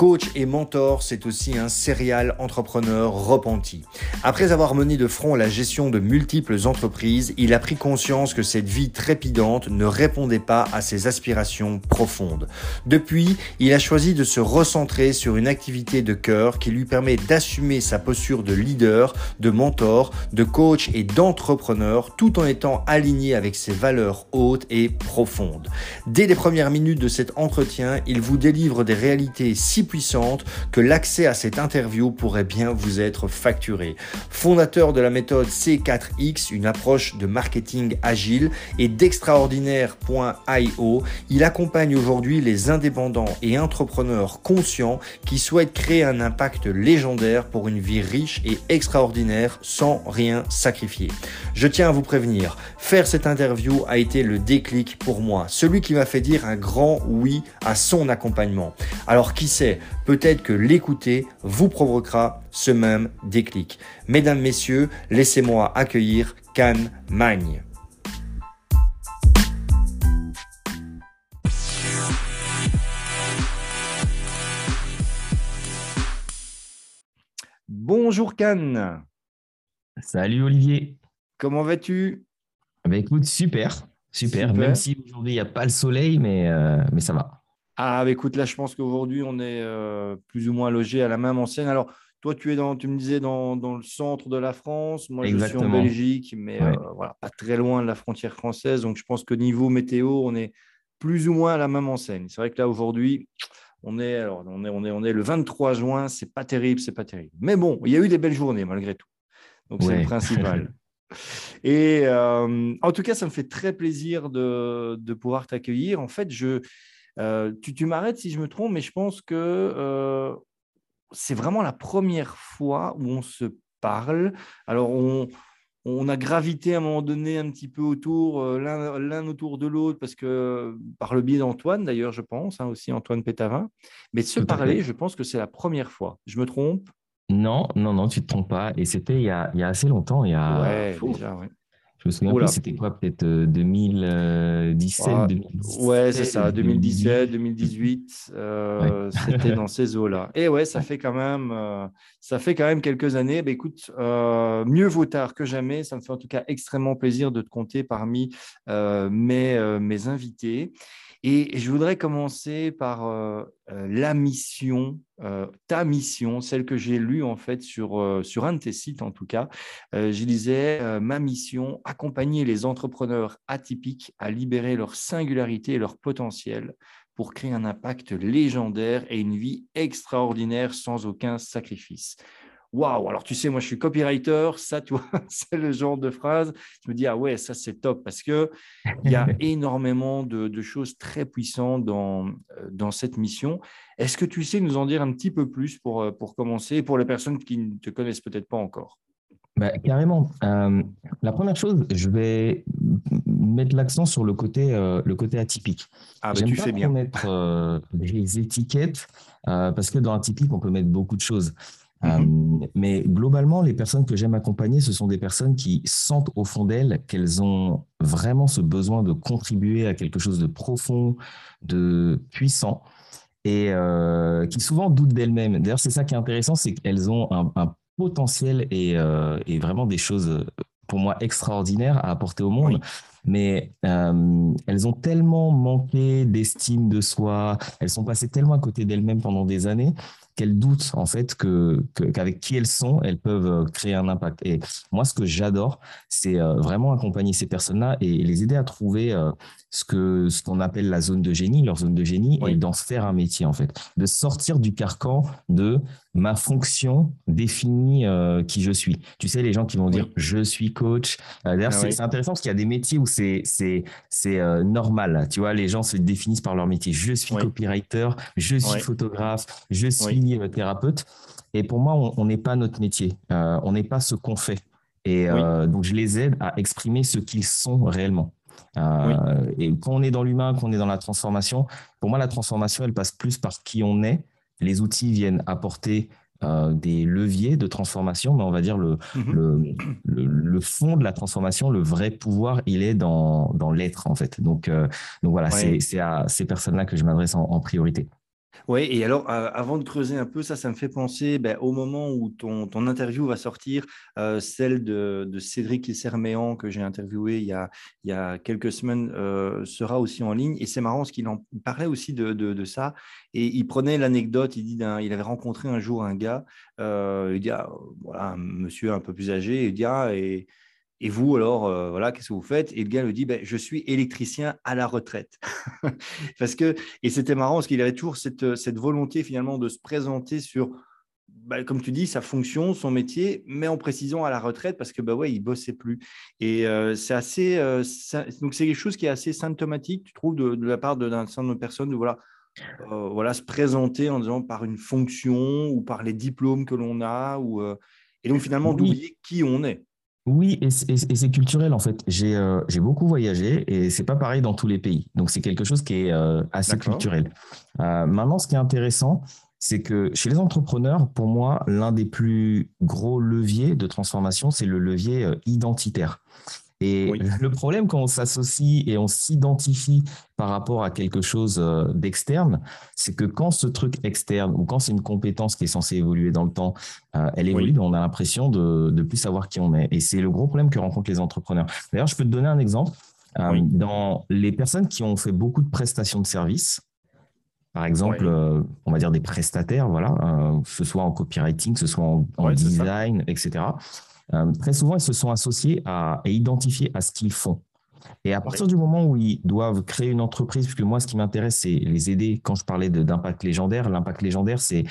Coach et mentor, c'est aussi un serial entrepreneur repenti. Après avoir mené de front la gestion de multiples entreprises, il a pris conscience que cette vie trépidante ne répondait pas à ses aspirations profondes. Depuis, il a choisi de se recentrer sur une activité de cœur qui lui permet d'assumer sa posture de leader, de mentor, de coach et d'entrepreneur tout en étant aligné avec ses valeurs hautes et profondes. Dès les premières minutes de cet entretien, il vous délivre des réalités si que l'accès à cette interview pourrait bien vous être facturé. Fondateur de la méthode C4X, une approche de marketing agile, et d'extraordinaire.io, il accompagne aujourd'hui les indépendants et entrepreneurs conscients qui souhaitent créer un impact légendaire pour une vie riche et extraordinaire sans rien sacrifier. Je tiens à vous prévenir, faire cette interview a été le déclic pour moi, celui qui m'a fait dire un grand oui à son accompagnement. Alors qui sait, peut-être que l'écouter vous provoquera ce même déclic. Mesdames, Messieurs, laissez-moi accueillir Can Magne. Bonjour Can. Salut Olivier. Comment vas-tu? Bah Écoute, super, super, Même si aujourd'hui il n'y a pas le soleil, mais, euh, mais ça va. Ah, bah, écoute, là, je pense qu'aujourd'hui, on est euh, plus ou moins logé à la même enseigne. Alors, toi, tu es dans, tu me disais, dans, dans le centre de la France. Moi, je suis en Belgique, mais euh, voilà, pas très loin de la frontière française. Donc, je pense que niveau météo, on est plus ou moins à la même enseigne. C'est vrai que là, aujourd'hui, on est, alors, on est, on est, on est le 23 juin. C'est pas terrible, c'est pas terrible. Mais bon, il y a eu des belles journées malgré tout. Donc, c'est le principal. Et euh, en tout cas, ça me fait très plaisir de, de pouvoir t'accueillir. En fait, je, euh, tu, m'arrêtes si je me trompe, mais je pense que euh, c'est vraiment la première fois où on se parle. Alors, on, a gravité à un moment donné un petit peu autour, euh, l'un autour de l'autre, parce que par le biais d'Antoine, d'ailleurs, je pense, hein, aussi Antoine Pétavin. Mais de se parler, je pense que c'est la première fois. Je me trompe? Non, non, non, tu ne te trompes pas. Et c'était il, y a assez longtemps. Il y a... Ouais, déjà, ouais. Je me souviens plus, c'était quoi, peut-être 2017 euh, 2017, Ouais, c'est ça, 2017, 2018, euh, c'était dans ces eaux-là. Et ouais, ça fait quand même, euh, ça fait quand même quelques années. Bah, écoute, mieux vaut tard que jamais. Ça me fait en tout cas extrêmement plaisir de te compter parmi mes, mes invités. Et je voudrais commencer par euh, euh, la mission, euh, ta mission, celle que j'ai lue en fait sur, sur un de tes sites en tout cas. je disais ma mission, accompagner les entrepreneurs atypiques à libérer leur singularité et leur potentiel pour créer un impact légendaire et une vie extraordinaire sans aucun sacrifice waouh, alors tu sais, moi je suis copywriter, ça, tu vois, c'est le genre de phrase. Je me dis, ah ouais, ça c'est top parce qu'il y a énormément de, choses très puissantes dans, euh, dans cette mission. Est-ce que tu sais nous en dire un petit peu plus pour, euh, pour commencer, pour les personnes qui ne te connaissent peut-être pas encore? Bah, carrément. Euh, la première chose, je vais mettre l'accent sur le côté, le côté atypique. Ah, bah, tu pas fais bien. mettre des étiquettes parce que dans atypique, on peut mettre beaucoup de choses. Mhm. Euh, mais globalement, les personnes que j'aime accompagner, ce sont des personnes qui sentent au fond d'elles qu'elles ont vraiment ce besoin de contribuer à quelque chose de profond, de puissant, et euh, qui souvent doutent d'elles-mêmes. D'ailleurs, c'est ça qui est intéressant, c'est qu'elles ont un, potentiel euh, et, vraiment des choses, pour moi, extraordinaires à apporter au monde. mais elles ont tellement manqué d'estime de soi, elles sont passées tellement à côté d'elles-mêmes pendant des années qu'elles doutent en fait que qu'avec qui elles sont, elles peuvent euh, créer un impact. Et moi, ce que j'adore, c'est euh, vraiment accompagner ces personnes-là et les aider à trouver euh, ce que ce qu'on appelle la zone de génie, leur zone de génie, et d'en faire un métier en fait, de sortir du carcan de ma fonction définit qui je suis. Tu sais, les gens qui vont dire je suis coach. D'ailleurs, ah c'est intéressant parce qu'il y a des métiers où c'est c'est c'est normal. Tu vois, les gens se définissent par leur métier. Je suis copywriter, je suis photographe, je suis euh, thérapeute. Et pour moi, on n'est pas notre métier. Euh, on n'est pas ce qu'on fait. Et euh, donc, je les aide à exprimer ce qu'ils sont réellement. Et quand on est dans l'humain, quand on est dans la transformation, pour moi, la transformation, elle passe plus par qui on est. Les outils viennent apporter des leviers de transformation, mais on va dire le, mhm. le, le, fond de la transformation, le vrai pouvoir, il est dans, dans l'être, en fait. Donc, donc voilà, c'est à ces personnes-là que je m'adresse en, priorité. Oui, et alors, euh, avant de creuser un peu, ça, ça me fait penser ben, au moment où ton, ton, interview va sortir, euh, celle de, de Cédric Isserméan que j'ai interviewé il y, a, il y a quelques semaines euh, sera aussi en ligne. Et c'est marrant parce qu'il en parlait aussi de, de, ça. Et il prenait l'anecdote, il dit il avait rencontré un jour un gars, il dit, ah, voilà, un monsieur un peu plus âgé, il dit, ah, et et vous, alors, euh, voilà, qu'est-ce que vous faites? Et le gars lui dit, ben, je suis électricien à la retraite. parce que, et c'était marrant parce qu'il avait toujours cette, cette, volonté finalement de se présenter sur, ben, comme tu dis, sa fonction, son métier, mais en précisant à la retraite parce que, bah ouais, il bossait plus. Et euh, c'est assez, euh, donc c'est quelque chose qui est assez symptomatique, tu trouves, de, la part d'un certain nombre de personnes, de voilà, voilà, se présenter en disant par une fonction ou par les diplômes que l'on a, ou, et donc finalement d'oublier qui on est. Oui, et c'est culturel en fait. Euh, j'ai beaucoup voyagé et c'est pas pareil dans tous les pays. Donc c'est quelque chose qui est euh, assez culturel. Euh, maintenant, ce qui est intéressant, c'est que chez les entrepreneurs, pour moi, l'un des plus gros leviers de transformation, c'est le levier identitaire. Et le problème quand on s'associe et on s'identifie par rapport à quelque chose euh, d'externe, c'est que quand ce truc externe ou quand c'est une compétence qui est censée évoluer dans le temps, euh, elle évolue, on a l'impression de ne plus savoir qui on est. Et c'est le gros problème que rencontrent les entrepreneurs. D'ailleurs, je peux te donner un exemple. Euh, dans les personnes qui ont fait beaucoup de prestations de services, par exemple, on va dire des prestataires, voilà, que ce soit en copywriting, que ce soit en, design, etc. Euh, très souvent, ils se sont associés à, et identifiés à ce qu'ils font. Et à partir du moment où ils doivent créer une entreprise, puisque moi, ce qui m'intéresse, c'est les aider. Quand je parlais d'impact légendaire, l'impact légendaire, c'est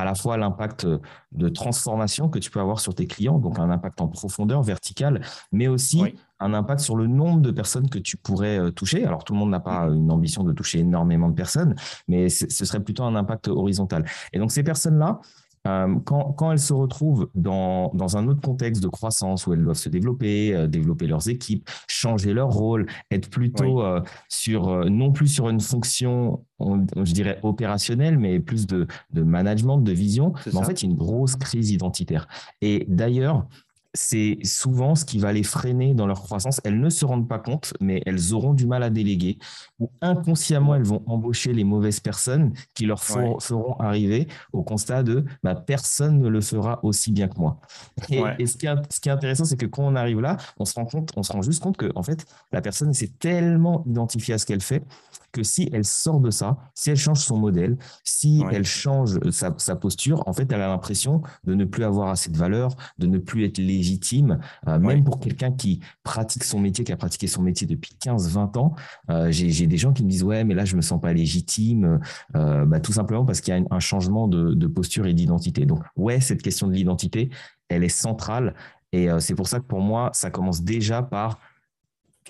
à la fois l'impact de transformation que tu peux avoir sur tes clients, donc un impact en profondeur, vertical, mais aussi un impact sur le nombre de personnes que tu pourrais euh, toucher. Alors, tout le monde n'a pas une ambition de toucher énormément de personnes, mais ce serait plutôt un impact horizontal. Et donc, ces personnes-là, euh, quand, quand, elles se retrouvent dans, dans, un autre contexte de croissance où elles doivent se développer, euh, développer leurs équipes, changer leur rôle, être plutôt euh, sur, non plus sur une fonction, je dirais, opérationnelle, mais plus de, de management, de vision, mais en fait, une grosse crise identitaire. Et d'ailleurs, c'est souvent ce qui va les freiner dans leur croissance. Elles ne se rendent pas compte, mais elles auront du mal à déléguer, ou inconsciemment, elles vont embaucher les mauvaises personnes qui leur feront, arriver au constat de bah, personne ne le fera aussi bien que moi. Et, ce, qui est, intéressant, c'est que quand on arrive là, on se rend compte, on se rend juste compte que en fait, la personne s'est tellement identifiée à ce qu'elle fait que si elle sort de ça, si elle change son modèle, si elle change sa, posture, en fait, elle a l'impression de ne plus avoir assez de valeur, de ne plus être légitime. Euh, même pour quelqu'un qui pratique son métier, qui a pratiqué son métier depuis 15-20 ans, euh, j'ai des gens qui me disent Ouais, mais là, je me sens pas légitime, euh, bah, tout simplement parce qu'il y a un changement de, de posture et d'identité. Donc, ouais, cette question de l'identité, elle est centrale. Et c'est pour ça que pour moi, ça commence déjà par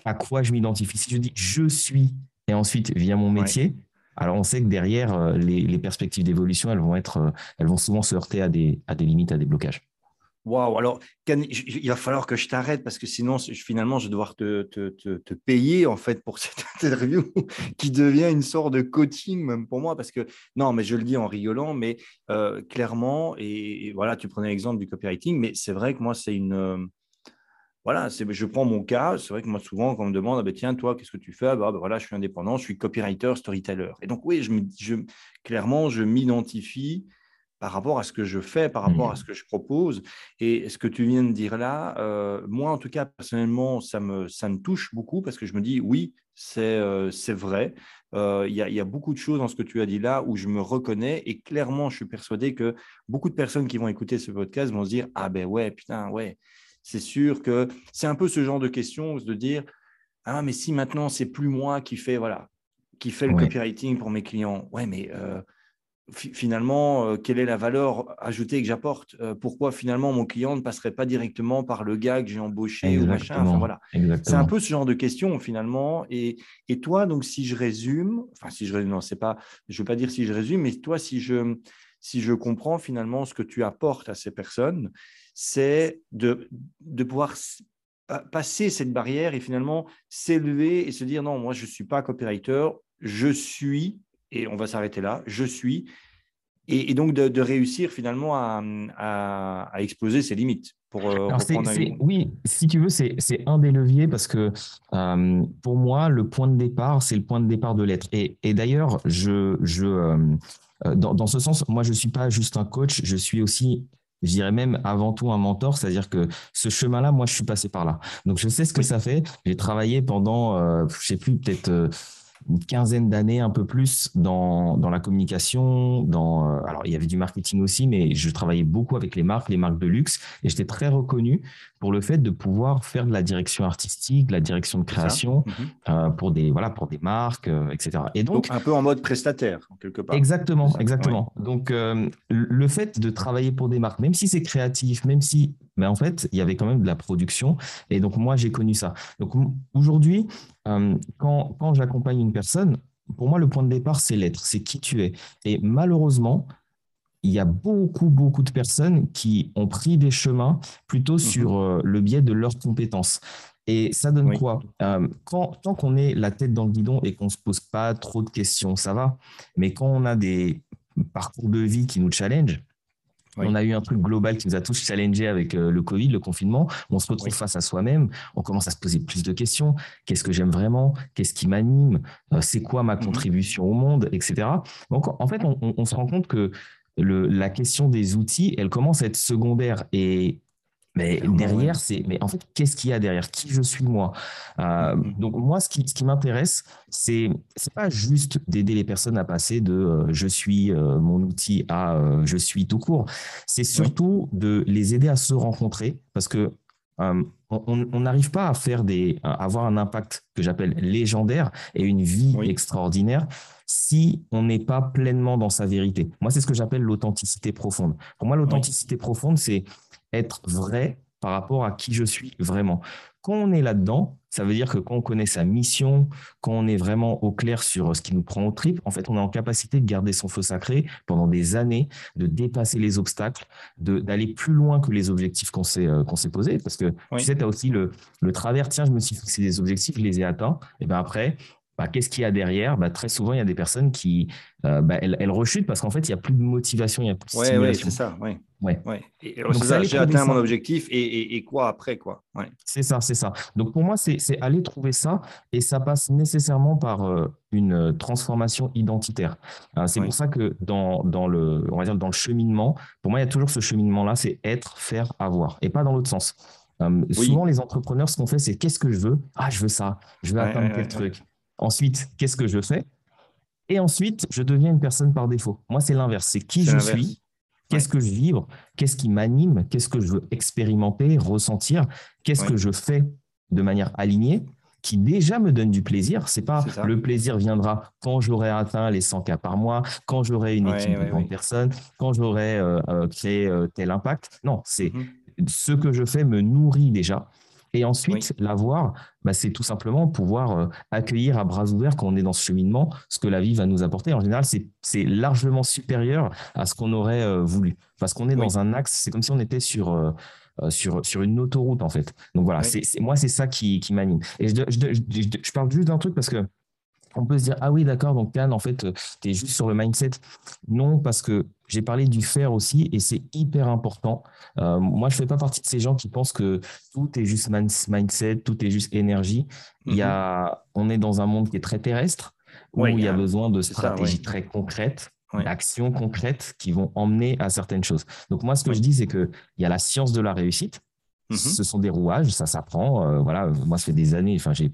à quoi je m'identifie. Si je dis je suis et ensuite vient mon métier. Alors on sait que derrière, euh, les, perspectives d'évolution, elles vont être, euh, elles vont souvent se heurter à des, à des limites, à des blocages. Waouh, alors il va falloir que je t'arrête parce que sinon, finalement, je vais devoir te, te, te, payer en fait pour cette interview qui devient une sorte de coaching même pour moi parce que non, mais je le dis en rigolant, mais euh, clairement, et, voilà, tu prenais l'exemple du copywriting, mais c'est vrai que moi, c'est une, voilà, je prends mon cas. C'est vrai que moi, souvent, quand on me demande, ah ben, tiens, toi, qu'est-ce que tu fais? Ah bah, voilà, Je suis indépendant, je suis copywriter, storyteller. Et donc, oui, je, je clairement, je m'identifie par rapport à ce que je fais, par rapport à ce mmh. que je propose. Et ce que tu viens de dire là, euh, moi, en tout cas, personnellement, ça me, ça me touche beaucoup parce que je me dis, oui, c'est euh, vrai. Euh, il y, y, a beaucoup de choses dans ce que tu as dit là où je me reconnais. Et clairement, je suis persuadé que beaucoup de personnes qui vont écouter ce podcast vont se dire, ah ben ouais, putain, ouais c'est sûr que c'est un peu ce genre de question de dire ah mais si maintenant c'est plus moi qui fais voilà qui fait le copywriting pour mes clients ouais mais euh, finalement euh, quelle est la valeur ajoutée que j'apporte? Euh, pourquoi finalement mon client ne passerait pas directement par le gars que j'ai embauché ou machin? Voilà. C'est un peu ce genre de question finalement. Et, et toi donc si je résume enfin si je résume non c'est pas je veux pas dire si je résume mais toi si je si je comprends finalement ce que tu apportes à ces personnes c'est de, de pouvoir passer cette barrière et finalement s'élever et se dire non, moi je ne suis pas copywriter, je suis, et on va s'arrêter là, je suis, et, donc de, réussir finalement à, à, exploser ses limites. Pour, euh, Oui, si tu veux, c'est un des leviers parce que euh, pour moi, le point de départ, c'est le point de départ de l'être. Et, et d'ailleurs, je, je, euh, dans, dans, ce sens, moi, je ne suis pas juste un coach, je suis aussi je dirais même avant tout un mentor, c'est-à-dire que ce chemin-là, moi, je suis passé par là. Donc, je sais ce que ça fait. J'ai travaillé pendant, euh, je sais plus, peut-être euh, une quinzaine d'années, un peu plus, dans, dans la communication. Dans, euh, alors, il y avait du marketing aussi, mais je travaillais beaucoup avec les marques, les marques de luxe, et j'étais très reconnu pour le fait de pouvoir faire de la direction artistique, de la direction de création mhm. euh, pour des voilà pour des marques, euh, etc. Et donc, un peu en mode prestataire quelque part. Exactement, exactement. Donc le fait de travailler pour des marques, même si c'est créatif, même si mais en fait, il y avait quand même de la production. Et donc, moi, j'ai connu ça. Donc, aujourd'hui, euh, quand, quand j'accompagne une personne, pour moi, le point de départ, c'est l'être, c'est qui tu es. Et malheureusement, il y a beaucoup, beaucoup de personnes qui ont pris des chemins plutôt mhm. sur euh, le biais de leurs compétences. Et ça donne quoi? Euh, quand, Tant qu'on est la tête dans le guidon et qu'on ne se pose pas trop de questions, ça va. Mais quand on a des parcours de vie qui nous challenge, on a eu un truc global qui nous a tous challengés avec euh, le Covid, le confinement. On se retrouve face à soi-même. On commence à se poser plus de questions. Qu'est-ce que j'aime vraiment? Qu'est-ce qui m'anime? Euh, C'est quoi ma mhm. contribution au monde? Etc. Donc, en fait, on, se rend compte que la question des outils, elle commence à être secondaire. Et mais derrière, c'est, mais en fait, qu'est-ce qu'il y a derrière? Qui je suis moi? Euh, mm-hmm. Donc moi, ce qui, ce qui m'intéresse, c'est, c'est pas juste d'aider les personnes à passer de euh, je suis euh, mon outil à je suis tout court. C'est surtout de les aider à se rencontrer parce que on n'arrive pas à faire des, à avoir un impact que j'appelle légendaire et une vie extraordinaire si on n'est pas pleinement dans sa vérité. Moi, c'est ce que j'appelle l'authenticité profonde. Pour moi, l'authenticité profonde, c'est être vrai par rapport à qui je suis vraiment. Quand on est là-dedans, ça veut dire que quand on connaît sa mission, quand on est vraiment au clair sur ce qui nous prend au trip, en fait, on est en capacité de garder son feu sacré pendant des années, de dépasser les obstacles, d'aller plus loin que les objectifs qu'on s'est euh, posés. Parce que tu sais, tu as aussi le, le travers, tiens, je me suis fixé des objectifs, je les ai atteints. Et bien après, bah, qu'est-ce qu'il y a derrière? Bah, Très souvent, il y a des personnes qui euh, bah, elles, rechutent parce qu'en fait, il n'y a plus de motivation, il n'y a plus de ouais, ouais, c'est ça. Ouais. Ouais. ça, j'ai atteint mon objectif et, et, quoi après quoi? C'est ça, c'est ça. Donc pour moi, c'est aller trouver ça et ça passe nécessairement par euh, une transformation identitaire. Euh, c'est pour ça que dans, dans, le, on va dire dans le cheminement, pour moi, il y a toujours ce cheminement-là, c'est être, faire, avoir et pas dans l'autre sens. Souvent, les entrepreneurs, ce qu'on fait, c'est qu'est-ce que je veux? Ah, je veux ça, je veux atteindre quel truc. Ensuite, qu'est-ce que je fais? Et ensuite, je deviens une personne par défaut. Moi, c'est l'inverse. C'est qui je suis, qu'est-ce que je vibre, qu'est-ce qui m'anime, qu'est-ce que je veux expérimenter, ressentir, qu'est-ce que je fais de manière alignée qui déjà me donne du plaisir. C'est pas le plaisir viendra quand j'aurai atteint les 100 cas par mois, quand j'aurai une équipe de 30 personnes, quand j'aurai euh, euh, créé euh, tel impact. Non, c'est mm-hmm. ce que je fais me nourrit déjà. Et ensuite, l'avoir, bah, c'est tout simplement pouvoir euh, accueillir à bras ouverts quand on est dans ce cheminement ce que la vie va nous apporter. En général, c'est largement supérieur à ce qu'on aurait euh, voulu. Parce qu'on est dans un axe, c'est comme si on était sur, euh, sur, sur une autoroute, en fait. Donc voilà, c'est moi, c'est ça qui, qui m'anime. Et je, je, je, parle juste d'un truc parce que on peut se dire, ah oui, d'accord, donc Cannes, en fait, tu es juste sur le mindset. Non, parce que j'ai parlé du faire aussi et c'est hyper important. Euh, moi, je ne fais pas partie de ces gens qui pensent que tout est juste mindset, tout est juste énergie. Il y a, mhm. on est dans un monde qui est très terrestre, où il y a besoin de stratégies très concrètes, d'actions concrètes qui vont emmener à certaines choses. Donc, moi, ce que je dis, c'est qu'il y a la science de la réussite. Mhm. Ce sont des rouages, ça s'apprend. Euh, voilà, moi, ça fait des années, enfin, j'ai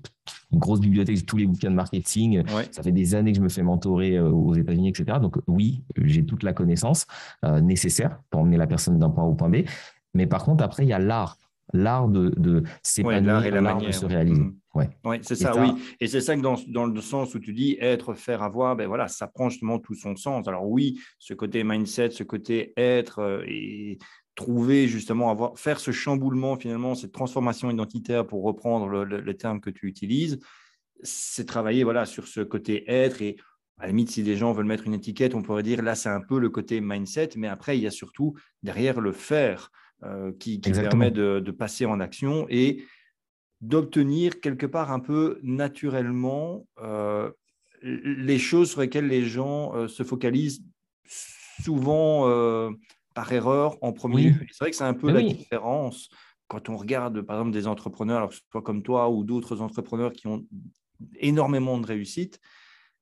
une grosse bibliothèque de tous les bouquins de marketing. Ça fait des années que je me fais mentorer euh, aux États-Unis, etc. Donc, oui, j'ai toute la connaissance euh, nécessaire pour emmener la personne d'un point A au point B. Mais par contre, après, il y a l'art. L'art de, de s'épanouir, l'art de se réaliser. Mhm. Ouais. ouais c'est ça, oui. Et c'est ça que dans, dans, le sens où tu dis être, faire, avoir, ben voilà, ça prend justement tout son sens. Alors oui, ce côté mindset, ce côté être, et trouver justement, avoir, faire ce chamboulement finalement, cette transformation identitaire pour reprendre le, terme que tu utilises, c'est travailler voilà, sur ce côté être et à la limite, si les gens veulent mettre une étiquette, on pourrait dire là, c'est un peu le côté mindset, mais après, il y a surtout derrière le faire euh, qui, permet de, passer en action et d'obtenir quelque part un peu naturellement euh, les choses sur lesquelles les gens euh, se focalisent souvent par erreur en premier C'est vrai que c'est un peu la différence quand on regarde, par exemple, des entrepreneurs, alors que ce soit comme toi ou d'autres entrepreneurs qui ont énormément de réussite.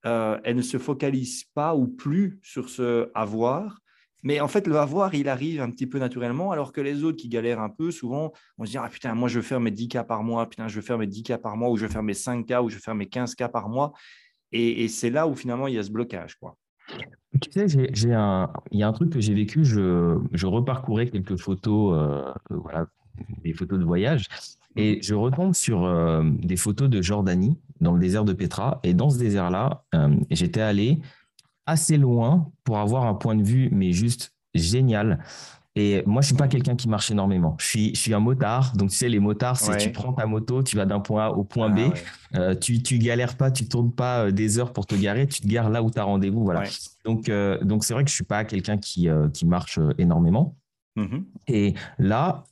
elle ne se focalise pas ou plus sur ce avoir, mais en fait, le avoir, il arrive un petit peu naturellement, alors que les autres qui galèrent un peu, souvent, on se dit Ah putain, moi, je veux faire mes 10 cas par mois, putain, je veux faire mes 10 cas par mois, ou je veux faire mes 5 cas, ou je veux faire mes 15 cas par mois. Et, c'est là où finalement, il y a ce blocage. Quoi. Tu sais, j'ai, un, il y a un truc que j'ai vécu, je, je reparcourais quelques photos, euh, voilà, des photos de voyage, et je retombe sur euh, des photos de Jordanie, dans le désert de Petra. Et dans ce désert-là, euh, j'étais allé assez loin pour avoir un point de vue, mais juste génial. Et moi, je suis pas quelqu'un qui marche énormément. Je suis, je suis un motard. Donc, tu sais, les motards, c'est tu prends ta moto, tu vas d'un point A au point B. Ah euh, tu, tu galères pas, tu tournes pas euh, des heures pour te garer, tu te gares là où tu as rendez-vous. Voilà. Donc, euh, donc c'est vrai que je suis pas quelqu'un qui, qui marche énormément. Mm-hmm. Et là,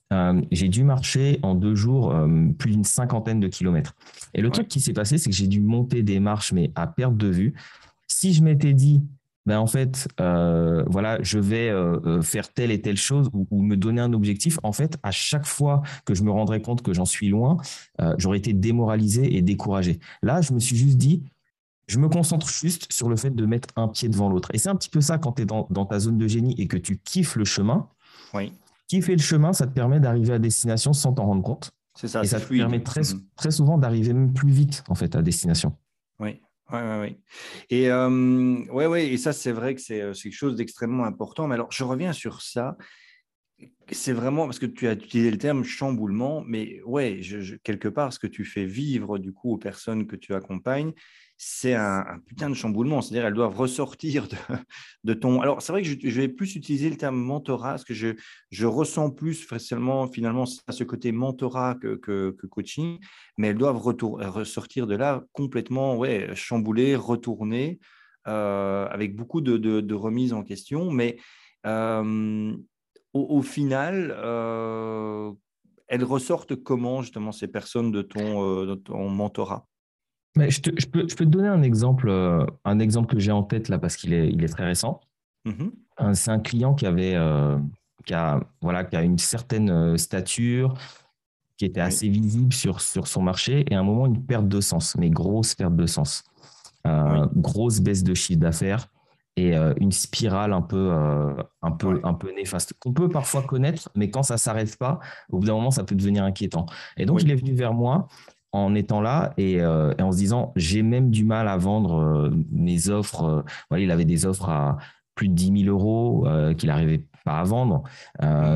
j'ai dû marcher en deux jours plus d'une cinquantaine de kilomètres. Et le truc qui s'est passé, c'est que j'ai dû monter des marches, mais à perte de vue. Si je m'étais dit, ben en fait, euh, voilà, je vais euh, euh, faire telle et telle chose ou, me donner un objectif. En fait, à chaque fois que je me rendrais compte que j'en suis loin, j'aurais été démoralisé et découragé. Là, je me suis juste dit, je me concentre juste sur le fait de mettre un pied devant l'autre. Et c'est un petit peu ça quand tu es dans, ta zone de génie et que tu kiffes le chemin. Oui. Kiffer le chemin, ça te permet d'arriver à destination sans t'en rendre compte. C'est ça. Et ça te permet très, mm-hmm. très souvent d'arriver même plus vite en fait à destination. Oui. Oui, oui, oui. Et, ouais, ouais, et ça, c'est vrai que c'est quelque chose d'extrêmement important. Mais alors, je reviens sur ça. C'est vraiment parce que tu as utilisé le terme chamboulement, mais ouais, quelque part, ce que tu fais vivre du coup aux personnes que tu accompagnes, c'est un, putain de chamboulement. C'est-à-dire, elles doivent ressortir de, ton. Alors, c'est vrai que je, vais plus utiliser le terme mentorat, parce que je, je ressens plus facilement, finalement, ce côté mentorat que, que, coaching, mais elles doivent ressortir de là complètement ouais, chamboulées, retournées, euh, avec beaucoup de, de, remises en question. Mais euh, au, final, euh, elles ressortent comment, justement, ces personnes de ton, de ton mentorat? Mais je, peux, te donner un exemple, euh, un exemple que j'ai en tête là parce qu'il est, il est très récent. Mm-hmm. C'est un client qui avait, euh, qui a, voilà, qui a une certaine euh, stature, qui était assez visible sur, sur son marché et à un moment une perte de sens, mais grosse perte de sens, grosse baisse de chiffre d'affaires et une spirale un peu, un peu, un peu néfaste qu'on peut parfois connaître, mais quand ça s'arrête pas, au bout d'un moment ça peut devenir inquiétant. Et donc il est venu vers moi en étant là euh, et, en se disant j'ai même du mal à vendre euh, mes offres. Euh, voilà, il avait des offres à plus de 10 000 euros qu'il n'arrivait pas à vendre,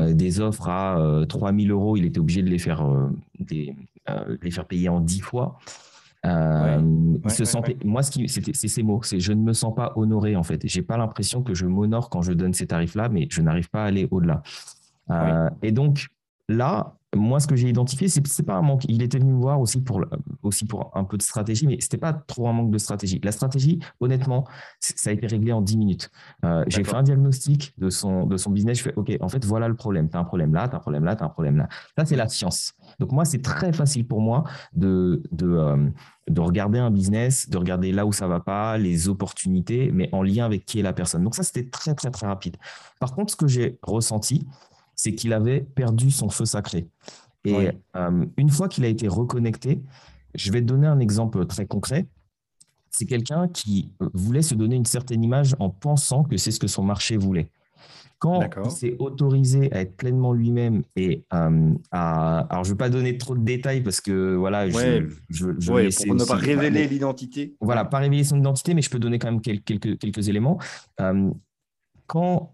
des offres à 3 000 euros, il était obligé de les faire, les faire payer en 10 fois. il se sentait, moi, c'est ces mots, c'est je ne me sens pas honoré en fait. J'ai pas l'impression que je m'honore quand je donne ces tarifs-là, mais je n'arrive pas à aller au-delà. Et donc là, moi, ce que j'ai identifié, c'est n'est pas un manque. Il était venu me voir aussi pour, aussi pour un peu de stratégie, mais c'était pas trop un manque de stratégie. La stratégie, honnêtement, ça a été réglé en 10 minutes. Euh, j'ai fait un diagnostic de son, de son business. Je fais, OK, en fait, voilà le problème. Tu as un problème là, tu as un problème là, tu as un problème là. Ça, c'est la science. Donc, moi, c'est très facile pour moi de, de, euh, de regarder un business, de regarder là où ça va pas, les opportunités, mais en lien avec qui est la personne. Donc, ça, c'était très, très, très rapide. Par contre, ce que j'ai ressenti, c'est qu'il avait perdu son feu sacré. Et euh, une fois qu'il a été reconnecté, je vais te donner un exemple très concret. C'est quelqu'un qui voulait se donner une certaine image en pensant que c'est ce que son marché voulait. Quand il s'est autorisé à être pleinement lui-même et euh, à. Alors, je ne veux pas donner trop de détails parce que, voilà, je, je, pour ne pas révéler l'identité. Voilà, pas révéler son identité, mais je peux donner quand même quelques, quelques, éléments. Euh, quand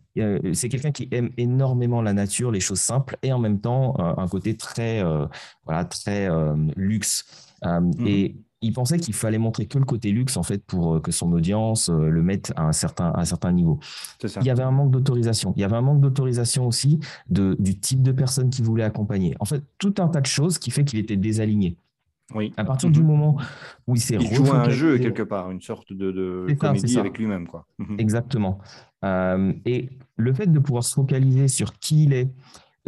c'est quelqu'un qui aime énormément la nature, les choses simples, et en même temps euh, un côté très, euh, voilà, très euh, luxe. Mhm. Et il pensait qu'il fallait montrer que le côté luxe en fait pour que son audience le mette à un certain, à un certain niveau. Il y avait un manque d'autorisation. Il y avait un manque d'autorisation aussi de, du type de personne qu'il voulait accompagner. En fait, tout un tas de choses qui fait qu'il était désaligné. Oui. À partir du mhm. moment où il s'est il joue un jeu quelque part, une sorte de, de comédie avec lui-même, quoi. Mhm. Exactement. Euh, et le fait de pouvoir se focaliser sur qui il est,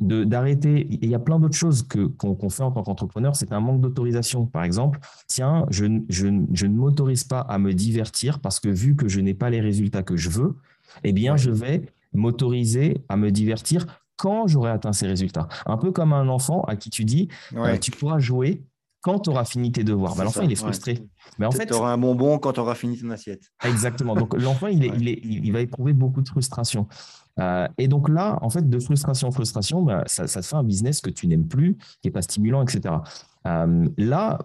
d'arrêter, il y a plein d'autres choses que, qu'on, fait en tant qu'entrepreneur, c'est un manque d'autorisation. Par exemple, tiens, je, je, je ne m'autorise pas à me divertir parce que vu que je n'ai pas les résultats que je veux, eh bien, je vais m'autoriser à me divertir quand j'aurai atteint ces résultats. Un peu comme un enfant à qui tu dis, euh, tu pourras jouer quand tu auras fini tes devoirs. Bah, l'enfant, il est frustré. Mais en fait, tu auras un bonbon quand tu auras fini ton assiette. Exactement. Donc, l'enfant, il, il, va éprouver beaucoup de frustration. Euh, et donc là, en fait, de frustration en frustration, bah, ça, te fait un business que tu n'aimes plus, qui n'est pas stimulant, etc. Euh, là,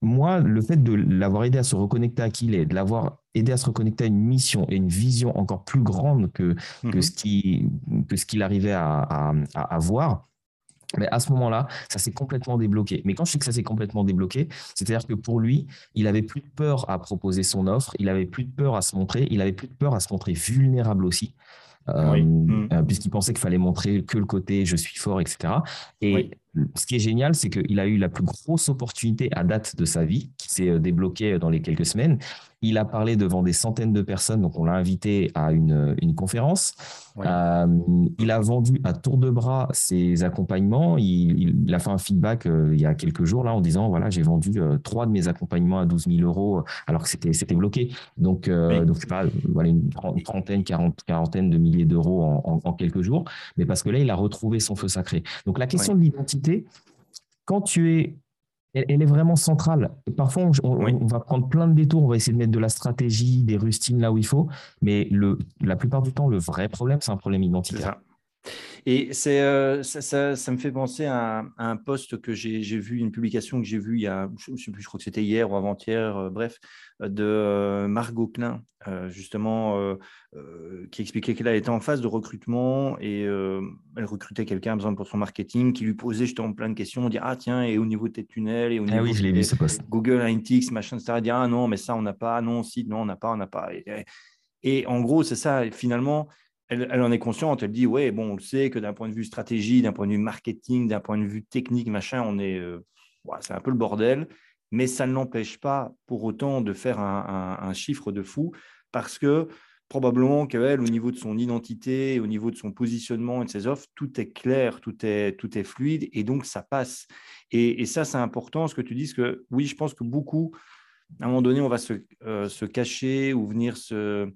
moi, le fait de l'avoir aidé à se reconnecter à qui il est, de l'avoir aidé à se reconnecter à une mission et une vision encore plus grande que, que mhm. ce qu'il arrivait à, à, à avoir, mais à ce moment-là, ça s'est complètement débloqué. Mais quand je dis que ça s'est complètement débloqué, c'est-à-dire que pour lui, il avait plus de peur à proposer son offre, il avait plus de peur à se montrer, il avait plus de peur à se montrer vulnérable aussi. Euh, mm. euh, puisqu'il pensait qu'il fallait montrer que le côté je suis fort, etc. Et ce qui est génial, c'est qu'il a eu la plus grosse opportunité à date de sa vie, qui s'est euh, débloquée dans les quelques semaines. Il a parlé devant des centaines de personnes, donc on l'a invité à une, une conférence. Euh, il a vendu à tour de bras ses accompagnements. Il, a fait un feedback euh, il y a quelques jours là en disant voilà j'ai vendu trois de mes accompagnements à 12 000 euros alors que c'était c'était bloqué. Donc donc c'est pas voilà une trentaine, quarante, quarantaine de milliers d'euros en, en, quelques jours, mais parce que là il a retrouvé son feu sacré. Donc la question de l'identité quand tu es elle, est vraiment centrale. Parfois, on, va prendre plein de détours, on va essayer de mettre de la stratégie, des rustines là où il faut, mais le, la plupart du temps, le vrai problème, c'est un problème identitaire. Et c'est, euh, ça, ça, me fait penser à, un post que j'ai, vu, une publication que j'ai vue il y a, je ne sais plus, je crois que c'était hier ou avant-hier, euh, bref, de euh, Margot Klein, justement, qui expliquait qu'elle était en phase de recrutement et elle recrutait quelqu'un, par pour son marketing, qui lui posait justement plein de questions, on dit ah tiens, et au niveau de tes tunnels, et au ah niveau de Google Analytics, machin, etc. Elle dit ah non, mais ça on n'a pas, non, si, non, on n'a pas, on n'a pas. et, en gros, c'est ça, finalement elle, en est consciente. Elle dit ouais, bon, on le sait que d'un point de vue stratégie, d'un point de vue marketing, d'un point de vue technique, machin, on est, euh, c'est un peu le bordel. Mais ça ne l'empêche pas pour autant de faire un, chiffre de fou parce que probablement qu'elle, au niveau de son identité, au niveau de son positionnement et de ses offres, tout est clair, tout est, tout est fluide et donc ça passe. Et, et ça, c'est important ce que tu dis, que oui, je pense que beaucoup à un moment donné, on va se, euh, cacher ou venir se,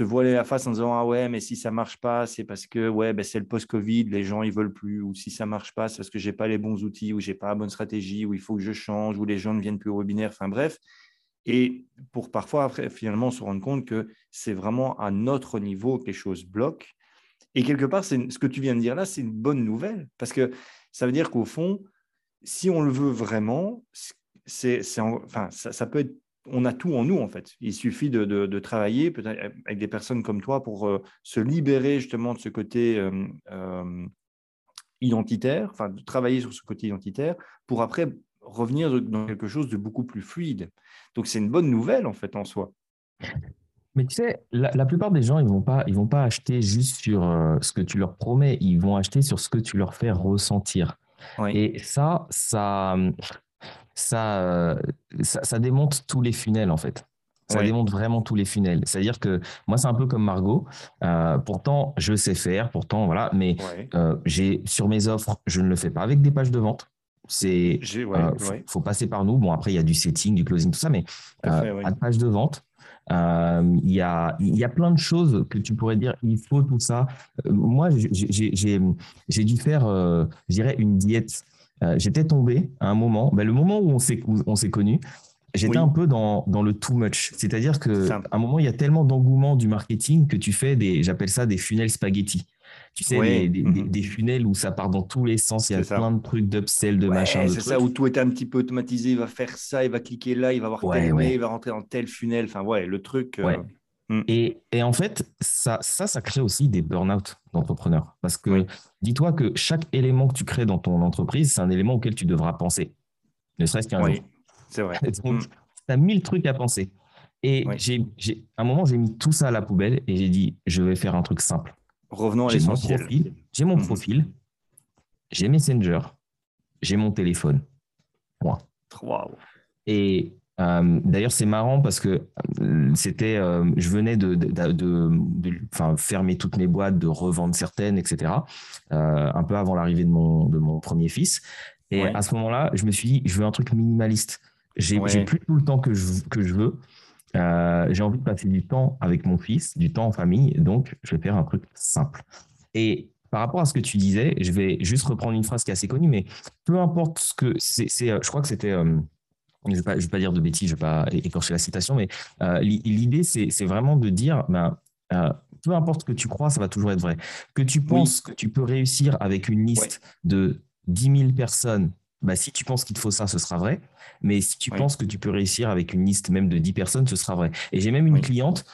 voiler la face en disant Ah ouais, mais si ça ne marche pas, c'est parce que ouais, ben c'est le post-Covid, les gens ils veulent plus. Ou si ça ne marche pas, c'est parce que je n'ai pas les bons outils, ou je n'ai pas la bonne stratégie, ou il faut que je change, ou les gens ne viennent plus au webinaire. Enfin bref. Et pour parfois, finalement, se rendre compte que c'est vraiment à notre niveau que les choses bloquent. Et quelque part, ce que tu viens de dire là, c'est une bonne nouvelle. Parce que ça veut dire qu'au fond, si on le veut vraiment, c'est, enfin, ça, peut être, on a tout en nous en fait. Il suffit de, de, travailler peut-être avec des personnes comme toi pour euh, se libérer justement de ce côté euh, euh, identitaire, enfin de travailler sur ce côté identitaire pour après revenir dans quelque chose de beaucoup plus fluide. Donc c'est une bonne nouvelle en fait en soi. Mais tu sais, la, plupart des gens, ils vont pas, ils vont pas acheter juste sur ce que tu leur promets, ils vont acheter sur ce que tu leur fais ressentir. Et ça, ça, euh, ça, ça, démonte tous les funnels en fait. Ça démonte vraiment tous les funnels. C'est-à-dire que moi, c'est un peu comme Margot. Euh, pourtant, je sais faire, pourtant, voilà. Mais euh, j'ai sur mes offres, je ne le fais pas avec des pages de vente. C'est, faut, passer par nous. Bon, après, il y a du setting, du closing, tout ça, mais pas de page de vente. Il y, a, il y a plein de choses que tu pourrais dire, il faut tout ça. moi, j'ai dû faire, je dirais, une diète euh, j'étais tombé à un moment, ben, le moment où on s'est, on s'est connus, j'étais un peu dans, dans, le too much. C'est-à-dire qu'à un moment, il y a tellement d'engouement du marketing que tu fais des, j'appelle ça des funnels spaghetti. Tu sais, des, des, mhm. funnels où ça part dans tous les sens, il y a plein de trucs d'upsell, de machin. C'est ça, où tout est un petit peu automatisé, il va faire ça, il va cliquer là, il va avoir tel il va rentrer dans tel funnel. Enfin, ouais, le truc. Euh, Mm. Et, et, en fait, ça, ça, ça crée aussi des burn-out d'entrepreneurs. Parce que dis-toi que chaque élément que tu crées dans ton entreprise, c'est un élément auquel tu devras penser. Ne serait-ce qu'un oui, C'est vrai. Donc, tu as mille trucs à penser. Et j'ai, à un moment, j'ai mis tout ça à la poubelle et j'ai dit, je vais faire un truc simple. Revenons à l'essentiel. J'ai mon mm. profil, j'ai Messenger, j'ai mon téléphone. Point. Wow. Et euh, d'ailleurs, c'est marrant parce que euh, c'était, euh, je venais de, fermer toutes mes boîtes, de revendre certaines, etc. un peu avant l'arrivée de mon, de mon premier fils. Et à ce moment-là, je me suis dit, je veux un truc minimaliste. J'ai plus tout le temps que je, que je veux. j'ai envie de passer du temps avec mon fils, du temps en famille. Donc, je vais faire un truc simple. Et par rapport à ce que tu disais, je vais juste reprendre une phrase qui est assez connue, mais peu importe ce que c'est, je crois que c'était je ne vais, pas dire de bêtises, je ne vais pas écorcher la citation, mais l'idée, c'est vraiment de dire, ben, peu importe ce que tu crois, ça va toujours être vrai. Que tu penses que tu peux réussir avec une liste de 10 000 personnes, bah, si tu penses qu'il te faut ça, ce sera vrai. Mais si tu penses que tu peux réussir avec une liste même de 10 personnes, ce sera vrai. Et j'ai même une cliente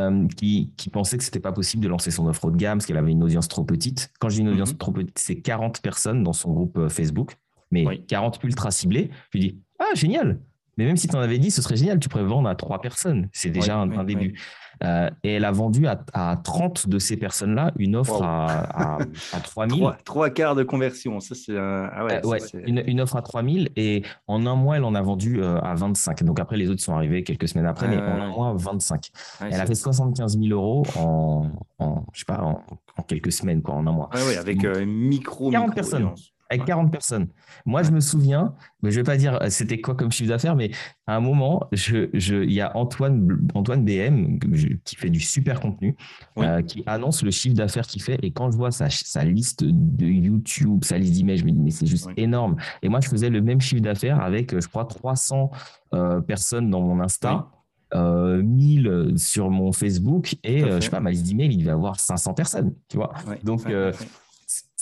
euh, qui, pensait que ce n'était pas possible de lancer son offre haut de gamme parce qu'elle avait une audience trop petite. Quand je dis une audience mhm. trop petite, c'est 40 personnes dans son groupe euh, Facebook, mais 40 ultra ciblés. Je lui dis Ah, génial Mais même si tu en avais dit, ce serait génial, tu pourrais vendre à trois personnes. C'est déjà un, début. Euh, et elle a vendu à, à 30 de ces personnes-là une offre à, à, 3000. Trois, quarts de conversion. Ça, c'est ah ouais, euh, une, une, offre à 3000. Et en un mois, elle en a vendu euh, à 25. Donc après, les autres sont arrivés quelques semaines après, mais en un mois, 25. elle a fait 75 000 euros en, en je sais pas, en, quelques semaines, quoi, en un mois. Ouais, avec micro, 40 personnes avec 40 personnes. Moi, je me souviens, mais je ne vais pas dire euh, c'était quoi comme chiffre d'affaires, mais à un moment, il je, y a Antoine, Antoine BM qui fait du super contenu, euh, qui annonce le chiffre d'affaires qu'il fait. Et quand je vois sa, sa, liste de YouTube, sa liste d'images, je me dis, mais c'est juste énorme. Et moi, je faisais le même chiffre d'affaires avec, je crois, 300 euh, personnes dans mon Insta. 1000 sur mon Facebook et je sais pas ma liste d'emails il devait avoir 500 personnes tu vois donc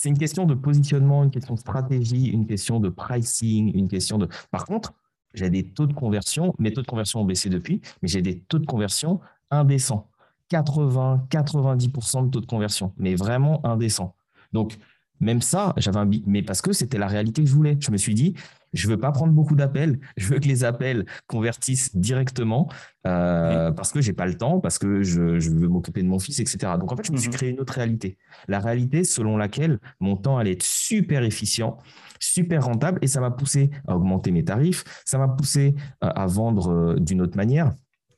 c'est une question de positionnement, une question de stratégie, une question de pricing, une question de. Par contre, j'ai des taux de conversion, mes taux de conversion ont baissé depuis, mais j'ai des taux de conversion indécents. 80, 90% de taux de conversion, mais vraiment indécents. Donc, même ça, j'avais un mais parce que c'était la réalité que je voulais. Je me suis dit, je veux pas prendre beaucoup d'appels. Je veux que les appels convertissent directement euh, parce que j'ai pas le temps, parce que je, veux m'occuper de mon fils, etc. Donc en fait, je me suis mhm. créé une autre réalité. La réalité selon laquelle mon temps allait être super efficient, super rentable, et ça m'a poussé à augmenter mes tarifs. Ça m'a poussé euh, à vendre euh, d'une autre manière.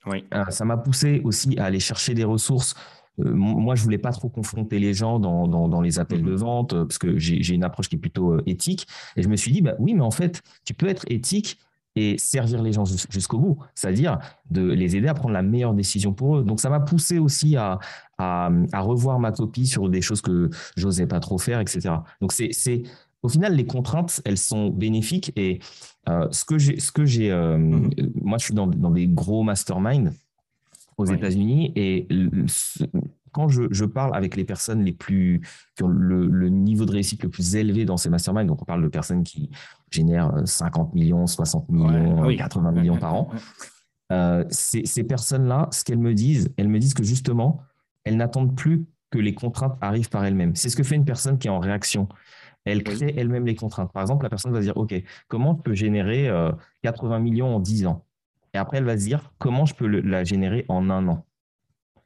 Oui. ça m'a poussé aussi à aller chercher des ressources moi, je voulais pas trop confronter les gens dans, dans, les appels de mhm. vente euh, parce que j'ai une approche qui est plutôt euh, éthique. Et je me suis dit, bah, oui, mais en fait, tu peux être éthique et servir les gens jusqu'au bout, c'est-à-dire de les aider à prendre la meilleure décision pour eux. Donc, ça m'a poussé aussi à, à, revoir ma copie sur des choses que j'osais pas trop faire, etc. Donc, c'est au final, les contraintes, elles sont bénéfiques. Et ce que j'ai, ce que j'ai, mhm. moi, je suis dans, dans des gros masterminds aux États-Unis. Et quand je, parle avec les personnes les plus, qui ont le, niveau de réussite le plus élevé dans ces masterminds, donc on parle de personnes qui génèrent 50 euh, millions, 60 millions, 80 millions par an, euh, ces, personnes-là, ce qu'elles me disent, elles me disent que justement, elles n'attendent plus que les contraintes arrivent par elles-mêmes. C'est ce que fait une personne qui est en réaction. Elle crée elle-même les contraintes. Par exemple, la personne va dire, OK, comment je peux générer 80 euh, millions en 10 ans? Et après, elle va se dire comment je peux la générer en un an?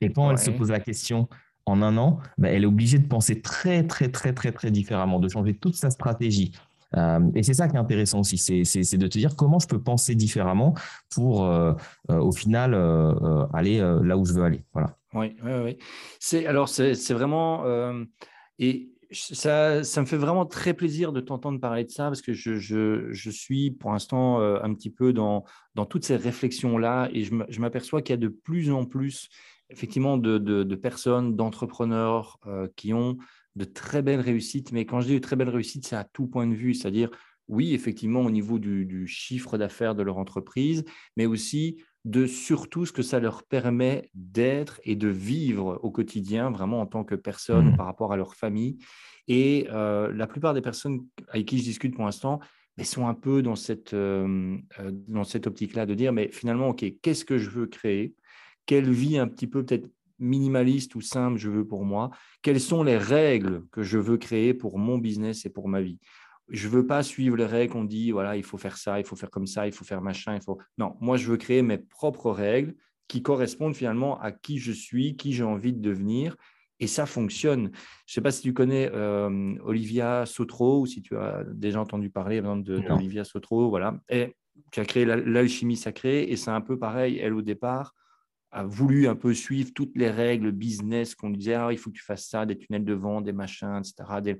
Et quand elle se pose la question en un an, bah, elle est obligée de penser très, très, très, très, très différemment, de changer toute sa stratégie. Euh, et c'est ça qui est intéressant aussi, c'est de te dire comment je peux penser différemment pour, euh, euh, au final, aller là où je veux aller. Voilà. Oui, oui, oui. C'est, alors, c'est vraiment. et ça, ça, me fait vraiment très plaisir de t'entendre parler de ça parce que je, je, je suis pour l'instant un petit peu dans, dans toutes ces réflexions-là et je m'aperçois qu'il y a de plus en plus effectivement de, de, personnes, d'entrepreneurs euh, qui ont de très belles réussites. Mais quand je dis de très belles réussites, c'est à tout point de vue, c'est-à-dire oui, effectivement au niveau du, du chiffre d'affaires de leur entreprise, mais aussi de surtout ce que ça leur permet d'être et de vivre au quotidien, vraiment en tant que personne mmh. par rapport à leur famille. Et euh, la plupart des personnes avec qui je discute pour l'instant mais sont un peu dans cette, euh, dans cette optique-là de dire, mais finalement, OK, qu'est-ce que je veux créer? Quelle vie un petit peu peut-être minimaliste ou simple je veux pour moi Quelles sont les règles que je veux créer pour mon business et pour ma vie? Je veux pas suivre les règles qu'on dit, voilà, il faut faire ça, il faut faire comme ça, il faut faire machin, il faut. Non, moi, je veux créer mes propres règles qui correspondent finalement à qui je suis, qui j'ai envie de devenir. Et ça fonctionne. Je ne sais pas si tu connais euh, Olivia Sotro ou si tu as déjà entendu parler d'Olivia Sotro. Voilà. Et qui a créé l'alchimie sacrée. Et c'est un peu pareil. Elle, au départ, a voulu un peu suivre toutes les règles business qu'on disait ah, il faut que tu fasses ça, des tunnels de vent, des machins, etc.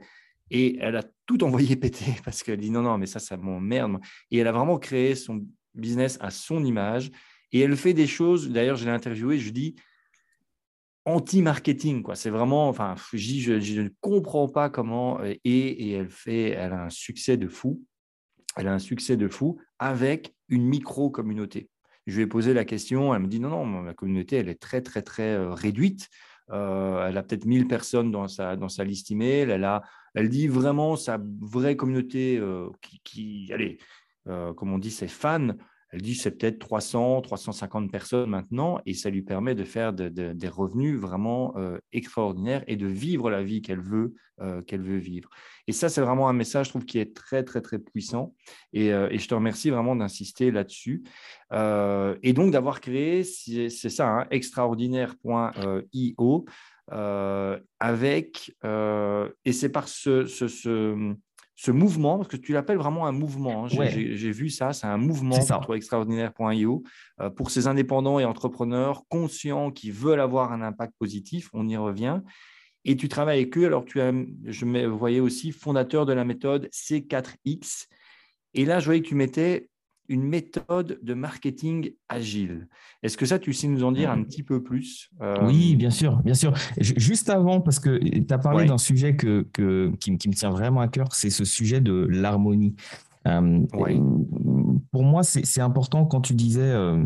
Et elle a tout envoyé péter parce qu'elle dit non, non, mais ça, ça m'emmerde. Et elle a vraiment créé son business à son image. Et elle fait des choses, d'ailleurs, je l'ai interviewée, je dis anti-marketing. quoi. C'est vraiment, enfin, je, je, ne comprends pas comment. Euh, et, et elle fait, elle a un succès de fou. Elle a un succès de fou avec une micro-communauté. Je lui ai posé la question, elle me dit non, non, la communauté, elle est très, très, très réduite. elle a peut-être 1000 personnes dans sa, dans sa liste email. Elle, a, elle dit vraiment sa vraie communauté qui, qui, allez, comme on dit, ses fans, elle dit c'est peut-être 300, 350 personnes maintenant et ça lui permet de faire des revenus vraiment euh, extraordinaires et de vivre la vie qu'elle veut, euh, qu'elle veut vivre. Et ça, c'est vraiment un message, je trouve, qui est très, très, très puissant. Et, euh, je te remercie vraiment d'insister là-dessus. et donc d'avoir créé, c'est ça, hein, extraordinaire.io. avec, et c'est par ce, mouvement, parce que tu l'appelles vraiment un mouvement, hein. j'ai vu ça, c'est un mouvement pour extraordinaire.io, euh, pour ces indépendants et entrepreneurs conscients qui veulent avoir un impact positif, on y revient. Et tu travailles avec eux, alors tu as, je me voyais aussi fondateur de la méthode C4X. Et là, je voyais que tu mettais une méthode de marketing agile. Est-ce que ça, tu sais nous en dire un petit peu plus euh, Oui, bien sûr, bien sûr. Juste avant, parce que tu as parlé d'un sujet que, qui, me tient vraiment à cœur, c'est ce sujet de l'harmonie. Euh, pour moi, c'est important quand tu disais euh,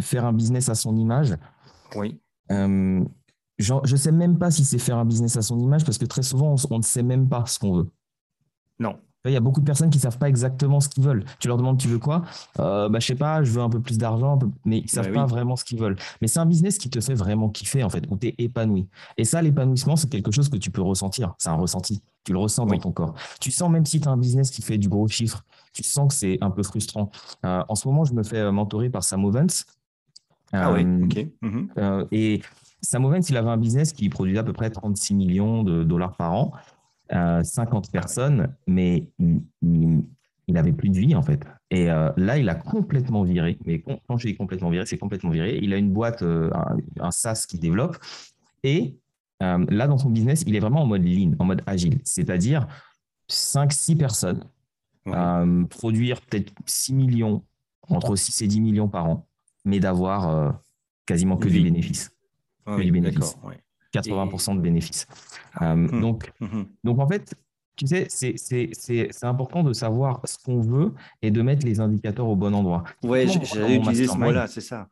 faire un business à son image. Oui. je ne sais même pas si c'est faire un business à son image parce que très souvent, on ne sait même pas ce qu'on veut. Non. Il y a beaucoup de personnes qui ne savent pas exactement ce qu'ils veulent. Tu leur demandes, tu veux quoi? Euh, bah, Je sais pas, je veux un peu plus d'argent, mais ils ne savent bah pas vraiment ce qu'ils veulent. Mais c'est un business qui te fait vraiment kiffer, en fait, où tu es épanoui. Et ça, l'épanouissement, c'est quelque chose que tu peux ressentir. C'est un ressenti. Tu le ressens dans ton corps. Tu sens, même si tu as un business qui fait du gros chiffre, tu sens que c'est un peu frustrant. Euh, en ce moment, je me fais mentorer par Sam Ovens. ah oui, euh, ok. Euh, et Sam Ovens, il avait un business qui produisait à peu près 36 millions de dollars par an. 50 personnes, mais il, n'avait plus de vie en fait. Et euh, là, il a complètement viré. Mais quand je dis complètement viré, c'est complètement viré. Il a une boîte, euh, un, SaaS qui développe. Et euh, là, dans son business, il est vraiment en mode lean, en mode agile. C'est-à-dire 5-6 personnes, produire peut-être 6 millions, entre 6 et 10 millions par an, mais d'avoir quasiment que des bénéfices. que des bénéfices. 80% de bénéfices. Euh, hum, donc, hum, hum. donc, en fait, tu sais, c'est important de savoir ce qu'on veut et de mettre les indicateurs au bon endroit. Oui, j'allais utiliser ce mot-là, c'est ça.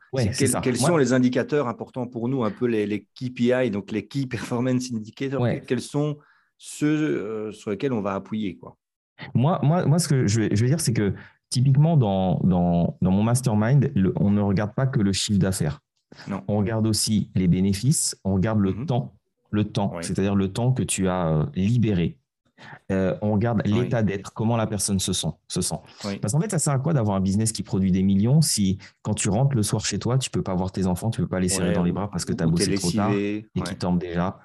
Quels sont les indicateurs importants pour nous, un peu les, les KPI, donc les Key Performance Indicators Quels sont ceux euh, sur lesquels on va appuyer quoi moi, moi, moi, ce que je veux, je veux dire, c'est que typiquement dans, dans, dans mon mastermind, on ne regarde pas que le chiffre d'affaires. On regarde aussi les bénéfices, on regarde le mhm. temps, le temps, c'est-à-dire le temps que tu as euh, libéré. Euh, on regarde l'état d'être, comment la personne se sent. Se sent. Parce qu'en fait, ça sert à quoi d'avoir un business qui produit des millions si quand tu rentres le soir chez toi, tu peux pas voir tes enfants, tu peux pas les serrer dans les bras parce que tu as bossé trop tard et qui tombent déjà.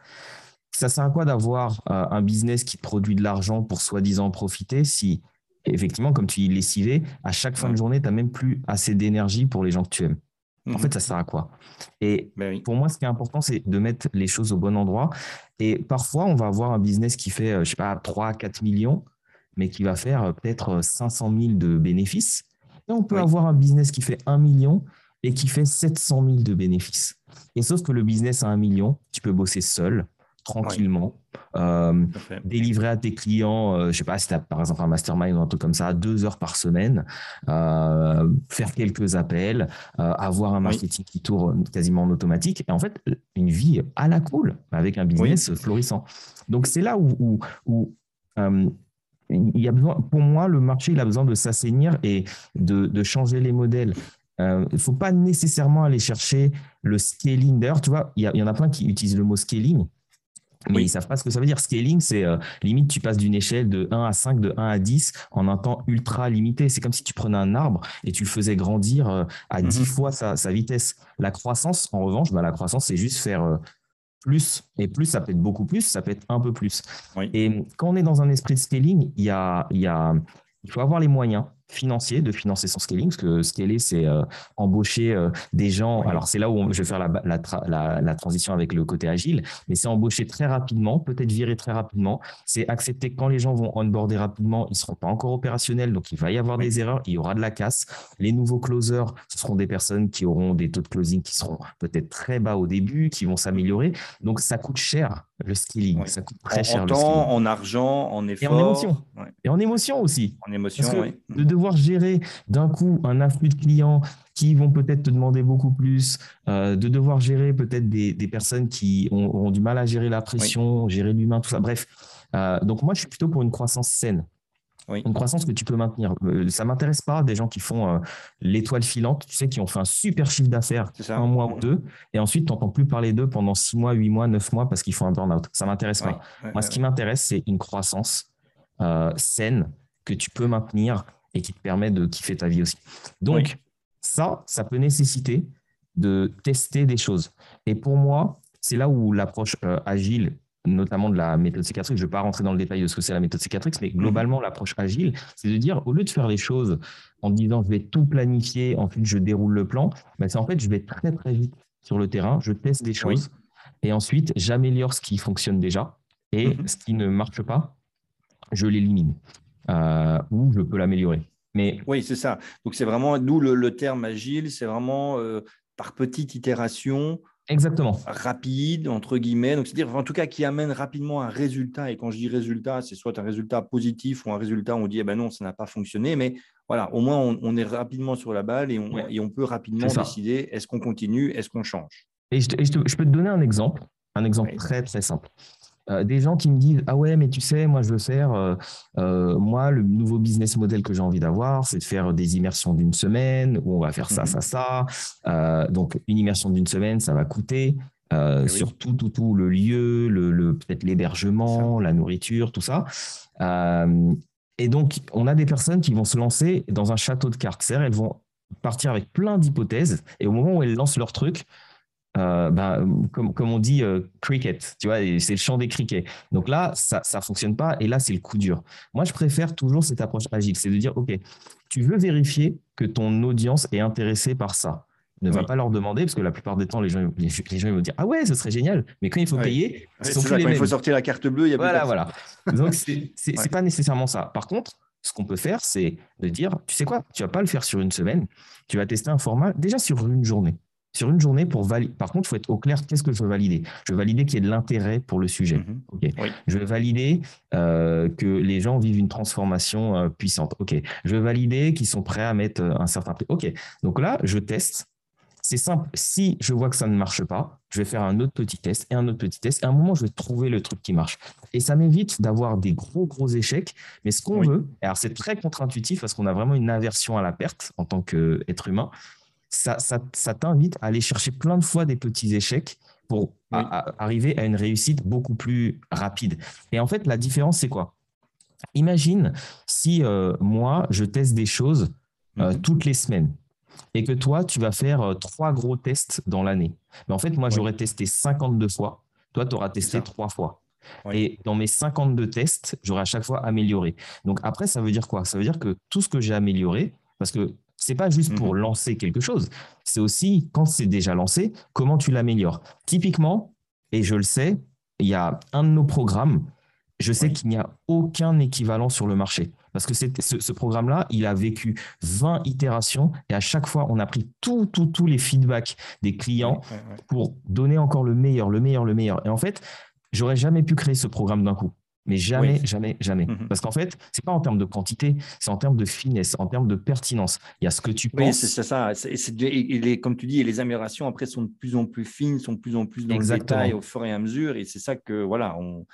Ça sert à quoi d'avoir euh, un business qui produit de l'argent pour soi-disant profiter si, effectivement, comme tu dis, lessivé, à chaque fin de journée, tu n'as même plus assez d'énergie pour les gens que tu aimes? En fait, mhm. ça sert à quoi? Et ben pour moi, ce qui est important, c'est de mettre les choses au bon endroit. Et parfois, on va avoir un business qui fait, euh, je sais pas, 3, 4 millions, mais qui va faire euh, peut-être 500 000 de bénéfices. Et on peut avoir un business qui fait 1 million et qui fait 700 000 de bénéfices. Et sauf que le business à 1 million, tu peux bosser seul, tranquillement. Euh, délivrer à tes clients, euh, je sais pas si tu as par exemple un mastermind ou un truc comme ça, deux heures par semaine, euh, faire quelques appels, avoir un marketing qui tourne quasiment en automatique. Et en fait, une vie à la cool avec un business florissant. Donc c'est là où, où, il y a besoin, pour moi, le marché, il a besoin de s'assainir et de, de, changer les modèles. il ne faut pas nécessairement aller chercher le scaling. D'ailleurs, tu vois, il y, y, en a plein qui utilisent le mot scaling mais ils ne savent pas ce que ça veut dire. Scaling, c'est euh, limite, tu passes d'une échelle de 1 à 5, de 1 à 10 en un temps ultra limité. C'est comme si tu prenais un arbre et tu le faisais grandir euh, à 10 mhm. fois sa, vitesse. La croissance, en revanche, bah, la croissance, c'est juste faire euh, plus. Et plus, ça peut être beaucoup plus, ça peut être un peu plus. Et quand on est dans un esprit de scaling, il, y a, il, y a, il faut avoir les moyens financier de financer son scaling, parce que scaler, c'est euh, embaucher euh, des gens. Alors, c'est là où je vais faire la, la, transition avec le côté agile, mais c'est embaucher très rapidement, peut-être virer très rapidement. C'est accepter que quand les gens vont onboarder rapidement, ils ne seront pas encore opérationnels, donc il va y avoir des erreurs, il y aura de la casse. Les nouveaux closers, ce seront des personnes qui auront des taux de closing qui seront peut-être très bas au début, qui vont s'améliorer. Donc, ça coûte cher le scaling. Ça coûte très cher. En temps, en argent, en effort. Et en émotion. Et en émotion aussi. En émotion, oui devoir gérer d'un coup un afflux de clients qui vont peut-être te demander beaucoup plus, euh, de devoir gérer peut-être des, personnes qui ont, du mal à gérer la pression, gérer l'humain, tout ça. Bref, euh, donc moi, je suis plutôt pour une croissance saine. Une croissance que tu peux maintenir. Euh, ça m'intéresse pas des gens qui font l'étoile filante, tu sais, qui ont fait un super chiffre d'affaires un mois ou deux, et ensuite tu n'entends plus parler d'eux pendant six mois, huit mois, neuf mois parce qu'ils font un burn-out. Ça m'intéresse pas. Moi, ce qui m'intéresse, c'est une croissance saine que tu peux maintenir et qui te permet de kiffer ta vie aussi. Donc, ça, ça peut nécessiter de tester des choses. Et pour moi, c'est là où l'approche euh, agile, notamment de la méthode cicatrix, je ne vais pas rentrer dans le détail de ce que c'est la méthode cicatrix, mais mhm. globalement, l'approche agile, c'est de dire, au lieu de faire les choses en disant je vais tout planifier, ensuite je déroule le plan, ben c'est en fait, je vais très très vite sur le terrain, je teste des choses, et ensuite j'améliore ce qui fonctionne déjà, et mhm. ce qui ne marche pas, je l'élimine, euh, ou je peux l'améliorer. Mais... Oui, c'est ça. Donc, c'est vraiment, d'où le, terme agile, c'est vraiment euh, par petite itération. Exactement. Rapide, entre guillemets. Donc, c'est-à-dire, en tout cas, qui amène rapidement un résultat. Et quand je dis résultat, c'est soit un résultat positif ou un résultat où on dit, eh ben non, ça n'a pas fonctionné. Mais voilà, au moins, on, est rapidement sur la balle et on, et on peut rapidement décider est-ce qu'on continue, est-ce qu'on change? Et je, je, peux te donner un exemple, un exemple très, très simple. Euh, des gens qui me disent ah ouais mais tu sais moi je veux faire euh, euh, moi le nouveau business model que j'ai envie d'avoir c'est de faire des immersions d'une semaine où on va faire ça mhm. ça ça. Donc une immersion d'une semaine ça va coûter eh surtout tout, tout le lieu le, peut-être l'hébergement la nourriture tout ça. Et donc on a des personnes qui vont se lancer dans un château de cartes. Elles vont partir avec plein d'hypothèses et au moment où elles lancent leur truc euh, ben, comme, comme, on dit, euh, cricket, tu vois, c'est le chant des criquets. Donc là, ça ne fonctionne pas et là, c'est le coup dur. Moi, je préfère toujours cette approche agile, c'est de dire, OK, tu veux vérifier que ton audience est intéressée par ça. Ne va pas leur demander, parce que la plupart des temps, les gens, les, gens vont dire Ah ouais, ce serait génial, mais quand il faut payer, quand il faut sortir la carte bleue, il y a Voilà, voilà. Donc, c'est n'est pas nécessairement ça. Par contre, ce qu'on peut faire, c'est de dire Tu sais quoi, tu vas pas le faire sur une semaine, tu vas tester un format déjà sur une journée sur une journée pour valider. Par contre, il faut être au clair, qu'est-ce que je veux valider? Je veux valider qu'il y ait de l'intérêt pour le sujet. Mhm. Je veux valider euh, que les gens vivent une transformation euh, puissante. OK. Je veux valider qu'ils sont prêts à mettre euh, un certain prix. OK. Donc là, je teste. C'est simple. Si je vois que ça ne marche pas, je vais faire un autre petit test et un autre petit test. Et à un moment, je vais trouver le truc qui marche. Et ça m'évite d'avoir des gros, gros échecs. Mais ce qu'on veut, alors c'est très contre-intuitif parce qu'on a vraiment une aversion à la perte en tant qu'être humain ça, t'invite à aller chercher plein de fois des petits échecs pour arriver à une réussite beaucoup plus rapide. Et en fait, la différence, c'est quoi? Imagine si euh, moi, je teste des choses euh, mhm. toutes les semaines et que toi, tu vas faire euh, trois gros tests dans l'année. Mais en fait, moi, j'aurais testé 52 fois. Toi, tu auras testé trois fois. Et dans mes 52 tests, j'aurais à chaque fois amélioré. Donc après, ça veut dire quoi? Ça veut dire que tout ce que j'ai amélioré, parce que c'est pas juste pour mhm. lancer quelque chose, c'est aussi quand c'est déjà lancé, comment tu l'améliores. Typiquement, et je le sais, il y a un de nos programmes, je sais qu'il n'y a aucun équivalent sur le marché. Parce que ce, ce programme-là, il a vécu 20 itérations et à chaque fois, on a pris tous tout, tous les feedbacks des clients pour donner encore le meilleur, le meilleur, le meilleur. Et en fait, j'aurais jamais pu créer ce programme d'un coup. Mais jamais, jamais, jamais. Mhm. Parce qu'en fait, c'est pas en termes de quantité, c'est en termes de finesse, en termes de pertinence. Il y a ce que tu penses. Oui, c'est ça. Et, comme tu dis, les améliorations après sont de plus en plus fines, sont de plus en plus dans le détail au fur et à mesure. Et c'est ça que, voilà, on,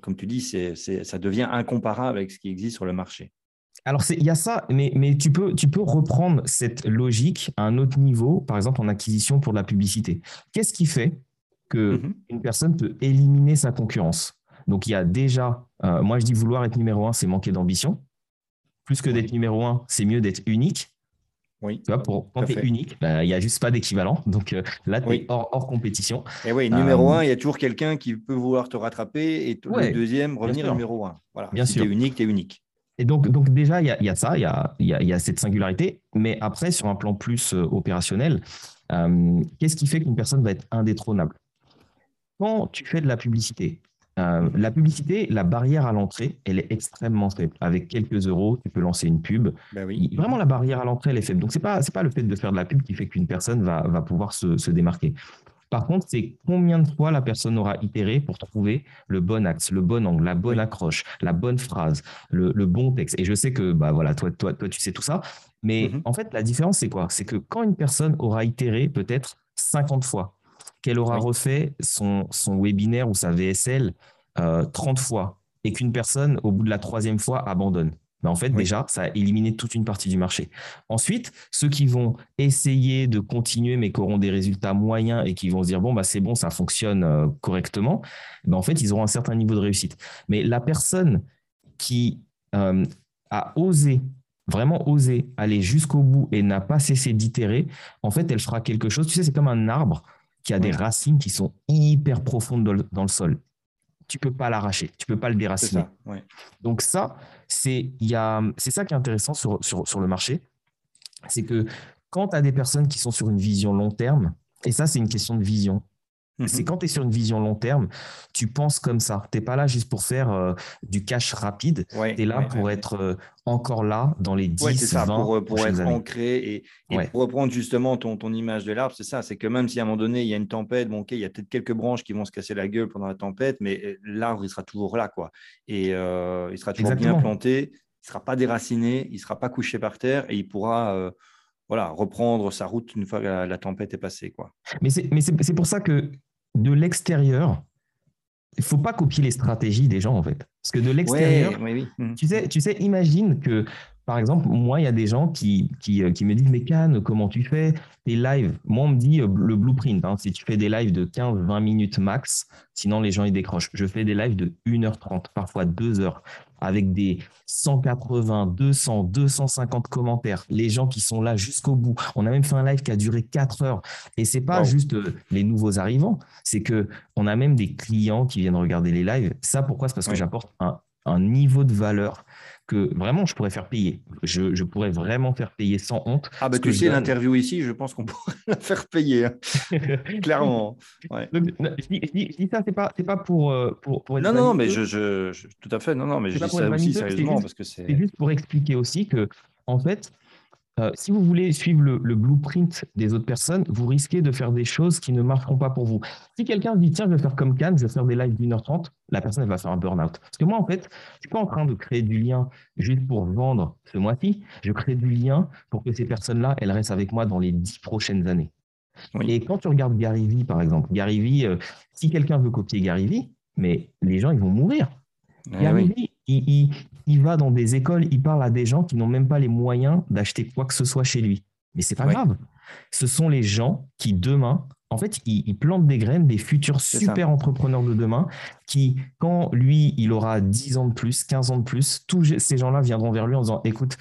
comme tu dis, c'est, ça devient incomparable avec ce qui existe sur le marché. Alors, il y a ça, mais, mais tu, peux, tu peux reprendre cette logique à un autre niveau, par exemple en acquisition pour de la publicité. Qu'est-ce qui fait qu'une mhm. personne peut éliminer sa concurrence? Donc, il y a déjà, euh, moi je dis vouloir être numéro un, c'est manquer d'ambition. Plus que d'être numéro un, c'est mieux d'être unique. Oui. Tu vois, pour, quand tu es unique, bah, il n'y a juste pas d'équivalent. Donc euh, là, tu es hors, compétition. Et oui, numéro euh, un, il y a toujours quelqu'un qui peut vouloir te rattraper et le deuxième revenir numéro un. Voilà. Bien si tu es unique, tu es unique. Et donc, donc déjà, il y a, y a, ça, il y a, y, a, y a, cette singularité. Mais après, sur un plan plus opérationnel, qu'est-ce qui fait qu'une personne va être indétrônable? Quand tu fais de la publicité, euh, la publicité, la barrière à l'entrée, elle est extrêmement faible. Avec quelques euros, tu peux lancer une pub. Ben Vraiment, la barrière à l'entrée, elle est faible. Donc, ce n'est pas, pas le fait de faire de la pub qui fait qu'une personne va, va pouvoir se, se, démarquer. Par contre, c'est combien de fois la personne aura itéré pour trouver le bon axe, le bon angle, la bonne accroche, la bonne phrase, le, bon texte. Et je sais que bah voilà, toi, toi, toi, tu sais tout ça. Mais mhm. en fait, la différence, c'est quoi? C'est que quand une personne aura itéré peut-être 50 fois, qu'elle aura refait son, son webinaire ou sa VSL 30 euh, fois, et qu'une personne, au bout de la troisième fois, abandonne. Ben, en fait, déjà, ça a éliminé toute une partie du marché. Ensuite, ceux qui vont essayer de continuer, mais qui auront des résultats moyens et qui vont se dire, bon, bah, c'est bon, ça fonctionne euh, correctement, ben, en fait, ils auront un certain niveau de réussite. Mais la personne qui euh, a osé, vraiment osé aller jusqu'au bout et n'a pas cessé d'itérer, en fait, elle fera quelque chose. Tu sais, c'est comme un arbre qui a des racines qui sont hyper profondes dans le sol. Tu peux pas l'arracher, tu peux pas le déraciner. Donc ça, c'est ça qui est intéressant sur, sur, sur le marché, c'est que quand tu as des personnes qui sont sur une vision long terme, et ça c'est une question de vision, c'est mhm. quand tu es sur une vision long terme, tu penses comme ça. Tu n'es pas là juste pour faire euh, du cash rapide. tu es là pour être euh, encore là dans les 10, c'est ça, 20 pour, pour être ancré. Et, pour reprendre justement ton, ton image de l'arbre, c'est ça. C'est que même si à un moment donné, il y a une tempête, bon, ok, il y a peut-être quelques branches qui vont se casser la gueule pendant la tempête, mais euh, l'arbre, il sera toujours là. quoi. Et il sera toujours bien planté. Il ne sera pas déraciné. Il ne sera pas couché par terre et il pourra voilà, reprendre sa route une fois que la, tempête est passée. Quoi. Mais c'est pour ça que de l'extérieur, il faut pas copier les stratégies des gens, en fait. Parce que de l'extérieur, mmh. tu, sais, tu sais, imagine que, par exemple, moi, il y a des gens qui, qui, euh, me disent, mais Can, comment tu fais tes lives? Moi, on me dit euh, le blueprint, hein, si tu fais des lives de 15-20 minutes max, sinon les gens, ils décrochent. Je fais des lives de 1h30, parfois 2 heures avec des 180, 200, 250 commentaires, les gens qui sont là jusqu'au bout. On a même fait un live qui a duré 4 heures. Et c'est pas juste euh, les nouveaux arrivants, c'est que on a même des clients qui viennent regarder les lives. Ça, pourquoi? C'est parce que j'apporte un, un niveau de valeur que vraiment je pourrais faire payer. Je, pourrais vraiment faire payer sans honte. Ah bah tu sais, l'interview ici, je pense qu'on pourrait la faire payer, hein. clairement. je, dis, ça, c'est pas, pas pour, euh, pour, pour Non, non, mais je, je, tout à fait, non, non, mais je dis ça aussi sérieusement parce que c'est. C'est juste pour expliquer aussi que, en fait, euh, si vous voulez suivre le, blueprint des autres personnes, vous risquez de faire des choses qui ne marcheront pas pour vous. Si quelqu'un dit, tiens, je vais faire comme Cannes, je vais faire des lives d'une heure trente, la personne, elle va faire un burn-out. Parce que moi, en fait, je ne suis pas en train de créer du lien juste pour vendre ce mois-ci. Je crée du lien pour que ces personnes-là, elles restent avec moi dans les dix prochaines années. Et quand tu regardes Gary Vee, par exemple, Gary Vee, euh, si quelqu'un veut copier Gary Vee, mais les gens, ils vont mourir. Eh Gary Vee, il, il va dans des écoles, il parle à des gens qui n'ont même pas les moyens d'acheter quoi que ce soit chez lui. Mais c'est pas grave. Ce sont les gens qui demain, en fait, ils, plantent des graines des futurs super entrepreneurs de demain qui, quand lui, il aura 10 ans de plus, 15 ans de plus, tous ces gens-là viendront vers lui en disant, écoute,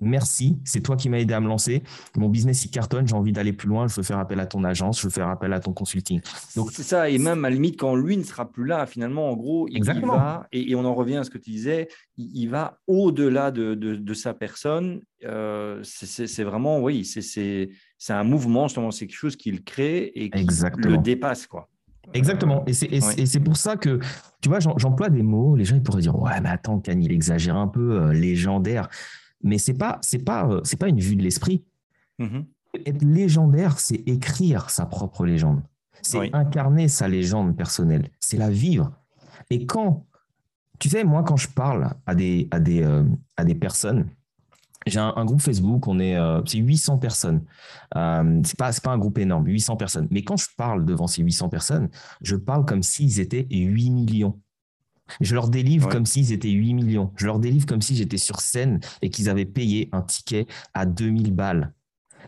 merci, c'est toi qui m'as aidé à me lancer. Mon business, il cartonne, j'ai envie d'aller plus loin, je veux faire appel à ton agence, je veux faire appel à ton consulting. Donc c'est ça, et même à la limite, quand lui ne sera plus là, finalement, en gros, il, va, et, on en revient à ce que tu disais, il, va au-delà de, sa personne. Euh, c'est vraiment, oui, c'est un mouvement, c'est quelque chose qu'il crée et qui le dépasse, quoi. Exactement. Et c'est pour ça que, tu vois, j'emploie des mots, les gens ils pourraient dire, ouais, mais attends, Can, il exagère un peu, euh, légendaire mais c'est pas c'est pas euh, c'est pas une vue de l'esprit. Mm-hmm. Être légendaire, c'est écrire sa propre légende. C'est incarner sa légende personnelle. C'est la vivre. Et quand, tu sais, moi, quand je parle à des, à des, euh, à des personnes, j'ai un, groupe Facebook, on est, euh, c'est 800 personnes. Euh, c'est pas, pas un groupe énorme, 800 personnes. Mais quand je parle devant ces 800 personnes, je parle comme s'ils étaient 8 millions. Je leur délivre comme s'ils étaient 8 millions. Je leur délivre comme si j'étais sur scène et qu'ils avaient payé un ticket à 2000 balles.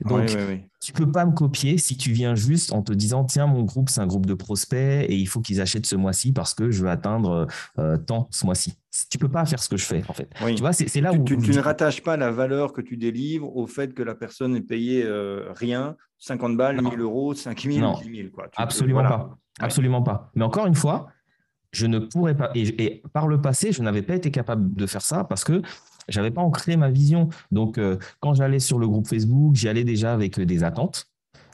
Donc, tu peux pas me copier si tu viens juste en te disant tiens, mon groupe, c'est un groupe de prospects et il faut qu'ils achètent ce mois-ci parce que je veux atteindre euh, tant ce mois-ci. Tu peux pas faire ce que je fais, en fait. Tu vois, c'est là où. Tu, ne rattaches pas la valeur que tu délivres au fait que la personne ait payé euh, rien, 50 balles, 1000 euros, 5000, 10 000. Quoi. Absolument pas. Absolument pas. Mais encore une fois, je ne pourrais pas. Et, par le passé, je n'avais pas été capable de faire ça parce que j'avais pas ancré ma vision. Donc, euh, quand j'allais sur le groupe Facebook, j'y allais déjà avec euh, des attentes.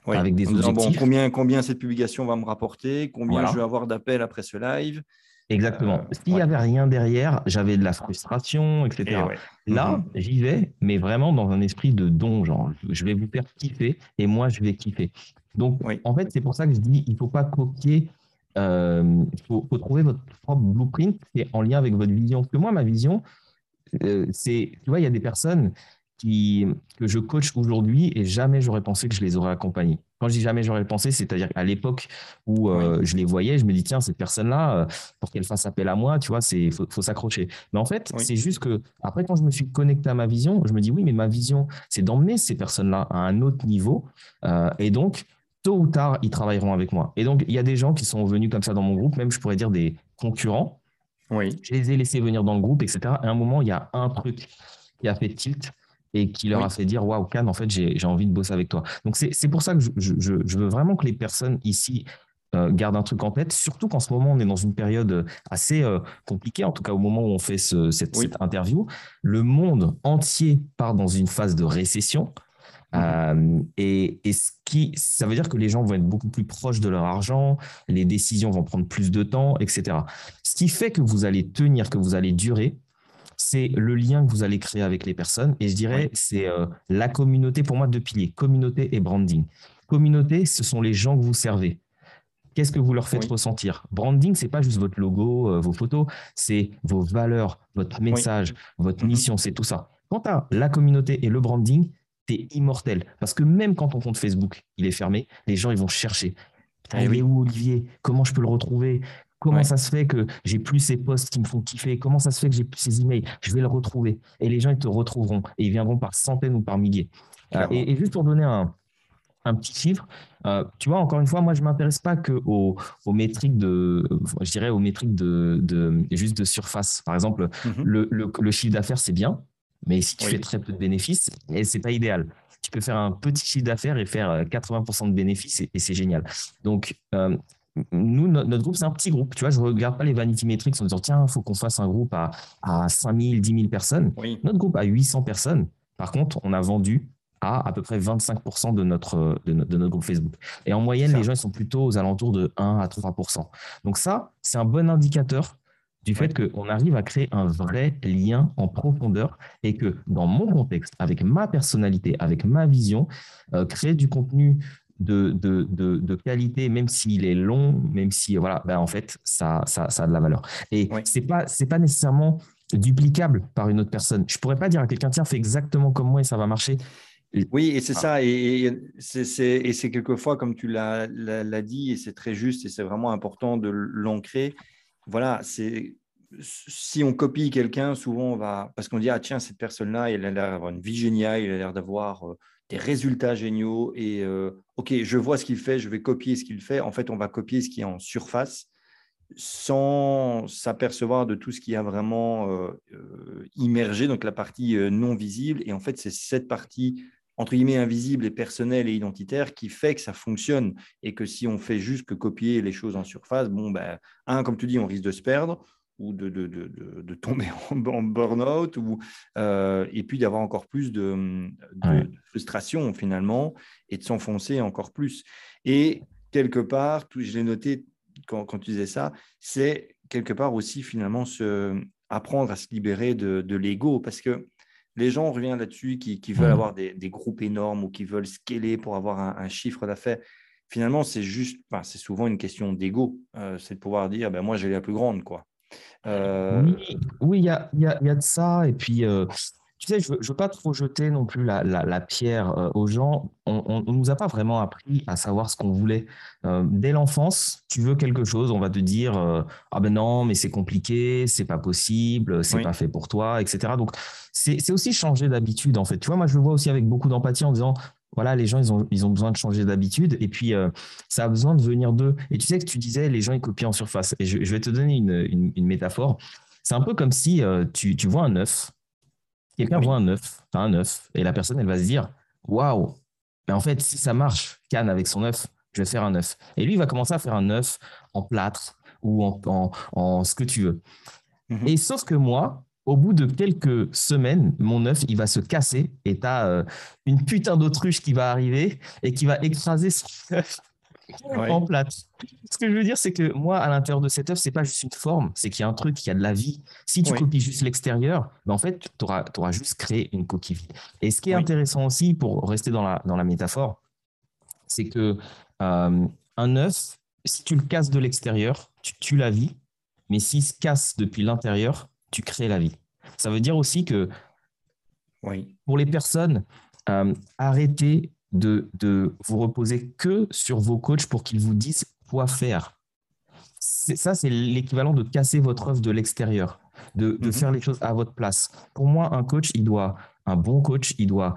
Avec des objectifs. combien, combien cette publication va me rapporter? Combien je vais avoir d'appels après ce live? Exactement. Euh, S'il n'y avait rien derrière, j'avais de la frustration, etc. Là, mhm. j'y vais, mais vraiment dans un esprit de don, genre, je vais vous faire kiffer et moi, je vais kiffer. Donc, en fait, c'est pour ça que je dis, il ne faut pas copier, euh, il faut, trouver votre propre blueprint qui est en lien avec votre vision. Parce que moi, ma vision, euh, c'est, tu vois, il y a des personnes qui, que je coach aujourd'hui et jamais j'aurais pensé que je les aurais accompagnés. Quand je dis jamais j'aurais pensé, c'est-à-dire qu'à l'époque où euh, je les voyais, je me dis tiens cette personne-là, euh, pour qu'elle fasse appel à moi, tu vois, c'est faut, faut s'accrocher. Mais en fait, c'est juste que après quand je me suis connecté à ma vision, je me dis oui, mais ma vision, c'est d'emmener ces personnes-là à un autre niveau, euh, et donc tôt ou tard, ils travailleront avec moi. Et donc il y a des gens qui sont venus comme ça dans mon groupe, même je pourrais dire des concurrents. Oui. Je les ai laissés venir dans le groupe, etc. Et à un moment, il y a un truc qui a fait tilt et qui leur a fait dire Waouh, Cannes, en fait, j'ai envie de bosser avec toi. Donc, c'est pour ça que je, je, veux vraiment que les personnes ici euh, gardent un truc en tête, surtout qu'en ce moment, on est dans une période assez euh, compliquée, en tout cas au moment où on fait ce, cette, interview. Le monde entier part dans une phase de récession. Mhm. Euh, et, et, ce qui, ça veut dire que les gens vont être beaucoup plus proches de leur argent, les décisions vont prendre plus de temps, etc. Ce qui fait que vous allez tenir, que vous allez durer, c'est le lien que vous allez créer avec les personnes. Et je dirais, c'est euh, la communauté, pour moi, deux piliers, communauté et branding. Communauté, ce sont les gens que vous servez. Qu'est-ce que vous leur faites ressentir? Branding, c'est pas juste votre logo, euh, vos photos, c'est vos valeurs, votre message, votre mm-hmm. mission, c'est tout ça. Quant à la communauté et le branding, immortel. Parce que même quand ton compte Facebook, il est fermé, les gens, ils vont chercher. Eh il est où Olivier? Comment je peux le retrouver? Comment ça se fait que j'ai plus ces posts qui me font kiffer? Comment ça se fait que j'ai plus ces emails? Je vais le retrouver. Et les gens, ils te retrouveront. Et ils viendront par centaines ou par milliers. Euh, et, juste pour donner un, petit chiffre, euh, tu vois, encore une fois, moi, je ne m'intéresse pas que aux, métriques de, je dirais aux métriques de, juste de surface. Par exemple, mhm. le, chiffre d'affaires, c'est bien, mais si tu fais très peu de bénéfices, ce n'est pas idéal tu peux faire un petit chiffre d'affaires et faire 80% euh, de bénéfices et, c'est génial. Donc, nous, notre, groupe, c'est un petit groupe. Tu vois, je ne regarde pas les vanity metrics en disant, tiens, il faut qu'on fasse un groupe à, à 5 000, 10 000 personnes. Notre groupe a 800 personnes. Par contre, on a vendu à à peu près 25% de notre, de, notre, groupe Facebook. Et en moyenne, les gens ils sont plutôt aux alentours de 1 à 3%. Donc ça, c'est un bon indicateur du fait qu'on arrive à créer un vrai lien en profondeur et que dans mon contexte, avec ma personnalité, avec ma vision, euh, créer du contenu de, de, de, qualité, même s'il est long, même si, voilà, ben en fait, ça, ça, ça, a de la valeur. Et ce n'est pas, pas nécessairement duplicable par une autre personne. Je ne pourrais pas dire à quelqu'un, tiens, fais exactement comme moi et ça va marcher. Oui, et c'est ah. ça. Et, c'est quelquefois, comme tu l'as dit, et c'est très juste, et c'est vraiment important de l'ancrer. Voilà, c'est si on copie quelqu'un, souvent on va. Parce qu'on dit, ah tiens, cette personne-là, elle a l'air d'avoir une vie géniale, il a l'air d'avoir euh, des résultats géniaux et euh, OK, je vois ce qu'il fait, je vais copier ce qu'il fait. En fait, on va copier ce qui est en surface sans s'apercevoir de tout ce qui a vraiment euh, immergé, donc la partie non visible. Et en fait, c'est cette partie entre guillemets invisible et personnelle et identitaire qui fait que ça fonctionne et que si on fait juste que copier les choses en surface, bon ben un comme tu dis, on risque de se perdre ou de, de, de, de tomber en, burn-out, ou, euh, et puis d'avoir encore plus de, frustration finalement, et de s'enfoncer encore plus. Et quelque part, tout, je l'ai noté quand, quand, tu disais ça, c'est quelque part aussi finalement se, apprendre à se libérer de, l'ego, parce que les gens, on revient là-dessus, qui, qui, veulent avoir des, des, groupes énormes ou qui veulent scaler pour avoir un, chiffre d'affaires. Finalement, c'est juste, enfin, c'est souvent une question d'ego. Euh, c'est de pouvoir dire, ben, moi, j'ai la plus grande, quoi. Euh, oui, il y a, y, a, y a, de ça. Et puis, euh, tu sais, je ne veux, pas trop jeter non plus la, la, pierre euh, aux gens. On ne nous a pas vraiment appris à savoir ce qu'on voulait. dès l'enfance, tu veux quelque chose, on va te dire Ah ben non, mais c'est compliqué, c'est pas possible, c'est pas fait pour toi, etc. Donc, c'est aussi changer d'habitude, en fait. Tu vois, moi, je le vois aussi avec beaucoup d'empathie en disant voilà, les gens, ils ont, ils ont besoin de changer d'habitude et puis euh, ça a besoin de venir d'eux. Et tu sais que tu disais, les gens, ils copient en surface. Et je, vais te donner une, une, métaphore. C'est un peu comme si euh, tu, tu, vois un œuf, quelqu'un voit un œuf, un œuf, et la personne, elle va se dire, waouh, mais en fait, si ça marche, Cannes avec son œuf, je vais faire un œuf. Et lui, il va commencer à faire un œuf en plâtre ou en, en, en ce que tu veux. Mhm. Et sauf que moi, au bout de quelques semaines, mon œuf, il va se casser et tu as euh, une putain d'autruche qui va arriver et qui va écraser son œuf. En plate. Ce que je veux dire, c'est que moi, à l'intérieur de cette œuvre, c'est pas juste une forme, c'est qu'il y a un truc, qui a de la vie. Si tu copies juste l'extérieur, ben en fait, tu auras, auras, juste créé une coquille vide. Et ce qui est intéressant aussi, pour rester dans la, dans la métaphore, c'est que euh, un œuf, si tu le casses de l'extérieur, tu tues la vie, mais s'il se casse depuis l'intérieur, tu crées la vie. Ça veut dire aussi que oui. pour les personnes, euh, arrêtez de, de vous reposer que sur vos coachs pour qu'ils vous disent quoi faire. Ça, c'est l'équivalent de casser votre œuvre de l'extérieur, de, de mhm. faire les choses à votre place. Pour moi, un coach, il doit, un bon coach, il doit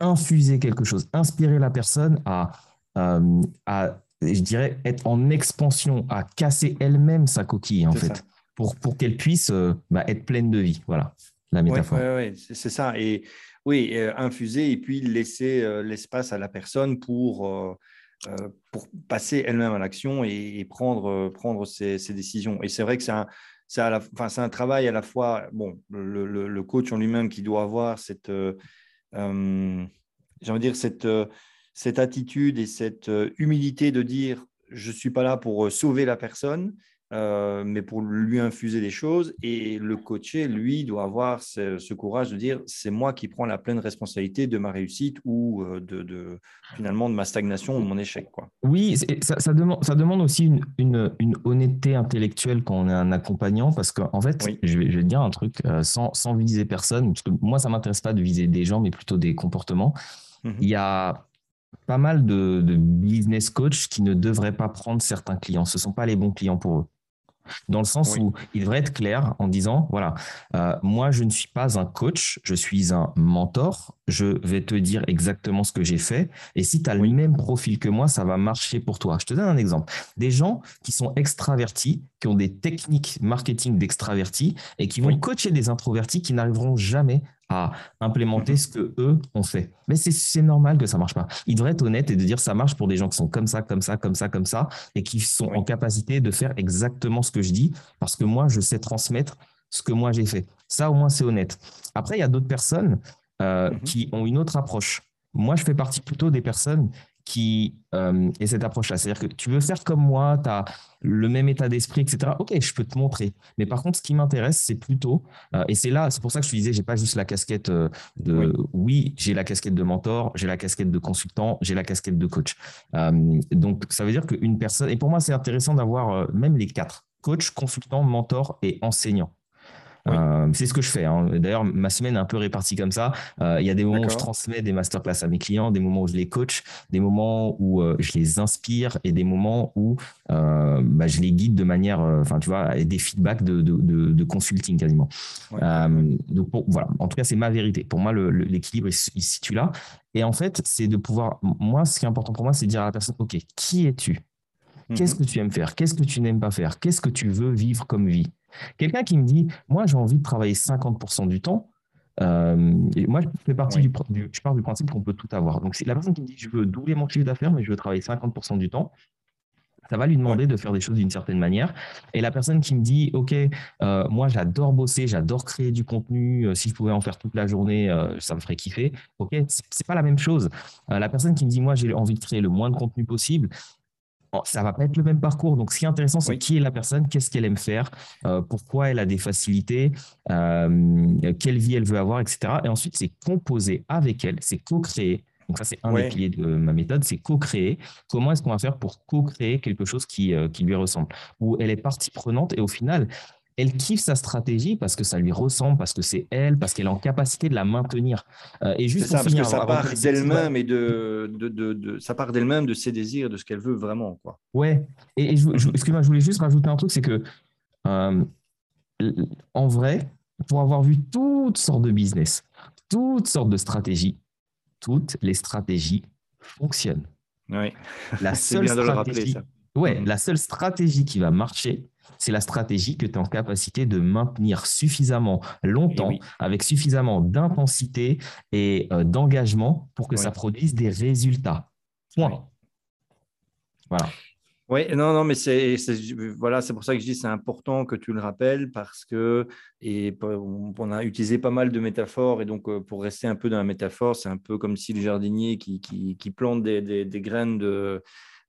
infuser quelque chose, inspirer la personne à, euh, à je dirais, être en expansion, à casser elle-même sa coquille, en fait, pour, pour qu'elle puisse euh, bah, être pleine de vie. Voilà, la métaphore. Oui, c'est ça. Et oui, euh, infuser et puis laisser euh, l'espace à la personne pour, pour passer elle-même à l'action et, prendre, prendre ses, décisions. Et c'est vrai que c'est un, enfin, un travail à la fois, bon, le, coach en lui-même qui doit avoir cette, euh, dire, cette, cette attitude et cette euh, humilité de dire je ne suis pas là pour euh, sauver la personne, euh, mais pour lui infuser des choses. Et le coaché, lui, doit avoir ce, courage de dire c'est moi qui prends la pleine responsabilité de ma réussite ou de, finalement de ma stagnation ou de mon échec. Quoi. Oui, ça, demande, ça demande aussi une, honnêteté intellectuelle quand on est un accompagnant parce qu'en fait, je, vais, je, vais, dire un truc sans, sans viser personne, parce que moi, ça ne m'intéresse pas de viser des gens, mais plutôt des comportements. Mmh Il y a pas mal de, business coach qui ne devraient pas prendre certains clients. Ce ne sont pas les bons clients pour eux. Dans le sens où il devrait être clair en disant, voilà, euh, moi je ne suis pas un coach, je suis un mentor, je vais te dire exactement ce que j'ai fait, et si tu as le même profil que moi, ça va marcher pour toi. Je te donne un exemple. Des gens qui sont extravertis, qui ont des techniques marketing d'extravertis, et qui vont coacher des introvertis qui n'arriveront jamais à implémenter ce que eux ont fait. Mais c'est normal que ça marche pas. Il devrait être honnête et de dire ça marche pour des gens qui sont comme ça, comme ça, comme ça, comme ça, et qui sont en capacité de faire exactement ce que je dis, parce que moi, je sais transmettre ce que moi j'ai fait. Ça, au moins, c'est honnête. Après, il y a d'autres personnes euh, mm-hmm. qui ont une autre approche. Moi, je fais partie plutôt des personnes qui euh, et cette approche-là. C'est-à-dire que tu veux faire comme moi, tu as le même état d'esprit, etc. Ok, je peux te montrer. Mais par contre, ce qui m'intéresse, c'est plutôt, euh, et c'est là, c'est pour ça que je te disais, j'ai pas juste la casquette euh, de, oui, j'ai la casquette de mentor, j'ai la casquette de consultant, j'ai la casquette de coach. donc, ça veut dire qu'une personne, et pour moi, c'est intéressant d'avoir même les quatre, coach, consultant, mentor et enseignant. Euh, c'est ce que je fais. Hein. D'ailleurs, ma semaine est un peu répartie comme ça. Euh, il y a des moments où je transmets des masterclass à mes clients, des moments où je les coach, des moments où euh, je les inspire et des moments où bah, je les guide de manière, enfin, tu vois, des feedbacks de, de, de, consulting quasiment. donc, voilà. En tout cas, c'est ma vérité. Pour moi, l'équilibre, il, il se situe là. Et en fait, c'est de pouvoir. Moi, ce qui est important pour moi, c'est de dire à la personne OK, qui es-tu? Qu'est-ce mhm. que tu aimes faire? Qu'est-ce que tu n'aimes pas faire? Qu'est-ce que tu veux vivre comme vie? Quelqu'un qui me dit, moi j'ai envie de travailler 50% du temps, euh, et moi je fais partie du, je pars du principe qu'on peut tout avoir. Donc c'est la personne qui me dit, je veux doubler mon chiffre d'affaires, mais je veux travailler 50% du temps. Ça va lui demander de faire des choses d'une certaine manière. Et la personne qui me dit, OK, euh, moi j'adore bosser, j'adore créer du contenu, euh, si je pouvais en faire toute la journée, ça me ferait kiffer. OK, c'est pas la même chose. la personne qui me dit, moi j'ai envie de créer le moins de contenu possible, ça va pas être le même parcours. Donc, ce qui est intéressant, c'est qui est la personne, qu'est-ce qu'elle aime faire, euh, pourquoi elle a des facilités, euh, quelle vie elle veut avoir, etc. Et ensuite, c'est composer avec elle, c'est co-créer. Donc, ça, c'est un des piliers de ma méthode, c'est co-créer. Comment est-ce qu'on va faire pour co-créer quelque chose qui, euh, qui lui ressemble? Où elle est partie prenante et au final, elle kiffe sa stratégie parce que ça lui ressemble, parce que c'est elle, parce qu'elle est en capacité de la maintenir. Euh, et juste ça, parce que ça part d'elle-même et de, de, de, ça part d'elle-même, de ses désirs, de ce qu'elle veut vraiment. Quoi. Ouais. Et, je, excuse-moi, je voulais juste rajouter un truc, c'est que euh, en vrai, pour avoir vu toutes sortes de business, toutes sortes de stratégies, toutes les stratégies fonctionnent. Oui. La seule bien de le rappeler, ça. Ouais, mm. la seule stratégie qui va marcher, c'est la stratégie que tu es en capacité de maintenir suffisamment longtemps, eh avec suffisamment d'intensité et euh, d'engagement pour que ça produise des résultats. Point. Voilà. Oui, non, non, mais c'est voilà, c'est pour ça que je dis c'est important que tu le rappelles parce que et on a utilisé pas mal de métaphores et donc euh, pour rester un peu dans la métaphore, c'est un peu comme si le jardinier qui, qui, plante des, des, graines de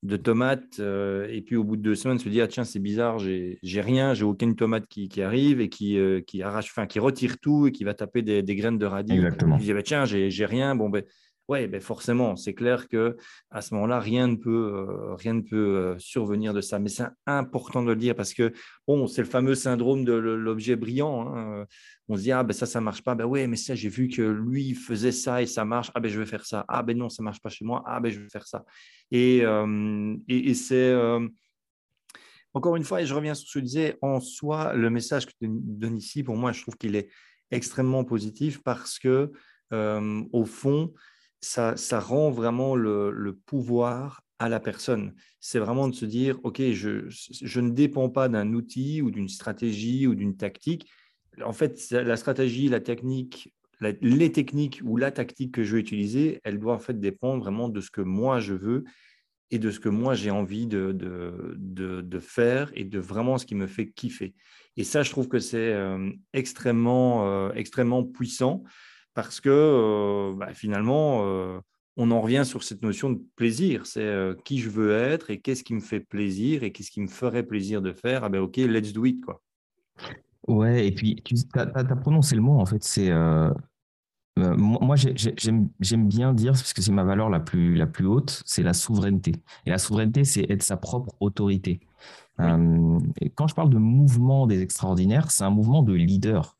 de tomates et puis au bout de deux semaines se dire ah, tiens c'est bizarre j'ai rien j'ai aucune tomate qui, arrive et qui, qui arrache enfin qui retire tout et qui va taper des, graines de radis. Exactement. Je dis bah, tiens j'ai rien. Bon ben oui, ben forcément, c'est clair que à ce moment-là, rien ne peut, euh, rien ne peut euh, survenir de ça. Mais c'est important de le dire parce que bon, c'est le fameux syndrome de l'objet brillant. Hein. On se dit ah ben ça, ça marche pas. Ben oui, mais ça, j'ai vu que lui faisait ça et ça marche. Ah ben je vais faire ça. Ah ben non, ça marche pas chez moi. Ah ben je vais faire ça. Et, euh, et, c'est encore une fois, et je reviens sur ce que je disais, en soi, le message que tu donnes ici, pour moi, je trouve qu'il est extrêmement positif parce que au fond, ça, rend vraiment le, pouvoir à la personne. C'est vraiment de se dire, OK, je, ne dépends pas d'un outil ou d'une stratégie ou d'une tactique. En fait, la stratégie, la technique, les techniques ou la tactique que je vais utiliser, elle doit en fait dépendre vraiment de ce que moi je veux et de ce que moi j'ai envie de, faire et de vraiment ce qui me fait kiffer. Et ça, je trouve que c'est euh, extrêmement, euh, extrêmement puissant parce que euh, bah, finalement, euh, on en revient sur cette notion de plaisir. C'est euh, qui je veux être et qu'est-ce qui me fait plaisir et qu'est-ce qui me ferait plaisir de faire. Ah ben ok, let's do it. Quoi. Ouais, et puis tu as, prononcé le mot, en fait, c'est... moi, j'aime bien dire, parce que c'est ma valeur la plus, la plus haute, c'est la souveraineté. Et la souveraineté, c'est être sa propre autorité. quand je parle de mouvement des extraordinaires, c'est un mouvement de leader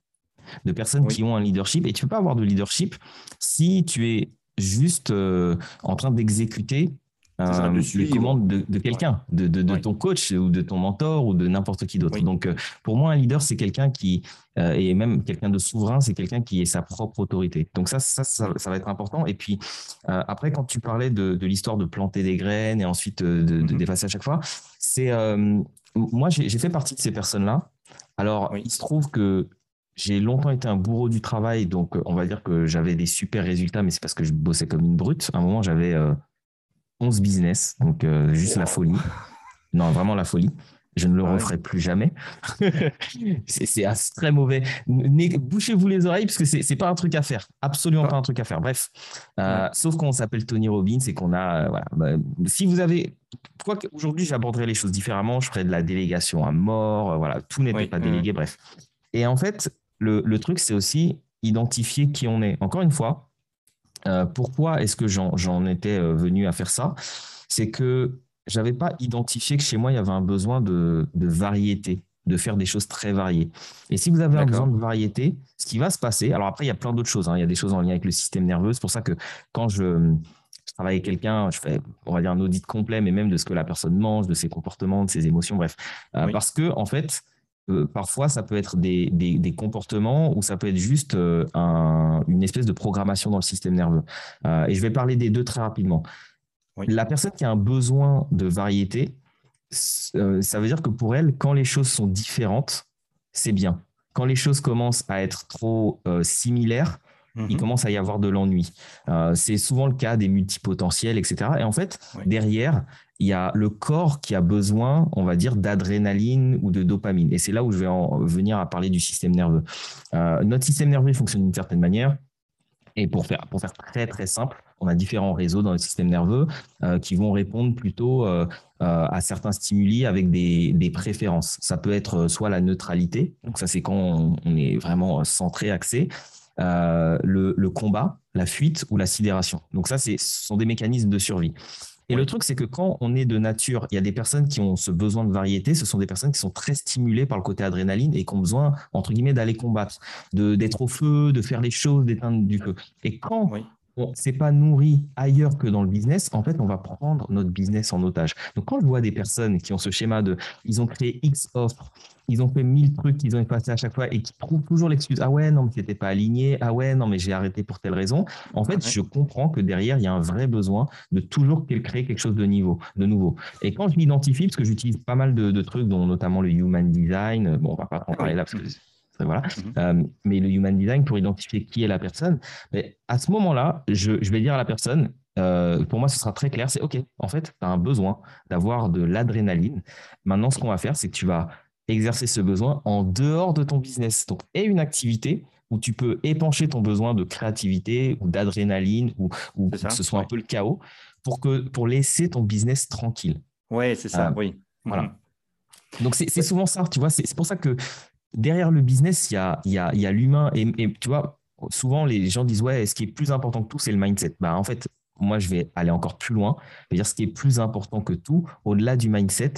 de personnes qui ont un leadership. Et tu ne peux pas avoir de leadership si tu es juste euh, en train d'exécuter euh, les commandes de, quelqu'un, de, ton coach ou de ton mentor ou de n'importe qui d'autre. Donc, euh, pour moi, un leader, c'est quelqu'un qui, et même quelqu'un de souverain, c'est quelqu'un qui est sa propre autorité. Donc, ça, ça, ça, va être important. Et puis, après, quand tu parlais de, l'histoire de planter des graines et ensuite de, mm-hmm. d'effacer à chaque fois, c'est. moi, j'ai fait partie de ces personnes-là. Alors, il se trouve que j'ai longtemps été un bourreau du travail, donc euh, on va dire que j'avais des super résultats, mais c'est parce que je bossais comme une brute. À un moment, j'avais 11 euh, business, donc euh, juste la folie. Non, vraiment la folie. Je ne le referai plus jamais. c'est très mauvais. Bouchez-vous les oreilles parce que c'est n'est pas un truc à faire. Absolument pas un truc à faire. Bref, sauf qu'on s'appelle Tony Robbins et qu'on a. voilà. Bah, si vous avez. Quoi qu'aujourd'hui, j'aborderai les choses différemment. Je ferai de la délégation à mort. Voilà, tout n'était pas délégué. Bref. Et en fait, le, truc, c'est aussi identifier qui on est. Encore une fois, euh, pourquoi est-ce que j'en étais euh, venu à faire ça? C'est que j'avais pas identifié que chez moi, il y avait un besoin de, variété, de faire des choses très variées. Et si vous avez un besoin de variété, ce qui va se passer, alors après, il y a plein d'autres choses. Hein. il y a des choses en lien avec le système nerveux. C'est pour ça que quand je, travaille avec quelqu'un, je fais, on va dire, un audit complet, mais même de ce que la personne mange, de ses comportements, de ses émotions, bref. Euh, parce que, en fait, euh, parfois, ça peut être des, des, comportements ou ça peut être juste euh, une espèce de programmation dans le système nerveux. Euh, et je vais parler des deux très rapidement. La personne qui a un besoin de variété, ça veut dire que pour elle, quand les choses sont différentes, c'est bien. Quand les choses commencent à être trop similaires, il mhm. commence à y avoir de l'ennui. c'est souvent le cas des multipotentiels, etc. Et en fait, derrière, il y a le corps qui a besoin, on va dire, d'adrénaline ou de dopamine. Et c'est là où je vais en venir à parler du système nerveux. Euh, notre système nerveux fonctionne d'une certaine manière. Et pour faire, très très simple, on a différents réseaux dans le système nerveux euh, qui vont répondre plutôt euh, à certains stimuli avec des, des, préférences. Ça peut être soit la neutralité, donc ça c'est quand on, est vraiment centré, axé, le, le, combat, la fuite ou la sidération. Donc ça, ce sont des mécanismes de survie. Et le truc, c'est que quand on est de nature, il y a des personnes qui ont ce besoin de variété, ce sont des personnes qui sont très stimulées par le côté adrénaline et qui ont besoin, entre guillemets, d'aller combattre, d'être au feu, de faire les choses, d'éteindre du feu. Et quand on ne s'est pas nourri ailleurs que dans le business, en fait, on va prendre notre business en otage. Donc, quand je vois des personnes qui ont ce schéma de, ils ont créé X offres, ils ont fait mille trucs qu'ils ont effacés à chaque fois et qui trouvent toujours l'excuse, ah ouais, non, mais c'était pas aligné, ah ouais, non, mais j'ai arrêté pour telle raison. En fait, je comprends que derrière, il y a un vrai besoin de toujours créer quelque chose de, niveau, de nouveau. Et quand je m'identifie, parce que j'utilise pas mal de, trucs, dont notamment le human design, bon, on va pas en parler là parce que voilà. Mhm. Euh, mais le human design pour identifier qui est la personne. Mais à ce moment-là, je, vais dire à la personne, euh, pour moi, ce sera très clair, c'est OK, en fait, tu as un besoin d'avoir de l'adrénaline. Maintenant, ce qu'on va faire, c'est que tu vas exercer ce besoin en dehors de ton business. Donc, et une activité où tu peux épancher ton besoin de créativité ou d'adrénaline ou, ou que ce soit un peu le chaos pour, que, pour laisser ton business tranquille. Ouais, c'est ça, oui. Voilà. Mhm. Donc, c'est souvent ça, tu vois. C'est pour ça que derrière le business, il y a, y a, y a l'humain. Et, et, tu vois, souvent, les gens disent, ouais, ce qui est plus important que tout, c'est le mindset. Bah, en fait, moi, je vais aller encore plus loin. dire ce qui est plus important que tout, au-delà du mindset,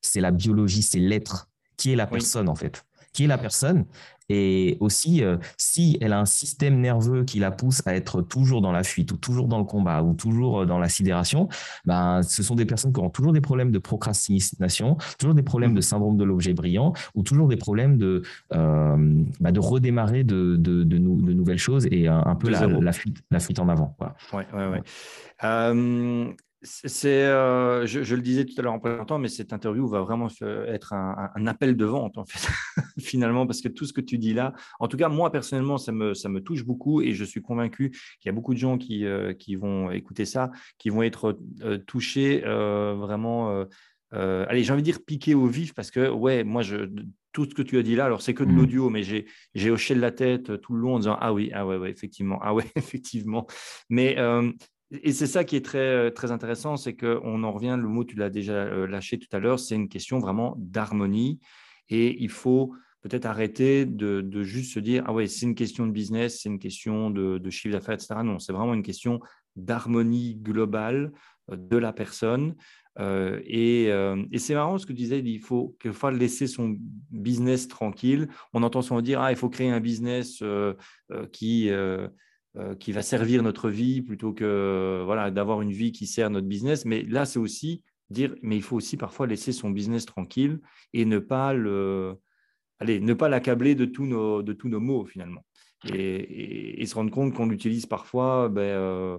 c'est la biologie, c'est l'être. Qui est la personne, en fait Qui est la personne et aussi, euh, si elle a un système nerveux qui la pousse à être toujours dans la fuite ou toujours dans le combat ou toujours euh, dans la sidération, ben, ce sont des personnes qui auront toujours des problèmes de procrastination, toujours des problèmes de mmh. syndrome de l'objet brillant ou toujours des problèmes de, euh, bah, de redémarrer de, de, de, nouvelles choses et un, peu la, fuite, la fuite en avant. Ouais, ouais, ouais. C'est, euh, je, le disais tout à l'heure en présentant, mais cette interview va vraiment être un, appel de vente, en fait, finalement, parce que tout ce que tu dis là, en tout cas, moi, personnellement, ça me, ça me touche beaucoup et je suis convaincu qu'il y a beaucoup de gens qui, euh, qui vont écouter ça, qui vont être euh, touchés vraiment, allez, j'ai envie de dire piqués au vif, parce que, ouais, moi, je, tout ce que tu as dit là, alors c'est que de mmh. l'audio, mais j'ai hoché de la tête tout le long en disant Ah oui, ah ouais, ouais effectivement, ah ouais, effectivement. Mais et c'est ça qui est très, euh, très intéressant, c'est qu'on en revient, le mot, tu l'as déjà euh, lâché tout à l'heure, c'est une question vraiment d'harmonie. Et il faut peut-être arrêter de, juste se dire, ah ouais, c'est une question de business, c'est une question de, chiffre d'affaires, etc. Non, c'est vraiment une question d'harmonie globale euh, de la personne. et, c'est marrant ce que tu disais, il faut quelquefois laisser son business tranquille. On entend souvent dire, ah, il faut créer un business qui va servir notre vie plutôt que voilà, d'avoir une vie qui sert notre business. Mais là, c'est aussi dire, mais il faut aussi parfois laisser son business tranquille et ne pas le, allez, ne pas l'accabler de tous nos, de tous nos mots finalement. Et, se rendre compte qu'on l'utilise parfois ben, euh,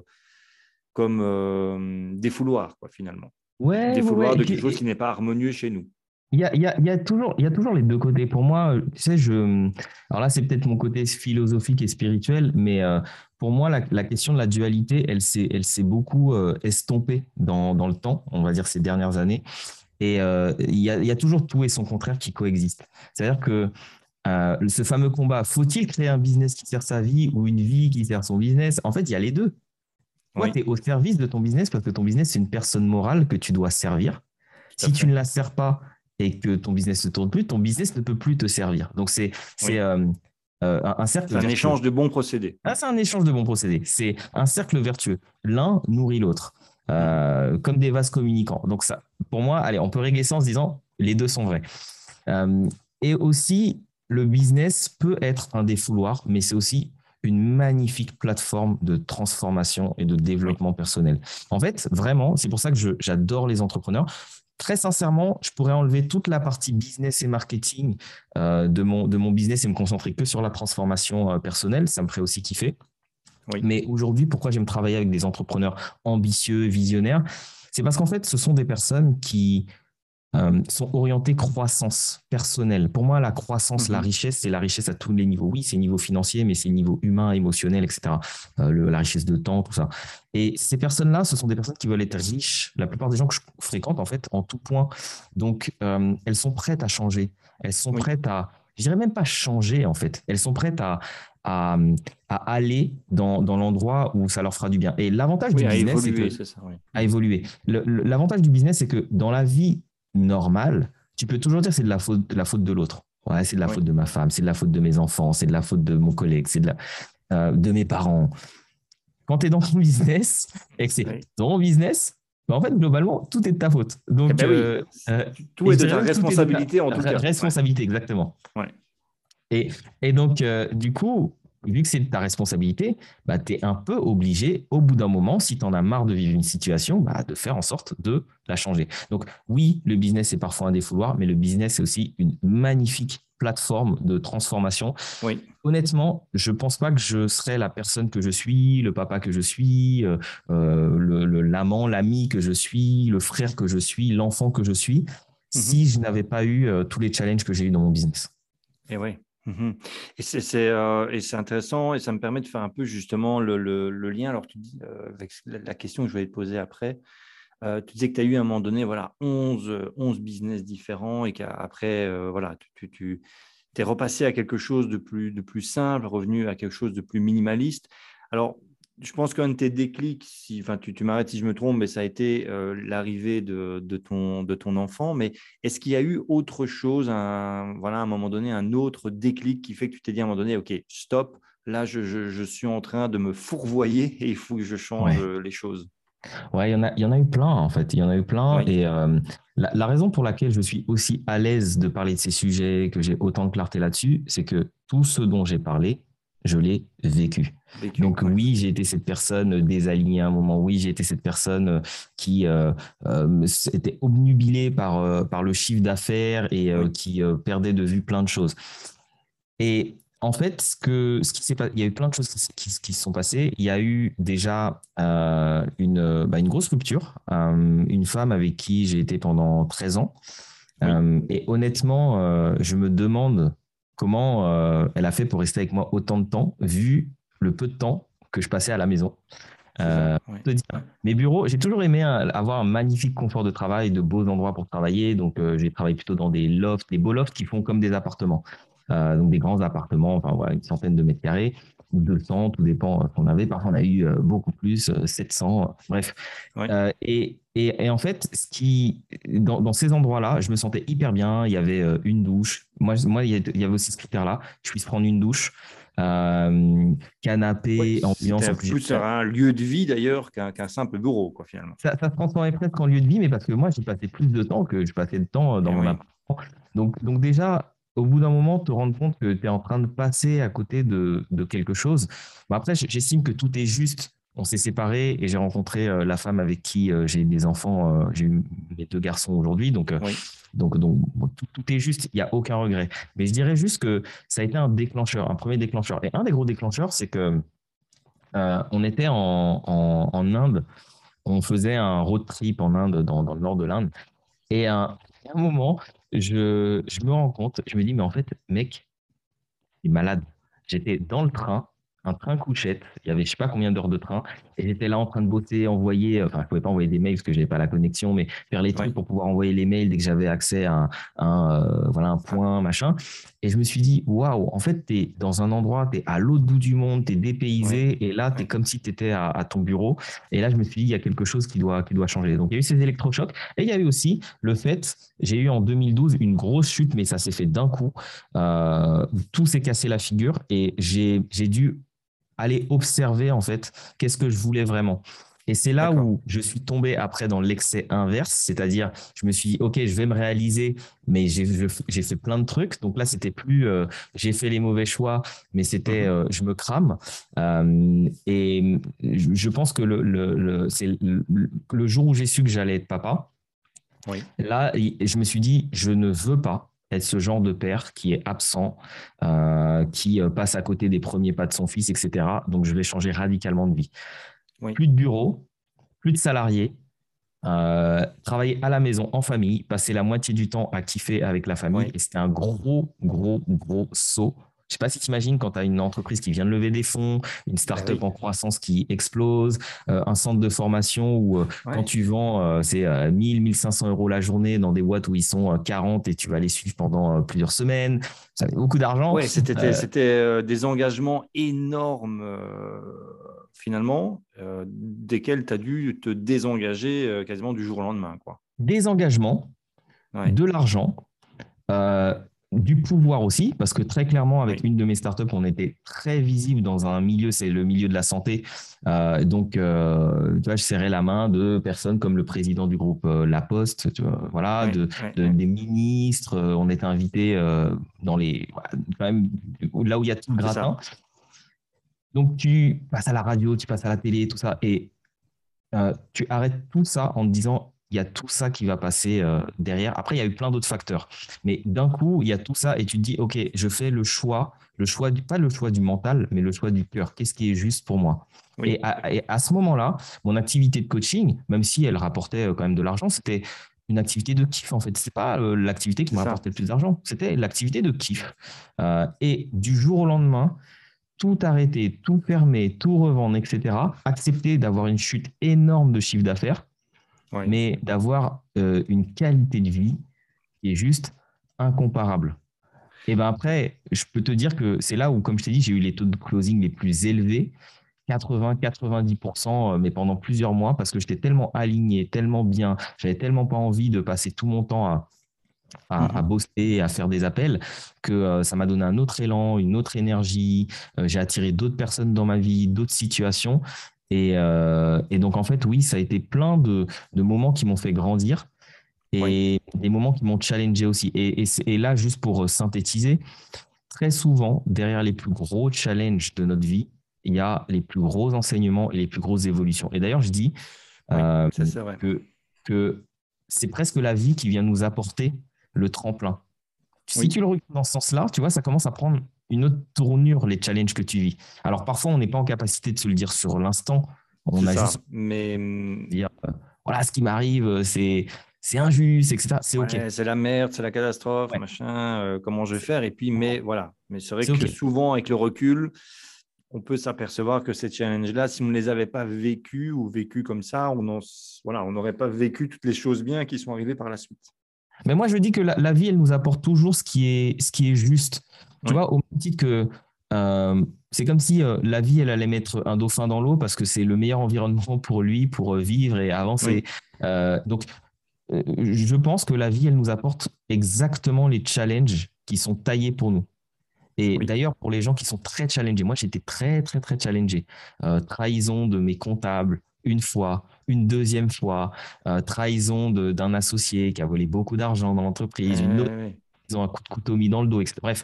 comme euh, des fouloirs, quoi, finalement. Ouais, des fouloirs de quelque chose qui n'est pas harmonieux chez nous. Il y a, y, a, y a, toujours, il y a toujours les deux côtés. Pour moi, tu sais, je, alors là, c'est peut-être mon côté philosophique et spirituel, mais euh, pour moi, la, la, question de la dualité, elle s'est, elle s'est beaucoup euh, estompée dans, dans, le temps, on va dire ces dernières années. Et euh, il y, a, y, a, toujours tout et son contraire qui coexistent. C'est-à-dire que ce fameux combat, faut-il créer un business qui sert sa vie ou une vie qui sert son business? En fait, il y a les deux. Toi, tu es au service de ton business parce que ton business, c'est une personne morale que tu dois servir. Si tu ne la sers pas, et que ton business ne tourne plus, ton business ne peut plus te servir. Donc, c'est euh, euh, un cercle. un échange de bons procédés. Ah, c'est un échange de bons procédés. C'est un cercle vertueux. L'un nourrit l'autre, euh, comme des vases communicants. Donc, ça, pour moi, allez, on peut régler ça en se disant les deux sont vrais. et aussi, le business peut être un défouloir, mais c'est aussi une magnifique plateforme de transformation et de développement personnel. En fait, vraiment, c'est pour ça que j'adore les entrepreneurs très sincèrement, je pourrais enlever toute la partie business et marketing euh, de, mon, de mon business et me concentrer que sur la transformation euh, personnelle. Ça me ferait aussi kiffer. Mais aujourd'hui, pourquoi j'aime travailler avec des entrepreneurs ambitieux, visionnaires? C'est parce qu'en fait, ce sont des personnes qui euh, sont orientés croissance personnelle. Pour moi, la croissance, la mhm. richesse, c'est la richesse à tous les niveaux. Oui, c'est niveau financier, mais c'est niveau humain, émotionnel, etc. Euh, la richesse de temps, tout ça. Et ces personnes-là, ce sont des personnes qui veulent être riches. La plupart des gens que je fréquente, en fait, en tout point. Donc, euh, elles sont prêtes à changer. Elles sont prêtes à, je dirais même pas changer, en fait. Elles sont prêtes à, à, aller dans, dans l'endroit où ça leur fera du bien. Et l'avantage du business, c'est que ça, à évoluer. L'avantage du business, c'est que dans la vie normal, tu peux toujours dire c'est de la faute, de la faute de l'autre. Ouais, c'est de la faute de ma femme, c'est de la faute de mes enfants, c'est de la faute de mon collègue, c'est de, la, euh, de mes parents. Quand tu es dans ton business et que c'est ton business, bah, en fait, globalement, tout est de ta faute. Donc, eh ben euh, euh, tout est de ta responsabilité en tout cas. Responsabilité, exactement. Et, et donc, du coup, vu que c'est ta responsabilité, bah, tu es un peu obligé, au bout d'un moment, si tu en as marre de vivre une situation, bah, de faire en sorte de la changer. Donc oui, le business est parfois un défouloir, mais le business est aussi une magnifique plateforme de transformation. Oui. Honnêtement, je ne pense pas que je serais la personne que je suis, le papa que je suis, euh, euh, l'amant, l'ami que je suis, le frère que je suis, l'enfant que je suis, mhm. si je n'avais pas eu euh, tous les challenges que j'ai eu dans mon business. Et oui, Mmh euh, et c'est intéressant et ça me permet de faire un peu justement le, le, lien. Alors, tu dis, euh, avec la question que je vais te poser après, euh, tu disais que tu as eu à un moment donné voilà, 11, 11 business différents et qu'après, voilà, tu, tu, tu es repassé à quelque chose de plus, de plus simple, revenu à quelque chose de plus minimaliste. Alors, je pense qu'un de tes déclics, si, enfin, tu, tu m'arrêtes si je me trompe, mais ça a été euh, l'arrivée de, de, ton, de ton enfant. Mais est-ce qu'il y a eu autre chose, un, voilà, à un moment donné, un autre déclic qui fait que tu t'es dit à un moment donné, OK, stop, là, je, je, je suis en train de me fourvoyer et il faut que je change les choses? Ouais, il y, en a, il y en a eu plein, en fait. Il y en a eu plein. Et euh, la, la, raison pour laquelle je suis aussi à l'aise de parler de ces sujets, que j'ai autant de clarté là-dessus, c'est que tout ce dont j'ai parlé, je l'ai vécu. Donc oui, j'ai été cette personne désalignée à un moment. Oui, j'ai été cette personne euh, qui euh, euh, était obnubilée par, par le chiffre d'affaires et qui perdait de vue plein de choses. Et en fait, ce, que, ce qui s'est il y a eu plein de choses qui, qui, se sont passées. Il y a eu déjà une, bah, une grosse rupture. une femme avec qui j'ai été pendant 13 ans. et honnêtement, je me demande comment euh, elle a fait pour rester avec moi autant de temps, vu le peu de temps que je passais à la maison. Euh, mes bureaux, j'ai toujours aimé avoir un magnifique confort de travail, de beaux endroits pour travailler. Donc, euh, j'ai travaillé plutôt dans des lofts, des beaux lofts qui font comme des appartements. donc, des grands appartements, enfin, voilà, une centaine de mètres carrés ou 200, tout dépend qu'on avait. Parfois, on a eu beaucoup plus, 700, bref. et et, en fait, ce qui, dans, ces endroits-là, je me sentais hyper bien. Il y avait euh, une douche. Moi, moi, il y avait aussi ce critère-là. Je puisse prendre une douche. Euh, canapé, ambiance. C'est plus un lieu de vie d'ailleurs qu'un simple bureau, quoi, finalement. Ça, ça se transformait presque en lieu de vie, mais parce que moi, j'ai passé plus de temps que je passais de temps euh, dans mon appartement. Donc, donc déjà, au bout d'un moment, te rendre compte que tu es en train de passer à côté de, de quelque chose. Bon, après, j'estime que tout est juste on s'est séparés et j'ai rencontré euh, la femme avec qui euh, j'ai des enfants. Euh, j'ai eu mes deux garçons aujourd'hui. Donc, donc, donc tout, est juste. Il n'y a aucun regret. Mais je dirais juste que ça a été un déclencheur, un premier déclencheur. Et un des gros déclencheurs, c'est que on était en, Inde. On faisait un road trip en Inde, dans, le nord de l'Inde. Et à un, moment, je, me rends compte, je me dis, mais en fait, mec, il est malade. J'étais dans le train un train couchette. Il y avait je sais pas combien d'heures de train. Et j'étais là en train de bosser, envoyer, enfin, je pouvais pas envoyer des mails parce que j'avais pas la connexion, mais faire les trucs pour pouvoir envoyer les mails dès que j'avais accès à un, euh, voilà, un point, machin. Et je me suis dit, waouh, en fait, tu es dans un endroit, tu es à l'autre bout du monde, tu es dépaysé. Et là, tu es comme si tu étais à, ton bureau. Et là, je me suis dit, il y a quelque chose qui doit, qui doit changer. Donc, il y a eu ces électrochocs. Et il y a eu aussi le fait, j'ai eu en 2012 une grosse chute, mais ça s'est fait d'un coup. Euh, tout s'est cassé la figure et j'ai dû aller observer en fait qu'est-ce que je voulais vraiment. Et c'est là où je suis tombé après dans l'excès inverse, c'est-à-dire je me suis dit, OK, je vais me réaliser, mais j'ai fait plein de trucs. Donc là, c'était plus euh, j'ai fait les mauvais choix, mais c'était mhm. euh, je me crame. Euh, et je pense que le, le, c'est le, jour où j'ai su que j'allais être papa, là, je me suis dit, je ne veux pas être ce genre de père qui est absent, euh, qui euh, passe à côté des premiers pas de son fils, etc. Donc, je vais changer radicalement de vie. Plus de bureau, plus de salariés, euh, travailler à la maison en famille, passer la moitié du temps à kiffer avec la famille. Et c'était un gros, gros, gros saut je sais pas si tu imagines quand tu as une entreprise qui vient de lever des fonds, une bah start-up en croissance qui explose, euh, un centre de formation où euh, quand tu vends, euh, c'est 1000, 1500 euros la journée dans des boîtes où ils sont 40 et tu vas les suivre pendant plusieurs semaines. Ça fait beaucoup d'argent. Oui, c'était des engagements énormes finalement, desquels tu as dû te désengager quasiment du jour au lendemain. Quoi. Des engagements, de l'argent, du pouvoir aussi, parce que très clairement, avec une de mes startups, on était très visible dans un milieu, c'est le milieu de la santé. Euh, donc, euh, tu vois, je serrais la main de personnes comme le président du groupe euh, La Poste, tu vois, voilà, de, des ministres. on était invités dans les, quand même, là où il y a tout le gratin. Donc, tu passes à la radio, tu passes à la télé, tout ça, et tu arrêtes tout ça en te disant il y a tout ça qui va passer euh, derrière. Après, il y a eu plein d'autres facteurs. Mais d'un coup, il y a tout ça et tu te dis, OK, je fais le choix, le choix du, pas le choix du mental, mais le choix du cœur. Qu'est-ce qui est juste pour moi? Et, à, ce moment-là, mon activité de coaching, même si elle rapportait euh, quand même de l'argent, c'était une activité de kiff en fait. C'est pas euh, l'activité qui m'a rapporté le plus d'argent, c'était l'activité de kiff. et du jour au lendemain, tout arrêter, tout fermer, tout revendre, etc. Accepter d'avoir une chute énorme de chiffre d'affaires mais d'avoir euh, une qualité de vie qui est juste incomparable. Et ben après, je peux te dire que c'est là où, comme je t'ai dit, j'ai eu les taux de closing les plus élevés, 80-90%, mais pendant plusieurs mois, parce que j'étais tellement aligné, tellement bien, j'avais tellement pas envie de passer tout mon temps à, à, mmh bosser, à faire des appels, que ça m'a donné un autre élan, une autre énergie. j'ai attiré d'autres personnes dans ma vie, d'autres situations. Et, donc, en fait, oui, ça a été plein de, moments qui m'ont fait grandir et des moments qui m'ont challengé aussi. Et, et, là, juste pour synthétiser, très souvent, derrière les plus gros challenges de notre vie, il y a les plus gros enseignements et les plus grosses évolutions. Et d'ailleurs, je dis que, que c'est presque la vie qui vient nous apporter le tremplin. Si tu le regardes dans ce sens-là, tu vois, ça commence à prendre une autre tournure, les challenges que tu vis. Alors parfois, on n'est pas en capacité de se le dire sur l'instant. On a juste mais dire, euh, voilà, ce qui m'arrive, euh, c'est c'est injuste, etc. C'est ok. C'est la merde, c'est la catastrophe, machin. Euh, comment je vais faire? Et puis, mais voilà. Mais c'est vrai que souvent, avec le recul, on peut s'apercevoir que ces challenges-là, si on ne les avait pas vécus ou vécus comme ça, on voilà, on n'aurait pas vécu toutes les choses bien qui sont arrivées par la suite. Mais moi, je dis que la, vie, elle nous apporte toujours ce qui est, ce qui est juste. Tu vois, au même titre que euh, c'est comme si euh, la vie, elle allait mettre un dauphin dans l'eau parce que c'est le meilleur environnement pour lui, pour euh, vivre et avancer. donc, je pense que la vie, elle nous apporte exactement les challenges qui sont taillés pour nous. Et d'ailleurs, pour les gens qui sont très challengés, moi j'étais très, très, très challengé. trahison de mes comptables, une fois, une deuxième fois, euh, trahison d'un associé qui a volé beaucoup d'argent dans l'entreprise, une autre, ils ont un coup de couteau mis dans le dos, etc. Bref,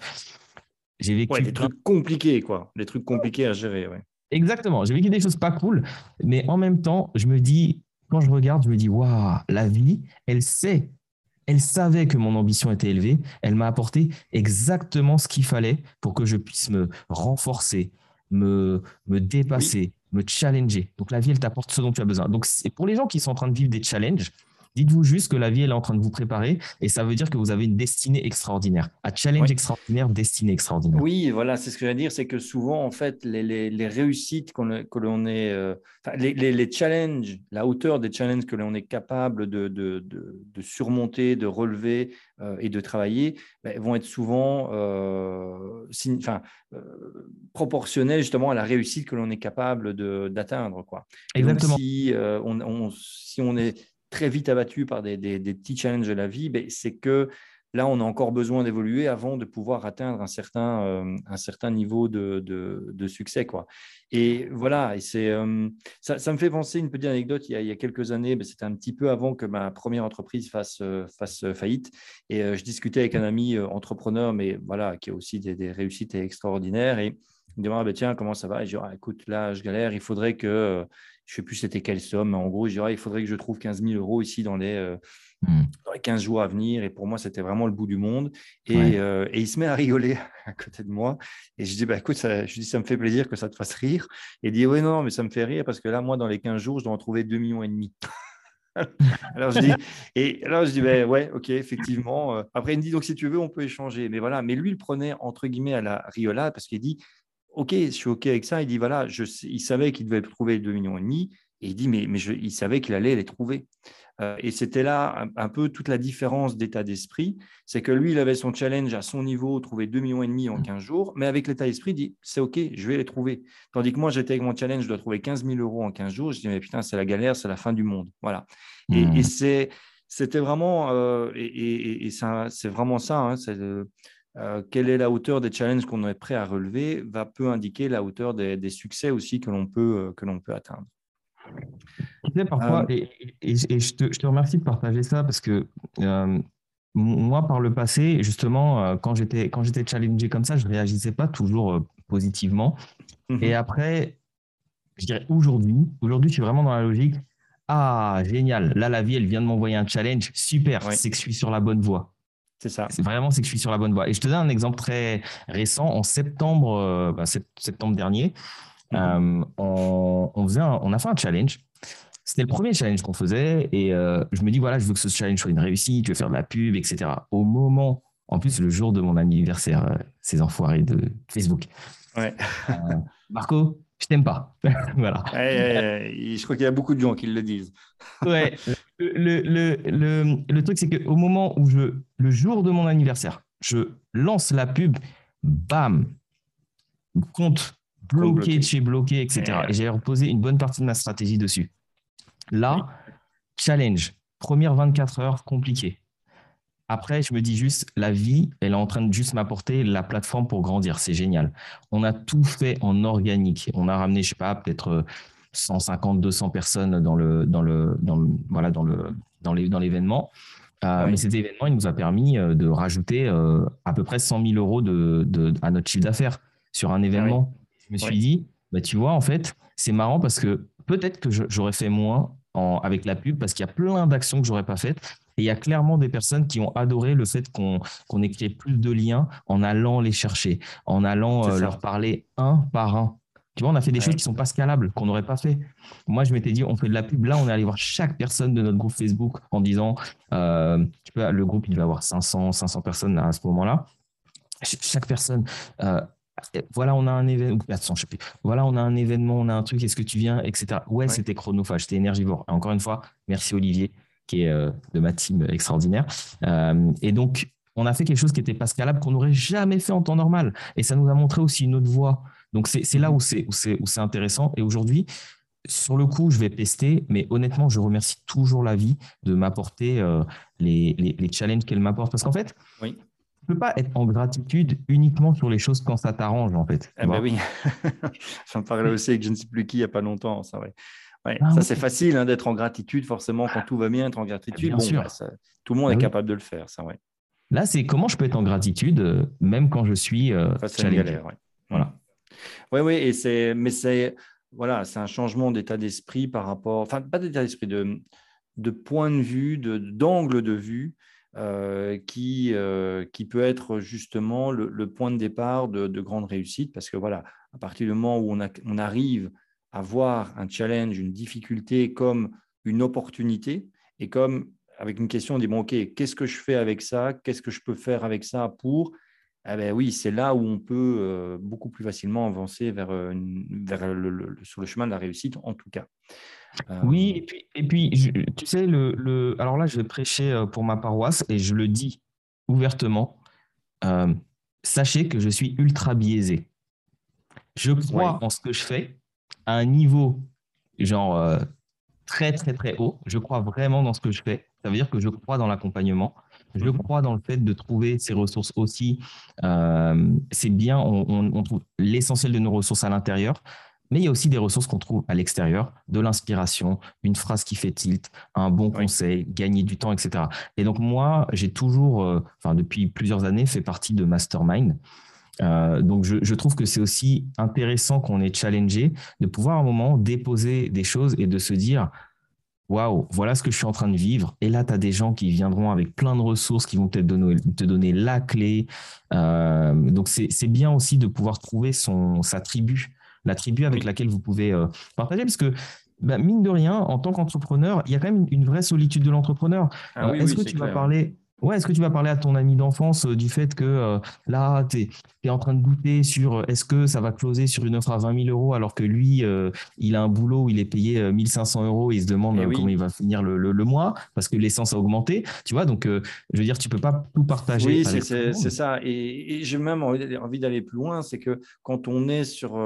j'ai vécu. des trucs compliqués, quoi. Des trucs compliqués à gérer, Exactement. J'ai vécu des choses pas cool, mais en même temps, je me dis, quand je regarde, je me dis, waouh, la vie, elle sait elle savait que mon ambition était élevée. Elle m'a apporté exactement ce qu'il fallait pour que je puisse me renforcer, me, me dépasser, me challenger. Donc la vie, elle t'apporte ce dont tu as besoin. Donc pour les gens qui sont en train de vivre des challenges, dites-vous juste que la vie, elle est en train de vous préparer et ça veut dire que vous avez une destinée extraordinaire. À challenge extraordinaire, destinée extraordinaire. Oui, voilà, c'est ce que je veux dire, c'est que souvent, en fait, les, réussites que l'on est, euh, les, challenges, la hauteur des challenges que l'on est capable de, de, surmonter, de relever euh, et de travailler, ben, vont être souvent euh, enfin, proportionnelles justement à la réussite que l'on est capable d'atteindre. Exactement. si, on, si on est très vite abattu par des, petits challenges de la vie, ben, c'est que là, on a encore besoin d'évoluer avant de pouvoir atteindre un certain, euh, un certain niveau de, succès. Quoi. Et voilà, et euh, ça, me fait penser une petite anecdote. Il y a, quelques années, ben, c'était un petit peu avant que ma première entreprise fasse, euh, fasse faillite. Et je discutais avec un ami entrepreneur, mais voilà, qui a aussi des, réussites extraordinaires. Et me dit, ah, ben, tiens, comment ça va? Et je dis, ah, écoute, là, je galère, il faudrait que je ne sais plus c'était quelle somme, mais en gros, je dirais, il faudrait que je trouve 15 000 euros ici dans les, 15 euh, hmm. jours à venir. Et pour moi, c'était vraiment le bout du monde. Euh, et, il se met à rigoler à côté de moi. Et je dis, bah, écoute, ça, je dis, ça me fait plaisir que ça te fasse rire. Et il dit, oui, non, mais ça me fait rire parce que là, moi, dans les 15 jours, je dois en trouver 2,5 millions et demi. alors je dis, et alors je dis, ben ouais, ok, effectivement. Euh, après, il me dit, donc si tu veux, on peut échanger. Mais voilà, mais lui, il prenait entre guillemets à la riola parce qu'il dit, OK, je suis OK avec ça. Il dit, voilà, je, il savait qu'il devait trouver 2,5 millions. Et, demi, et il dit, mais, mais je, il savait qu'il allait les trouver. Euh, et c'était là un, peu toute la différence d'état d'esprit. C'est que lui, il avait son challenge à son niveau, trouver 2,5 millions et demi en 15 mmh. jours. Mais avec l'état d'esprit, il dit, c'est OK, je vais les trouver. Tandis que moi, j'étais avec mon challenge, je dois trouver 15 000 euros en 15 jours. Je dis, mais putain, c'est la galère, c'est la fin du monde. Voilà. Et, mmh. c'est c'était vraiment, euh, et, et, c'est vraiment ça, hein, c'est euh, quelle est la hauteur des challenges qu'on est prêt à relever va peu indiquer la hauteur des, succès aussi que l'on peut, euh, que l'on peut atteindre. parfois, euh, et, je, te, remercie de partager ça parce que moi, par le passé, justement, quand j'étais, quand j'étais challengé comme ça, je ne réagissais pas toujours positivement. Mhm. Et après, je dirais aujourd'hui, aujourd'hui, je suis vraiment dans la logique. Ah, génial. Là, la vie, elle vient de m'envoyer un challenge. Super, c'est que je suis sur la bonne voie. C'est ça. C'est vraiment c'est que je suis sur la bonne voie. Et je te donne un exemple très récent. En septembre, euh, bah, septembre dernier, mhm. euh, on, faisait on a fait un challenge. C'était le premier challenge qu'on faisait. Et euh, je me dis, voilà, je veux que ce challenge soit une réussite, je veux faire de la pub, etc. Au moment, en plus, le jour de mon anniversaire, ces enfoirés de Facebook. Ouais. Marco, je t'aime pas. voilà. je crois qu'il y a beaucoup de gens qui le disent. ouais. Le, le, le, le truc, c'est qu'au moment où je, le jour de mon anniversaire, je lance la pub, bam, compte bloqué de chez bloqué, etc. Et j'ai reposé une bonne partie de ma stratégie dessus. Là, challenge. Première 24 heures, compliqué. Après, je me dis juste, la vie, elle est en train de juste m'apporter la plateforme pour grandir. C'est génial. On a tout fait en organique. On a ramené, je sais pas, peut-être 150, 200 personnes dans le, dans le, dans voilà, dans le, dans dans l'événement. Euh, mais cet événement, il nous a permis euh, de rajouter euh, à peu près 100 000 euros de, de, à notre chiffre d'affaires sur un événement. Je me suis dit, bah, tu vois, en fait, c'est marrant parce que peut-être que j'aurais fait moins en, avec la pub parce qu'il y a plein d'actions que j'aurais pas faites. Et il y a clairement des personnes qui ont adoré le fait qu'on qu'on ait créé plus de liens en allant les chercher, en allant leur parler un par un. Tu vois, on a fait des choses qui sont pas scalables, qu'on n'aurait pas fait. Moi, je m'étais dit, on fait de la pub. Là, on est allé voir chaque personne de notre groupe Facebook en disant, euh, tu le groupe, il va avoir 500, 500 personnes à ce moment-là. Chaque personne, euh, voilà, on a un événement. Voilà, on a un événement, on a un truc. Est-ce que tu viens, etc. Ouais, c'était chronophage, c'était énergivore. Et encore une fois, merci Olivier, qui est euh, de ma team extraordinaire. et donc, on a fait quelque chose qui n'était pas scalable, qu'on n'aurait jamais fait en temps normal. Et ça nous a montré aussi une autre voie. Donc, c'est là où c'est intéressant. Et aujourd'hui, sur le coup, je vais tester, mais honnêtement, je remercie toujours la vie de m'apporter euh, les, les, challenges qu'elle m'apporte. Parce qu'en fait, oui. tu ne peux pas être en gratitude uniquement sur les choses quand ça t'arrange, en fait. Eh ben oui, j'en parlais aussi avec je ne sais plus qui il n'y a pas longtemps. Ça, ouais. Ah ça, c'est facile hein, d'être en gratitude, forcément, quand tout va bien, être en gratitude. Bien sûr. Bah, tout le monde est ah capable de le faire, ça, ouais. Là, c'est comment je peux être en gratitude, euh, même quand je suis euh, galère, Voilà. Oui, oui, et c'est, mais c'est, voilà, c'est un changement d'état d'esprit par rapport, enfin, pas d'état d'esprit, de, de point de vue, de, d'angle de vue, euh, qui, euh, qui peut être justement le, point de départ de, de, grande réussite, parce que voilà, à partir du moment où on, on arrive à voir un challenge, une difficulté comme une opportunité, et comme avec une question, on dit, bon, OK, qu'est-ce que je fais avec ça? Qu'est-ce que je peux faire avec ça pour ah ben oui, c'est là où on peut euh, beaucoup plus facilement avancer vers, euh, vers le, sur le chemin de la réussite, en tout cas. Oui, et puis, et puis tu sais, le, le, alors là, je vais prêcher euh, pour ma paroisse et je le dis ouvertement. sachez que je suis ultra biaisé. Je crois en ce que je fais à un niveau genre très, très, très haut. Je crois vraiment dans ce que je fais. Ça veut dire que je crois dans l'accompagnement. Je mhm. crois dans le fait de trouver ces ressources aussi. Euh, c'est bien, on, trouve l'essentiel de nos ressources à l'intérieur, mais il y a aussi des ressources qu'on trouve à l'extérieur, de l'inspiration, une phrase qui fait tilt, un bon conseil, gagner du temps, etc. Et donc moi, j'ai toujours, euh, enfin depuis plusieurs années, fait partie de Mastermind. Euh, donc je, je, trouve que c'est aussi intéressant qu'on ait challengé, de pouvoir à un moment déposer des choses et de se dire, waouh, voilà ce que je suis en train de vivre. Et là, tu as des gens qui viendront avec plein de ressources qui vont peut-être te donner la clé. Euh, donc, c'est bien aussi de pouvoir trouver son, sa tribu, la tribu avec laquelle vous pouvez euh, partager. Parce que, bah, mine de rien, en tant qu'entrepreneur, il y a quand même une vraie solitude de l'entrepreneur. Ah Est-ce que tu vas parler Ouais, est-ce que tu vas parler à ton ami d'enfance euh, du fait que euh, là, tu es, en train de goûter sur euh, est-ce que ça va closer sur une offre à 20 000 euros alors que lui, il a un boulot où il est payé 1500 euros et il se demande eh comment il va finir le, le, mois parce que l'essence a augmenté. Tu vois, donc je veux dire, tu peux pas tout partager. Oui, c'est ça. Et, j'ai même envie d'aller plus loin, c'est que quand on est sur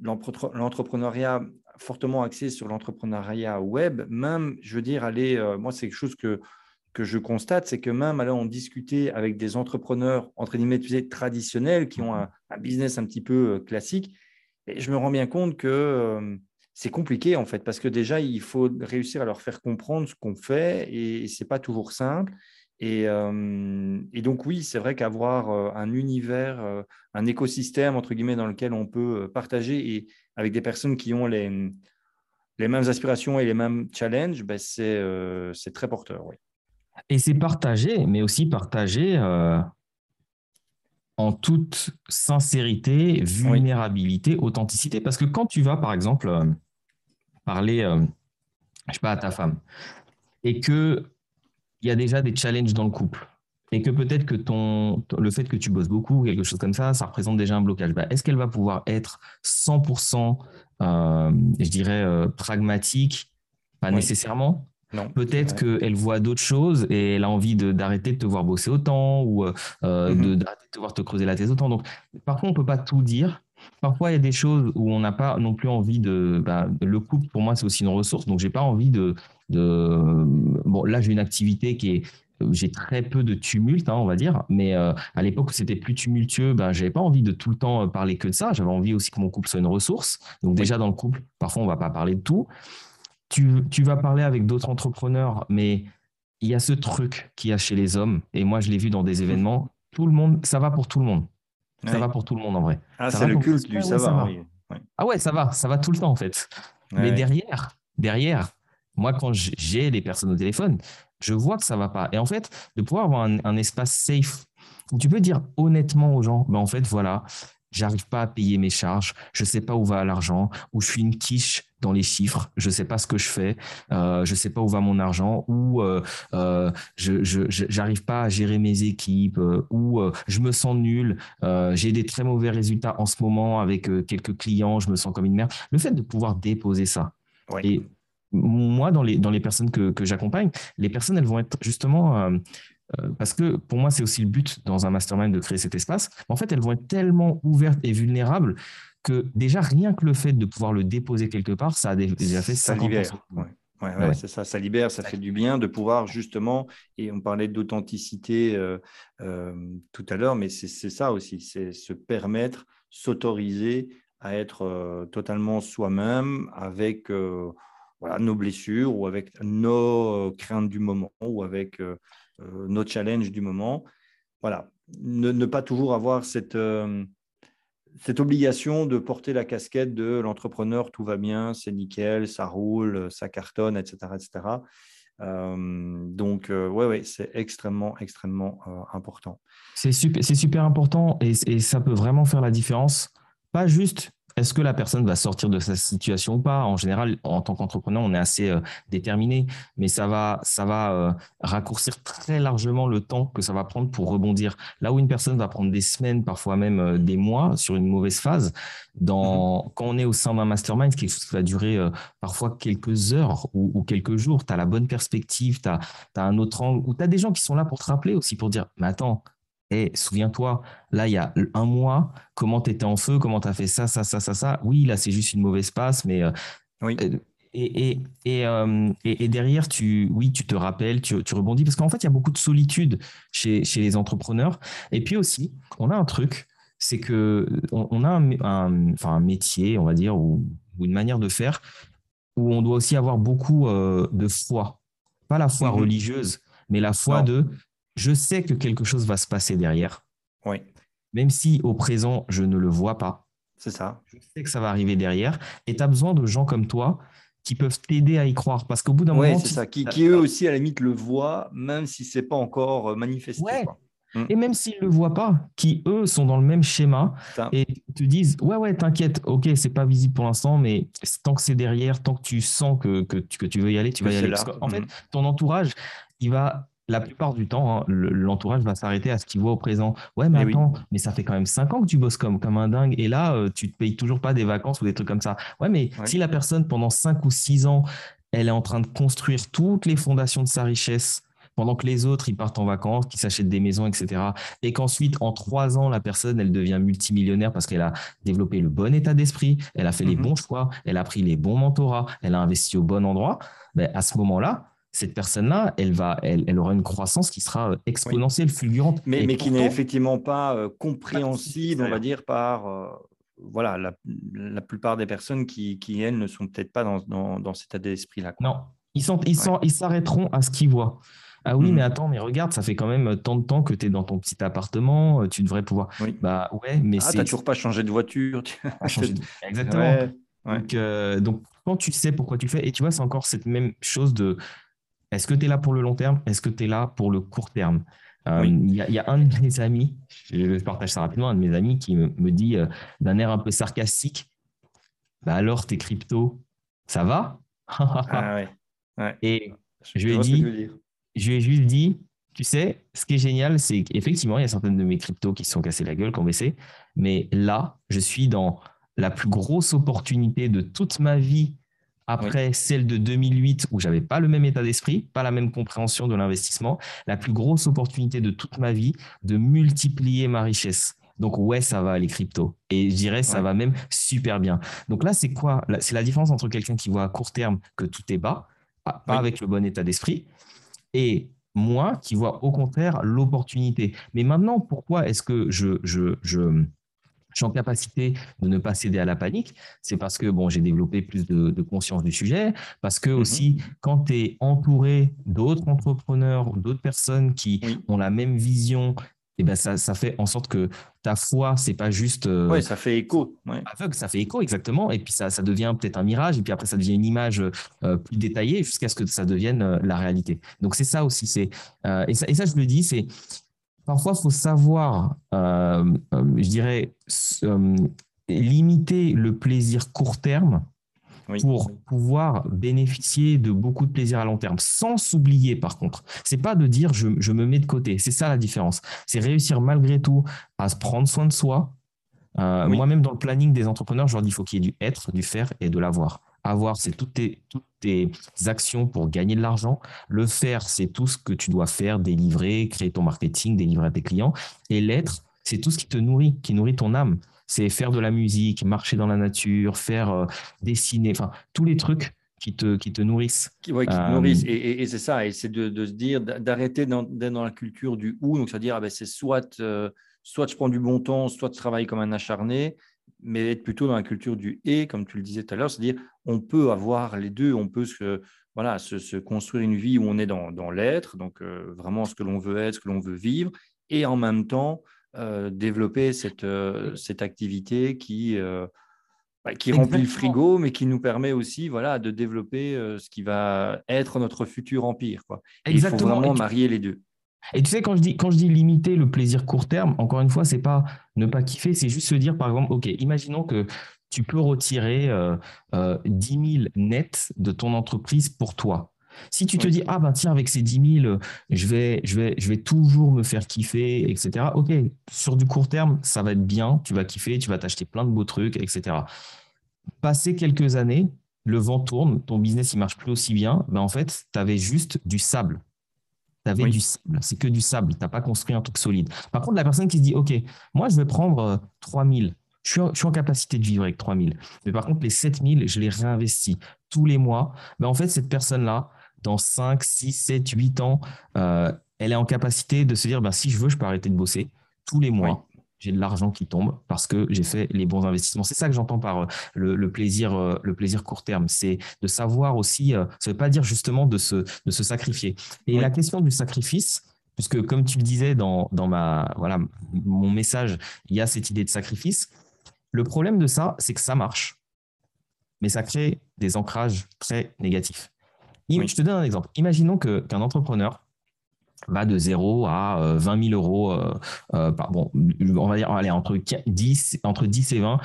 l'entrepreneuriat fortement axé sur l'entrepreneuriat web, même, je veux dire, aller, moi, c'est quelque chose que que je constate, c'est que même alors on discutait avec des entrepreneurs entre guillemets traditionnels qui ont un, business un petit peu euh, classique, et je me rends bien compte que euh, c'est compliqué en fait parce que déjà il faut réussir à leur faire comprendre ce qu'on fait et c'est pas toujours simple. Et, euh, et donc oui, c'est vrai qu'avoir un univers, un écosystème entre guillemets dans lequel on peut partager et avec des personnes qui ont les, les mêmes aspirations et les mêmes challenges, ben c'est très porteur. Oui. Et c'est partagé, mais aussi partagé euh, en toute sincérité, vulnérabilité, authenticité. Parce que quand tu vas, par exemple, euh, parler, je euh, je sais pas, à ta femme, et qu'il y a déjà des challenges dans le couple, et que peut-être que ton, le fait que tu bosses beaucoup, quelque chose comme ça, ça représente déjà un blocage. Bah, est-ce qu'elle va pouvoir être 100%, je dirais, pragmatique? Pas nécessairement, Peut-être qu'elle voit d'autres choses et elle a envie d'arrêter de, te voir bosser autant ou euh, euh, mm-hmm. d'arrêter de te voir te creuser la tête autant. Donc, parfois, on ne peut pas tout dire. parfois, il y a des choses où on n'a pas non plus envie de. Bah, le couple, pour moi, c'est aussi une ressource. Donc, j'ai pas envie de. de... Bon, là, j'ai une activité qui est. J'ai très peu de tumulte, hein, on va dire. Mais euh, à l'époque où c'était plus tumultueux, ben, j'avais pas envie de tout le temps parler que de ça. J'avais envie aussi que mon couple soit une ressource. Donc, déjà, dans le couple, parfois, on va pas parler de tout. Tu, tu vas parler avec d'autres entrepreneurs, mais il y a ce truc qu'il y a chez les hommes. Et moi, je l'ai vu dans des événements. Tout le monde, ça va pour tout le monde. Ça va pour tout le monde en vrai. Ah, c'est le culte, lui, ça, va. Ah ouais, ça va, ça va tout le temps en fait. Mais derrière, derrière, moi quand j'ai les personnes au téléphone, je vois que ça va pas. Et en fait, de pouvoir avoir un, espace safe où tu peux dire honnêtement aux gens, ben en fait voilà, j'arrive pas à payer mes charges, je sais pas où va l'argent, ou je suis une quiche dans les chiffres, je sais pas ce que je fais, euh, je sais pas où va mon argent, ou euh, euh, je j'arrive pas à gérer mes équipes, ou je me sens nul, j'ai des très mauvais résultats en ce moment avec quelques clients, je me sens comme une merde. Le fait de pouvoir déposer ça. Et moi, dans les, dans les personnes que, que j'accompagne, les personnes, elles vont être justement parce que pour moi, c'est aussi le but dans un mastermind de créer cet espace. En fait, elles vont être tellement ouvertes et vulnérables que déjà, rien que le fait de pouvoir le déposer quelque part, ça a déjà fait ça libère. Ouais. c'est ça, ça libère, ça fait du bien de pouvoir justement, et on parlait d'authenticité euh, euh, tout à l'heure, mais c'est ça aussi, c'est se permettre, s'autoriser à être totalement soi-même avec voilà, nos blessures ou avec nos craintes du moment ou avec euh, nos challenges du moment. Voilà, ne, pas toujours avoir cette, euh, cette obligation de porter la casquette de l'entrepreneur, tout va bien, c'est nickel, ça roule, ça cartonne, etc. etc. Euh, donc, ouais, ouais, c'est extrêmement, extrêmement important. C'est super, super important et, ça peut vraiment faire la différence. Pas juste est-ce que la personne va sortir de sa situation ou pas? En général, en tant qu'entrepreneur, on est assez euh, déterminé, mais ça va, ça va euh, raccourcir très largement le temps que ça va prendre pour rebondir. Là où une personne va prendre des semaines, parfois même euh, des mois sur une mauvaise phase, dans, mm-hmm. quand on est au sein d'un mastermind, quelque chose qui va durer parfois quelques heures ou, quelques jours, tu as la bonne perspective, tu as, as, un autre angle, ou tu as des gens qui sont là pour te rappeler aussi, pour dire, mais attends, et souviens-toi, là, il y a un mois, comment tu étais en feu, comment tu as fait ça, ça, ça, ça, ça. Oui, là, c'est juste une mauvaise passe, mais. Euh, oui. Euh, et, et, et, euh, et, derrière, tu, oui, tu te rappelles, tu, tu rebondis, parce qu'en fait, il y a beaucoup de solitude chez, chez, les entrepreneurs. Et puis aussi, on a un truc, c'est que on, a un, enfin, un métier, on va dire, ou, une manière de faire, où on doit aussi avoir beaucoup de foi. Pas la foi mmh religieuse, mais la foi de je sais que quelque chose va se passer derrière. Oui. Même si au présent, je ne le vois pas. C'est ça. Je sais que ça va arriver derrière. Et tu as besoin de gens comme toi qui peuvent t'aider à y croire. Parce qu'au bout d'un moment. c'est ça. Qui, eux aussi, à la limite, le voient, même si ce n'est pas encore euh, manifesté. Ouais. Mm. Et même s'ils ne le voient pas, qui eux sont dans le même schéma et te disent Ouais, ouais, t'inquiète, ok, c'est pas visible pour l'instant, mais tant que c'est derrière, tant que tu sens que, que, tu veux y aller, tu vas y aller. en fait, mm. ton entourage, il va la plupart du temps, hein, l'entourage va s'arrêter à ce qu'il voit au présent. Ouais, mais, eh attends, mais ça fait quand même cinq ans que tu bosses comme, comme un dingue et là, euh, tu te payes toujours pas des vacances ou des trucs comme ça. Ouais, mais si la personne, pendant cinq ou six ans, elle est en train de construire toutes les fondations de sa richesse, pendant que les autres, ils partent en vacances, qu'ils s'achètent des maisons, etc. Et qu'ensuite, en trois ans, la personne, elle devient multimillionnaire parce qu'elle a développé le bon état d'esprit, elle a fait les mm-hmm. bons choix, elle a pris les bons mentorats, elle a investi au bon endroit. Ben, à ce moment-là, cette personne-là, elle, va, elle, elle, aura une croissance qui sera euh, exponentielle, fulgurante. Mais, mais qui n'est effectivement pas euh, compréhensible, on va dire, par euh, voilà, la, la, plupart des personnes qui, qui elles, ne sont peut-être pas dans, dans, dans, cet état d'esprit-là. Non, ils s'arrêteront ils, s'arrêteront à ce qu'ils voient. Ah oui, hmm. mais attends, mais regarde, ça fait quand même tant de temps que tu es dans ton petit appartement, tu devrais pouvoir. Oui. Bah ouais, mais ah, tu n'as toujours pas changé de voiture. Exactement. Donc, donc, quand tu sais pourquoi tu fais, et tu vois, c'est encore cette même chose de est-ce que tu es là pour le long terme? Est-ce que tu es là pour le court terme? Euh, Il y, a un de mes amis, je partage ça rapidement, un de mes amis qui me, dit euh, d'un air un peu sarcastique bah alors tes cryptos, ça va? Ah ouais. Et je, lui ai dit, je lui ai juste dit, tu sais, ce qui est génial, c'est qu'effectivement, il y a certaines de mes cryptos qui se sont cassées la gueule, qui ont baissé, mais là, je suis dans la plus grosse opportunité de toute ma vie après celle de 2008 où j'avais pas le même état d'esprit, pas la même compréhension de l'investissement, la plus grosse opportunité de toute ma vie de multiplier ma richesse, Donc, ouais, ça va, les cryptos. Et je dirais, ça va même super bien. Donc là, c'est quoi? C'est la différence entre quelqu'un qui voit à court terme que tout est bas, pas avec le bon état d'esprit, et moi qui vois au contraire l'opportunité. Mais maintenant, pourquoi est-ce que je, je, je, suis en capacité de ne pas céder à la panique C'est parce que bon, j'ai développé plus de, conscience du sujet, parce que mhm. aussi, quand tu es entouré d'autres entrepreneurs, d'autres personnes qui ont la même vision et ben ça, ça, fait en sorte que ta foi, c'est pas juste. Euh, oui, ça fait écho. Aveugle, ça fait écho, exactement. Et puis ça, ça devient peut-être un mirage, et puis après, ça devient une image euh, plus détaillée jusqu'à ce que ça devienne euh, la réalité. Donc, c'est ça aussi. C'est, et, ça, et ça, je le dis, c'est. Parfois, il faut savoir, je dirais, limiter le plaisir court terme pour pouvoir bénéficier de beaucoup de plaisir à long terme, sans s'oublier par contre. C'est pas de dire je, me mets de côté, c'est ça la différence. C'est réussir malgré tout à se prendre soin de soi. Euh, moi-même, dans le planning des entrepreneurs, je leur dis qu'il faut qu'il y ait du être, du faire et de l'avoir. Avoir, c'est toutes tes, toutes tes actions pour gagner de l'argent. Le faire, c'est tout ce que tu dois faire, délivrer, créer ton marketing, délivrer à tes clients. Et l'être, c'est tout ce qui te nourrit, qui nourrit ton âme c'est faire de la musique, marcher dans la nature, faire euh, dessiner, enfin, tous les trucs qui te, qui te nourrissent. Qui, qui te euh, nourrissent. Et, c'est ça, et c'est de, se dire, d'arrêter d'être dans, la culture du ou, donc c'est-à-dire, ah ben, c'est soit, euh, soit je prends du bon temps, soit je travaille comme un acharné, mais être plutôt dans la culture du et, comme tu le disais tout à l'heure, c'est-à-dire, on peut avoir les deux, on peut se, voilà, se, construire une vie où on est dans, dans l'être, donc vraiment ce que l'on veut être, ce que l'on veut vivre, et en même temps, euh, développer cette, euh, cette activité qui, euh, bah, qui remplit le frigo, mais qui nous permet aussi voilà, de développer ce qui va être notre futur empire. Quoi. Exactement. il faut vraiment marier les deux. Et tu sais, quand je dis, quand je dis limiter le plaisir court terme, encore une fois, c'est pas ne pas kiffer, c'est juste se dire, par exemple, OK, imaginons que tu peux retirer 10 000 nets de ton entreprise pour toi. Si tu te dis, ah ben tiens, avec ces 10 000, je vais, je, vais, je vais toujours me faire kiffer, etc. Ok, sur du court terme, ça va être bien, tu vas kiffer, tu vas t'acheter plein de beaux trucs, etc. Passer quelques années, le vent tourne, ton business, il marche plus aussi bien, ben en fait, tu avais juste du sable. Tu avais du sable, c'est que du sable, tu n'as pas construit un truc solide. Par contre, la personne qui se dit, OK, moi, je vais prendre 3 euh, 000, je suis, en, capacité de vivre avec 3 000. Mais par contre, les 7 000, je les réinvestis tous les mois. Ben, en fait, cette personne-là, dans 5, 6, 7, 8 ans, euh, elle est en capacité de se dire, bah, si je veux, je peux arrêter de bosser tous les mois. J'ai de l'argent qui tombe parce que j'ai fait les bons investissements. C'est ça que j'entends par euh, le, plaisir, euh, le plaisir court terme. C'est de savoir aussi, ça ne veut pas dire justement de se, de se sacrifier. Et la question du sacrifice, puisque comme tu le disais dans, dans ma, voilà, mon message, il y a cette idée de sacrifice. Le problème de ça, c'est que ça marche, mais ça crée des ancrages très négatifs. Je te donne un exemple. Imaginons qu'un entrepreneur va de 0 à 20 euh, 000 euros, euh, euh, bon, on va dire allez, entre, 10, entre 10 et 20,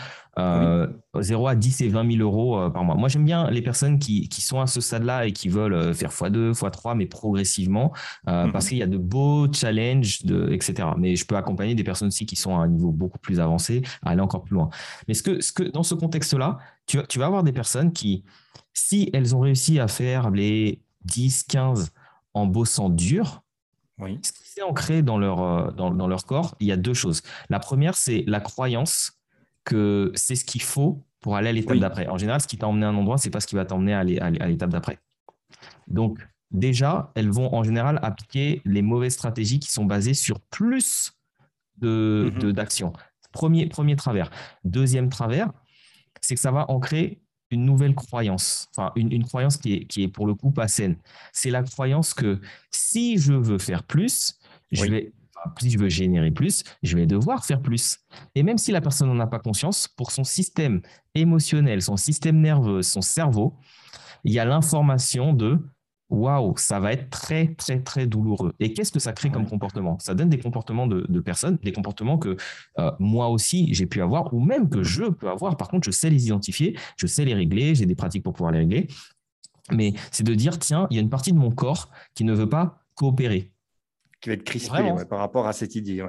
0 à 10 et 20 000 euros par mois. Moi, j'aime bien les personnes qui, qui, sont à ce stade-là et qui veulent faire x2, x3, mais progressivement, mhm. parce qu'il y a de beaux challenges, de, etc. Mais je peux accompagner des personnes aussi qui sont à un niveau beaucoup plus avancé, à aller encore plus loin. Mais ce que, ce que, dans ce contexte-là, tu, tu vas avoir des personnes qui si elles ont réussi à faire les 10, 15 en bossant dur, ce qui s'est ancré dans leur, euh, dans, leur corps, il y a deux choses. La première, c'est la croyance que c'est ce qu'il faut pour aller à l'étape d'après. En général, ce qui t'a emmené à un endroit, c'est pas ce qui va t'emmener à l'étape d'après. Donc, déjà, elles vont en général appliquer les mauvaises stratégies qui sont basées sur plus mm-hmm. d'actions. De, premier, premier travers. Deuxième travers, c'est que ça va ancrer une nouvelle croyance, enfin une, croyance qui est, qui est pour le coup pas saine. C'est la croyance que si je veux faire plus, je vais, si je veux générer plus, je vais devoir faire plus. Et même si la personne n'en a pas conscience, pour son système émotionnel, son système nerveux, son cerveau, il y a l'information de waouh, ça va être très, très, très douloureux. Et qu'est-ce que ça crée comme comportement? Ça donne des comportements de, personnes, des comportements que euh, moi aussi j'ai pu avoir, ou même que je peux avoir. Par contre, je sais les identifier, je sais les régler, j'ai des pratiques pour pouvoir les régler. Mais c'est de dire, tiens, il y a une partie de mon corps qui ne veut pas coopérer. Qui va être crispé par rapport à cette idée.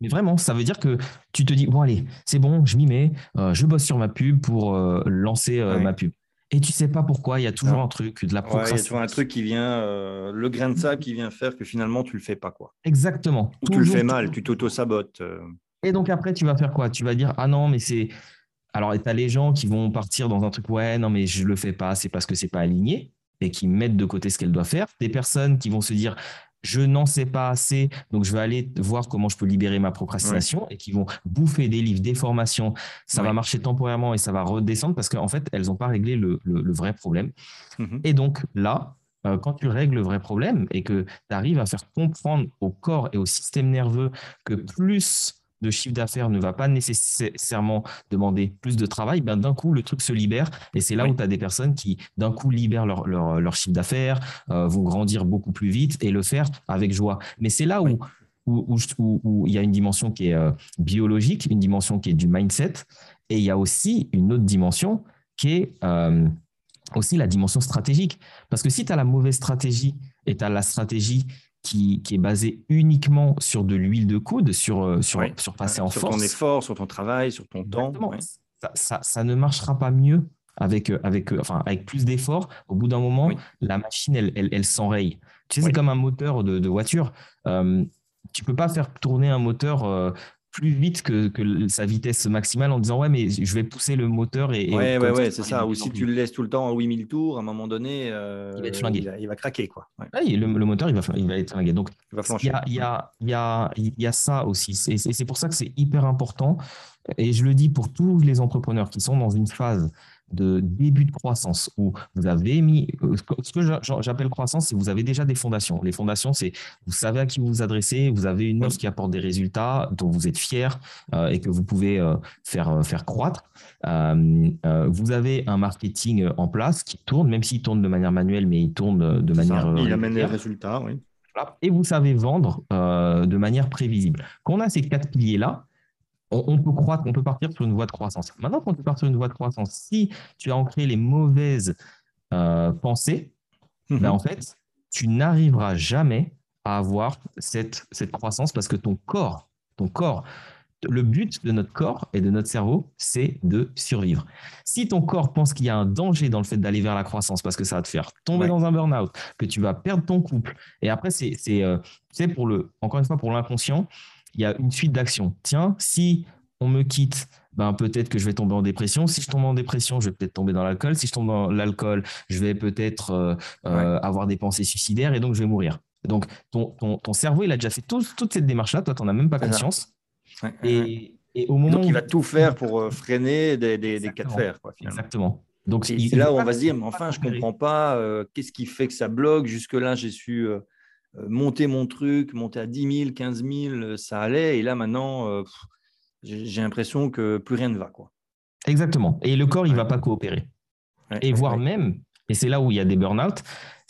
Mais vraiment, ça veut dire que tu te dis, bon, allez, c'est bon, je m'y mets, euh, je bosse sur ma pub pour euh, lancer ma pub et tu sais pas pourquoi, il y a toujours un truc, de la procrastination. il y a toujours un truc qui vient, euh, le grain de sable qui vient faire que finalement tu le fais pas. quoi. Exactement. Ou tu le fais mal, tu t'auto-sabotes. Euh. Et donc après, tu vas faire quoi? Tu vas dire, ah non, mais c'est... Alors, tu as les gens qui vont partir dans un truc, ouais, non, mais je le fais pas, c'est parce que c'est pas aligné, et qui mettent de côté ce qu'elles doivent faire. Des personnes qui vont se dire, je n'en sais pas assez, donc je vais aller voir comment je peux libérer ma procrastination et qui vont bouffer des livres, des formations. Ça va marcher temporairement et ça va redescendre parce qu'en fait, elles n'ont pas réglé le, vrai problème. Mhm. Et donc là, euh, quand tu règles le vrai problème et que tu arrives à faire comprendre au corps et au système nerveux que plus de chiffre d'affaires ne va pas nécessairement demander plus de travail, ben d'un coup, le truc se libère. Et c'est là où tu as des personnes qui, d'un coup, libèrent leur, leur, chiffre d'affaires, euh, vont grandir beaucoup plus vite et le faire avec joie. Mais c'est là où, où, où, il y a une dimension qui est euh, biologique, une dimension qui est du mindset, et il y a aussi une autre dimension qui est euh, aussi la dimension stratégique. Parce que si tu as la mauvaise stratégie et tu as la stratégie qui, est basé uniquement sur de l'huile de coude, sur, euh, sur, sur passer en force. Sur ton effort, sur ton travail, sur ton temps. Ça, ça, ne marchera pas mieux avec, euh, avec, euh, enfin, avec plus d'efforts. Au bout d'un moment, la machine, elle, elle, elle s'enraye. Tu sais, c'est comme un moteur de, de voiture. Euh, tu peux pas faire tourner un moteur plus vite que, sa vitesse maximale en disant ouais mais je vais pousser le moteur et, ouais ouais, ouais c'est ça. ou si tu le laisses tout le temps à 8000 tours à un moment donné euh, il va être flingué. il, va, craquer quoi. Le, moteur il va, il va être flingué. Donc il, y a, il, y a, il, y a, il y a ça aussi. Et c'est pour ça que c'est hyper important. Et je le dis pour tous les entrepreneurs qui sont dans une phase de début de croissance où vous avez mis, euh, ce que j'appelle croissance, c'est vous avez déjà des fondations. Les fondations, c'est vous savez à qui vous vous adressez, vous avez une offre qui apporte des résultats dont vous êtes fier euh, et que vous pouvez euh, faire, faire croître. vous avez un marketing en place qui tourne, même s'il tourne de manière manuelle, mais il tourne de manière. il amène des résultats, oui. Et vous savez vendre de manière prévisible. Quand on a ces quatre piliers-là, on, peut croître, on peut partir sur une voie de croissance. Maintenant, quand tu pars sur une voie de croissance, si tu as ancré les mauvaises euh, pensées, ben, mhm. en fait, tu n'arriveras jamais à avoir cette, cette croissance parce que ton corps, ton corps, le but de notre corps et de notre cerveau, c'est de survivre. Si ton corps pense qu'il y a un danger dans le fait d'aller vers la croissance parce que ça va te faire tomber dans un burn-out, que tu vas perdre ton couple, et après, c'est, euh, pour le, encore une fois, pour l'inconscient, il y a une suite d'actions. Tiens, si on me quitte, ben peut-être que je vais tomber en dépression. Si je tombe en dépression, je vais peut-être tomber dans l'alcool. Si je tombe dans l'alcool, je vais peut-être euh, euh, avoir des pensées suicidaires et donc je vais mourir. Donc ton, ton, cerveau, il a déjà fait toute cette démarche-là. Toi, tu n'en as même pas conscience. Et, au moment donc, il va tout faire pour euh, freiner des, des, cas de fer. Exactement. Donc, c'est là où on va se dire, mais enfin, je ne comprends pas, qu'est-ce qui fait que ça bloque Jusque-là, j'ai su euh, monter mon truc, monter à 10 000, 15 000, ça allait. Et là, maintenant, euh, j'ai l'impression que plus rien ne va. Quoi. Exactement. Et le corps, il ne va pas coopérer. et voire même, et c'est là où il y a des burn-out,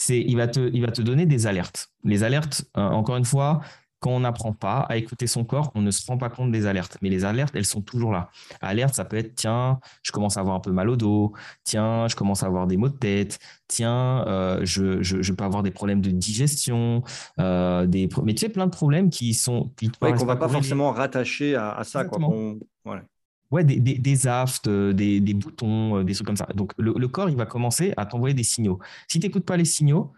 il, va te, il va te donner des alertes. Les alertes, euh, encore une fois, quand on n'apprend pas à écouter son corps, on ne se rend pas compte des alertes. Mais les alertes, elles sont toujours là. Alerte, ça peut être tiens, je commence à avoir un peu mal au dos. Tiens, je commence à avoir des maux de tête. Tiens, euh, je, je, peux avoir des problèmes de digestion. Euh, des, mais tu sais, plein de problèmes qui sont. Qui qu'on ne va pas forcément rattacher à, ça. Quoi, ouais. des, des, des aftes, euh, des, des, boutons, des trucs comme ça. Donc, le, le corps, il va commencer à t'envoyer des signaux. Si tu n'écoutes pas les signaux,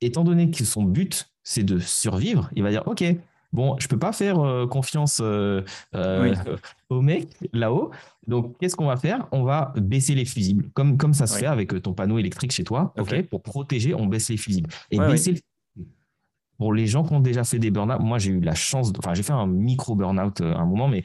étant donné que son but, c'est de survivre, il va dire OK, bon, je peux pas faire euh, confiance euh, euh, au mec là-haut. Donc, qu'est-ce qu'on va faire? On va baisser les fusibles, comme, comme ça se fait avec ton panneau électrique chez toi. Ok, pour protéger, on baisse les fusibles. Et baisser pour les gens qui ont déjà fait des burn-out, moi j'ai eu la chance, enfin j'ai fait un micro burn-out à un moment, mais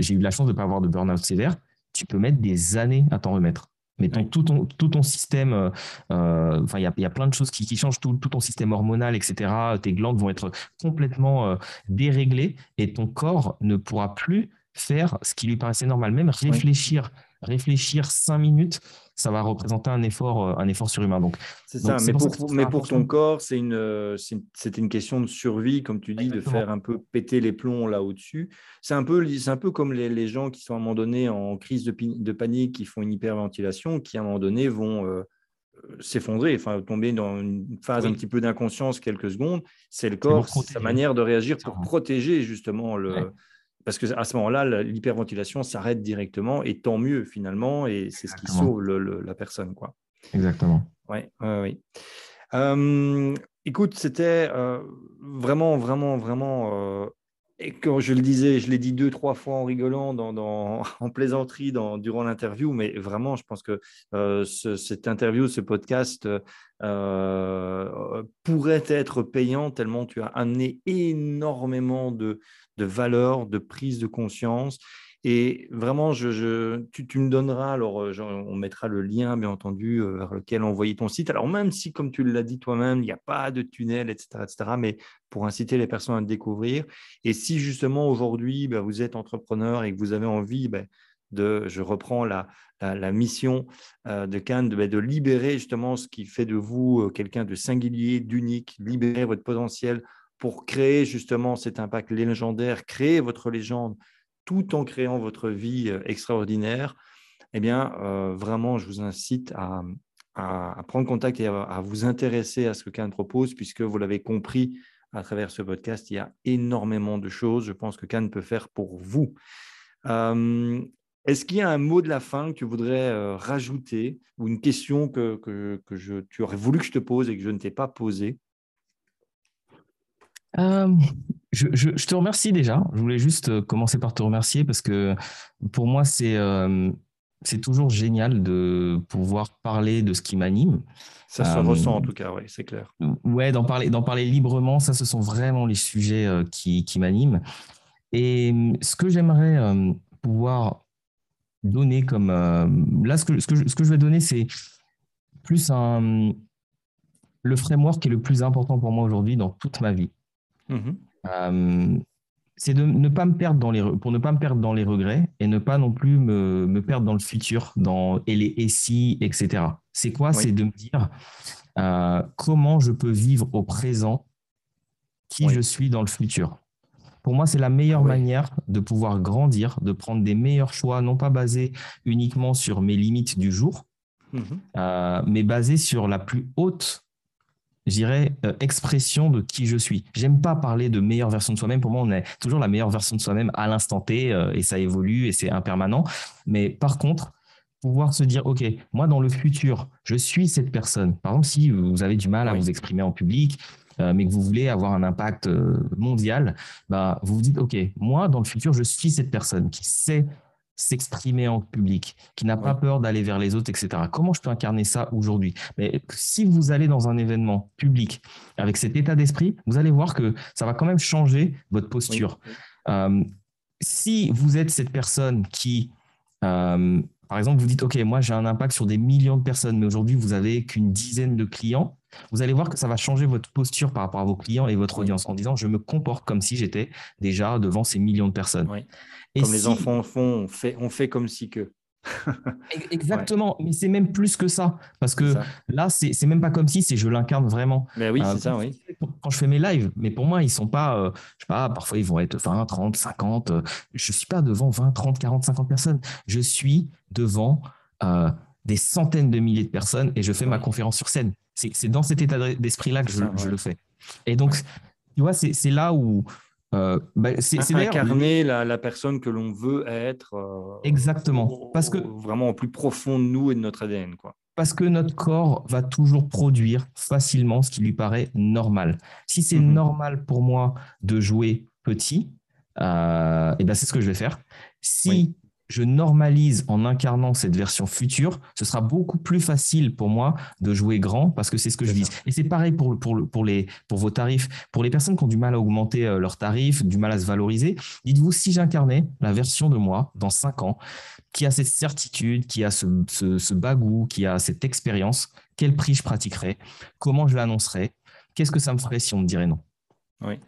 j'ai eu la chance de ne pas avoir de burn-out sévère. Tu peux mettre des années à t'en remettre. Mais tout, ton, tout ton système, euh, euh, il y a, plein de choses qui, changent, tout, ton système hormonal, etc. Tes glandes vont être complètement euh, déréglées et ton corps ne pourra plus faire ce qui lui paraissait normal. Même réfléchir, réfléchir cinq minutes, ça va représenter un effort, euh, un effort surhumain. Donc, c'est ça. Mais, pour, mais pour, ton corps, c'est une, euh, c'est une question de survie, comme tu dis, de faire un peu péter les plombs là au-dessus. C'est un peu, c'est un peu comme les, les, gens qui sont à un moment donné en crise de, de, panique, qui font une hyperventilation, qui à un moment donné vont euh, s'effondrer, enfin tomber dans une phase un petit peu d'inconscience quelques secondes. C'est le corps, sa manière de réagir pour protéger justement le. Parce qu'à ce moment-là, l'hyperventilation s'arrête directement et tant mieux finalement, et c'est ce qui sauve la personne. Quoi. Exactement. Ouais, oui. Euh, écoute, c'était euh, vraiment, vraiment, vraiment euh, et quand je le disais, je l'ai dit deux, trois fois en rigolant, dans, en plaisanterie dans, durant l'interview, mais vraiment, je pense que euh, cette interview, ce podcast pourrait être payant tellement tu as amené énormément de, de valeur, de prise de conscience. Et vraiment, je, tu, me donneras, alors euh, on mettra le lien, bien entendu, euh, vers lequel envoyer ton site. Alors, même si, comme tu l'as dit toi-même, il n'y a pas de tunnel, etc., etc., mais pour inciter les personnes à le découvrir. Et si justement aujourd'hui, ben, vous êtes entrepreneur et que vous avez envie ben, de, je reprends la, la, mission euh, de Cannes, de, ben, de, libérer justement ce qui fait de vous quelqu'un de singulier, d'unique, libérer votre potentiel pour créer justement cet impact légendaire, créer votre légende tout en créant votre vie euh, extraordinaire, eh bien, euh, vraiment, je vous incite à, prendre contact et à, vous intéresser à ce que Cannes propose, puisque vous l'avez compris à travers ce podcast, il y a énormément de choses, je pense que Cannes peut faire pour vous. Euh, est-ce qu'il y a un mot de la fin que tu voudrais rajouter ou une question que, tu aurais voulu que je te pose et que je ne t'ai pas posée? Je, te remercie déjà. Je voulais juste euh, commencer par te remercier parce que pour moi, c'est euh, c'est toujours génial de pouvoir parler de ce qui m'anime. Ça se ressent en euh, tout cas, oui, c'est clair. Ouais, d'en parler, d'en parler librement, ça, ce sont vraiment les sujets qui, qui m'animent. Et ce que j'aimerais pouvoir donner comme... là, ce que, ce, que je, ce que je vais donner, c'est plus un, le framework qui est le plus important pour moi aujourd'hui dans toute ma vie. Mmh euh, c'est de ne pas me perdre dans les pour ne pas me perdre dans les regrets et ne pas non plus me, me perdre dans le futur, dans et les et si, etc. C'est quoi? C'est de me dire euh, comment je peux vivre au présent qui je suis dans le futur? Pour moi, c'est la meilleure manière de pouvoir grandir, de prendre des meilleurs choix, non pas basés uniquement sur mes limites du jour, mmh euh, mais basés sur la plus haute je dirais, euh, expression de qui je suis. J'aime pas parler de meilleure version de soi-même. Pour moi, on est toujours la meilleure version de soi-même à l'instant T euh, et ça évolue et c'est impermanent. Mais par contre, pouvoir se dire, OK, moi, dans le futur, je suis cette personne. Par exemple, si vous avez du mal à vous exprimer en public, euh, mais que vous voulez avoir un impact mondial, bah, vous vous dites, OK, moi, dans le futur, je suis cette personne qui sait s'exprimer en public, qui n'a pas peur d'aller vers les autres, etc. Comment je peux incarner ça aujourd'hui? Mais si vous allez dans un événement public avec cet état d'esprit, vous allez voir que ça va quand même changer votre posture. Euh, si vous êtes cette personne qui, euh, par exemple, vous dites, OK, moi j'ai un impact sur des millions de personnes, mais aujourd'hui vous avez qu'une dizaine de clients, vous allez voir que ça va changer votre posture par rapport à vos clients et votre audience en disant, je me comporte comme si j'étais déjà devant ces millions de personnes. Comme les enfants font, on fait, on fait comme si que. Exactement, mais c'est même plus que ça. Parce que là, c'est même pas comme si, c'est je l'incarne vraiment. Mais oui, euh, c'est ça, oui. Quand je fais mes lives, mais pour moi, ils sont pas, euh, je sais pas, parfois ils vont être 20, 30, 50. je suis pas devant 20, 30, 40, 50 personnes. Je suis devant euh, des centaines de milliers de personnes et je fais ma conférence sur scène. C'est dans cet état d'esprit-là que je, je, le fais. Et donc, tu vois, c'est là où euh, bah, c'est incarner la, la, personne que l'on veut être. Euh, Exactement. Parce que vraiment au plus profond de nous et de notre ADN, quoi. Parce que notre corps va toujours produire facilement ce qui lui paraît normal. Si c'est mhm. normal pour moi de jouer petit, euh, et eh ben c'est ce que je vais faire. Si je normalise en incarnant cette version future, ce sera beaucoup plus facile pour moi de jouer grand parce que c'est ce que je vise. Et c'est pareil pour, pour, pour, les, pour vos tarifs. Pour les personnes qui ont du mal à augmenter euh, leurs tarifs, du mal à se valoriser, dites-vous si j'incarnais la version de moi dans cinq ans qui a cette certitude, qui a ce, ce, bagou, qui a cette expérience, quel prix je pratiquerais, comment je l'annoncerais, qu'est-ce que ça me ferait si on me dirait non?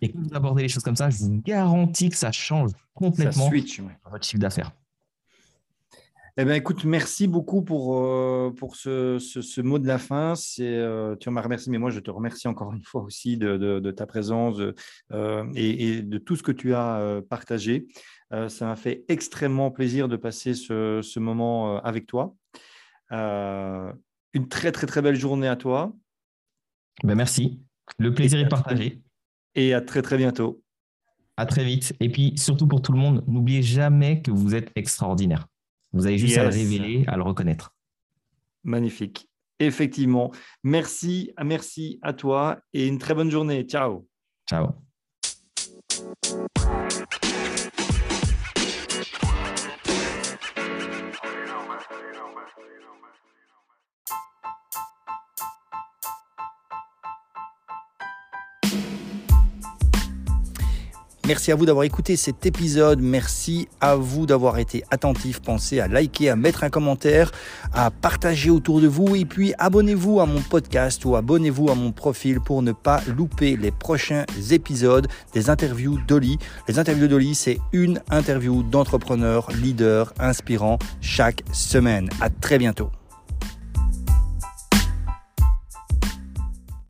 Et quand vous abordez les choses comme ça, je vous garantis que ça change complètement votre chiffre d'affaires. Eh bien, écoute, merci beaucoup pour, euh, pour ce, ce, mot de la fin. C'est, euh, tu m'as remercié, mais moi, je te remercie encore une fois aussi de, de, ta présence euh, et, de tout ce que tu as partagé. ça m'a fait extrêmement plaisir de passer ce, ce moment avec toi. une très, très, très belle journée à toi. Ben, merci. Le plaisir est partagé. Et à très, très bientôt. À très vite. Et puis, surtout pour tout le monde, n'oubliez jamais que vous êtes extraordinaire. Vous avez juste à le révéler, à le reconnaître. Magnifique. Effectivement. Merci, merci à toi et une très bonne journée. Ciao. Ciao. Merci à vous d'avoir écouté cet épisode. Merci à vous d'avoir été attentif. Pensez à liker, à mettre un commentaire, à partager autour de vous et puis abonnez-vous à mon podcast ou abonnez-vous à mon profil pour ne pas louper les prochains épisodes des interviews d'Oli. Les interviews d'Oli, c'est une interview d'entrepreneur, leader, inspirant chaque semaine. À très bientôt.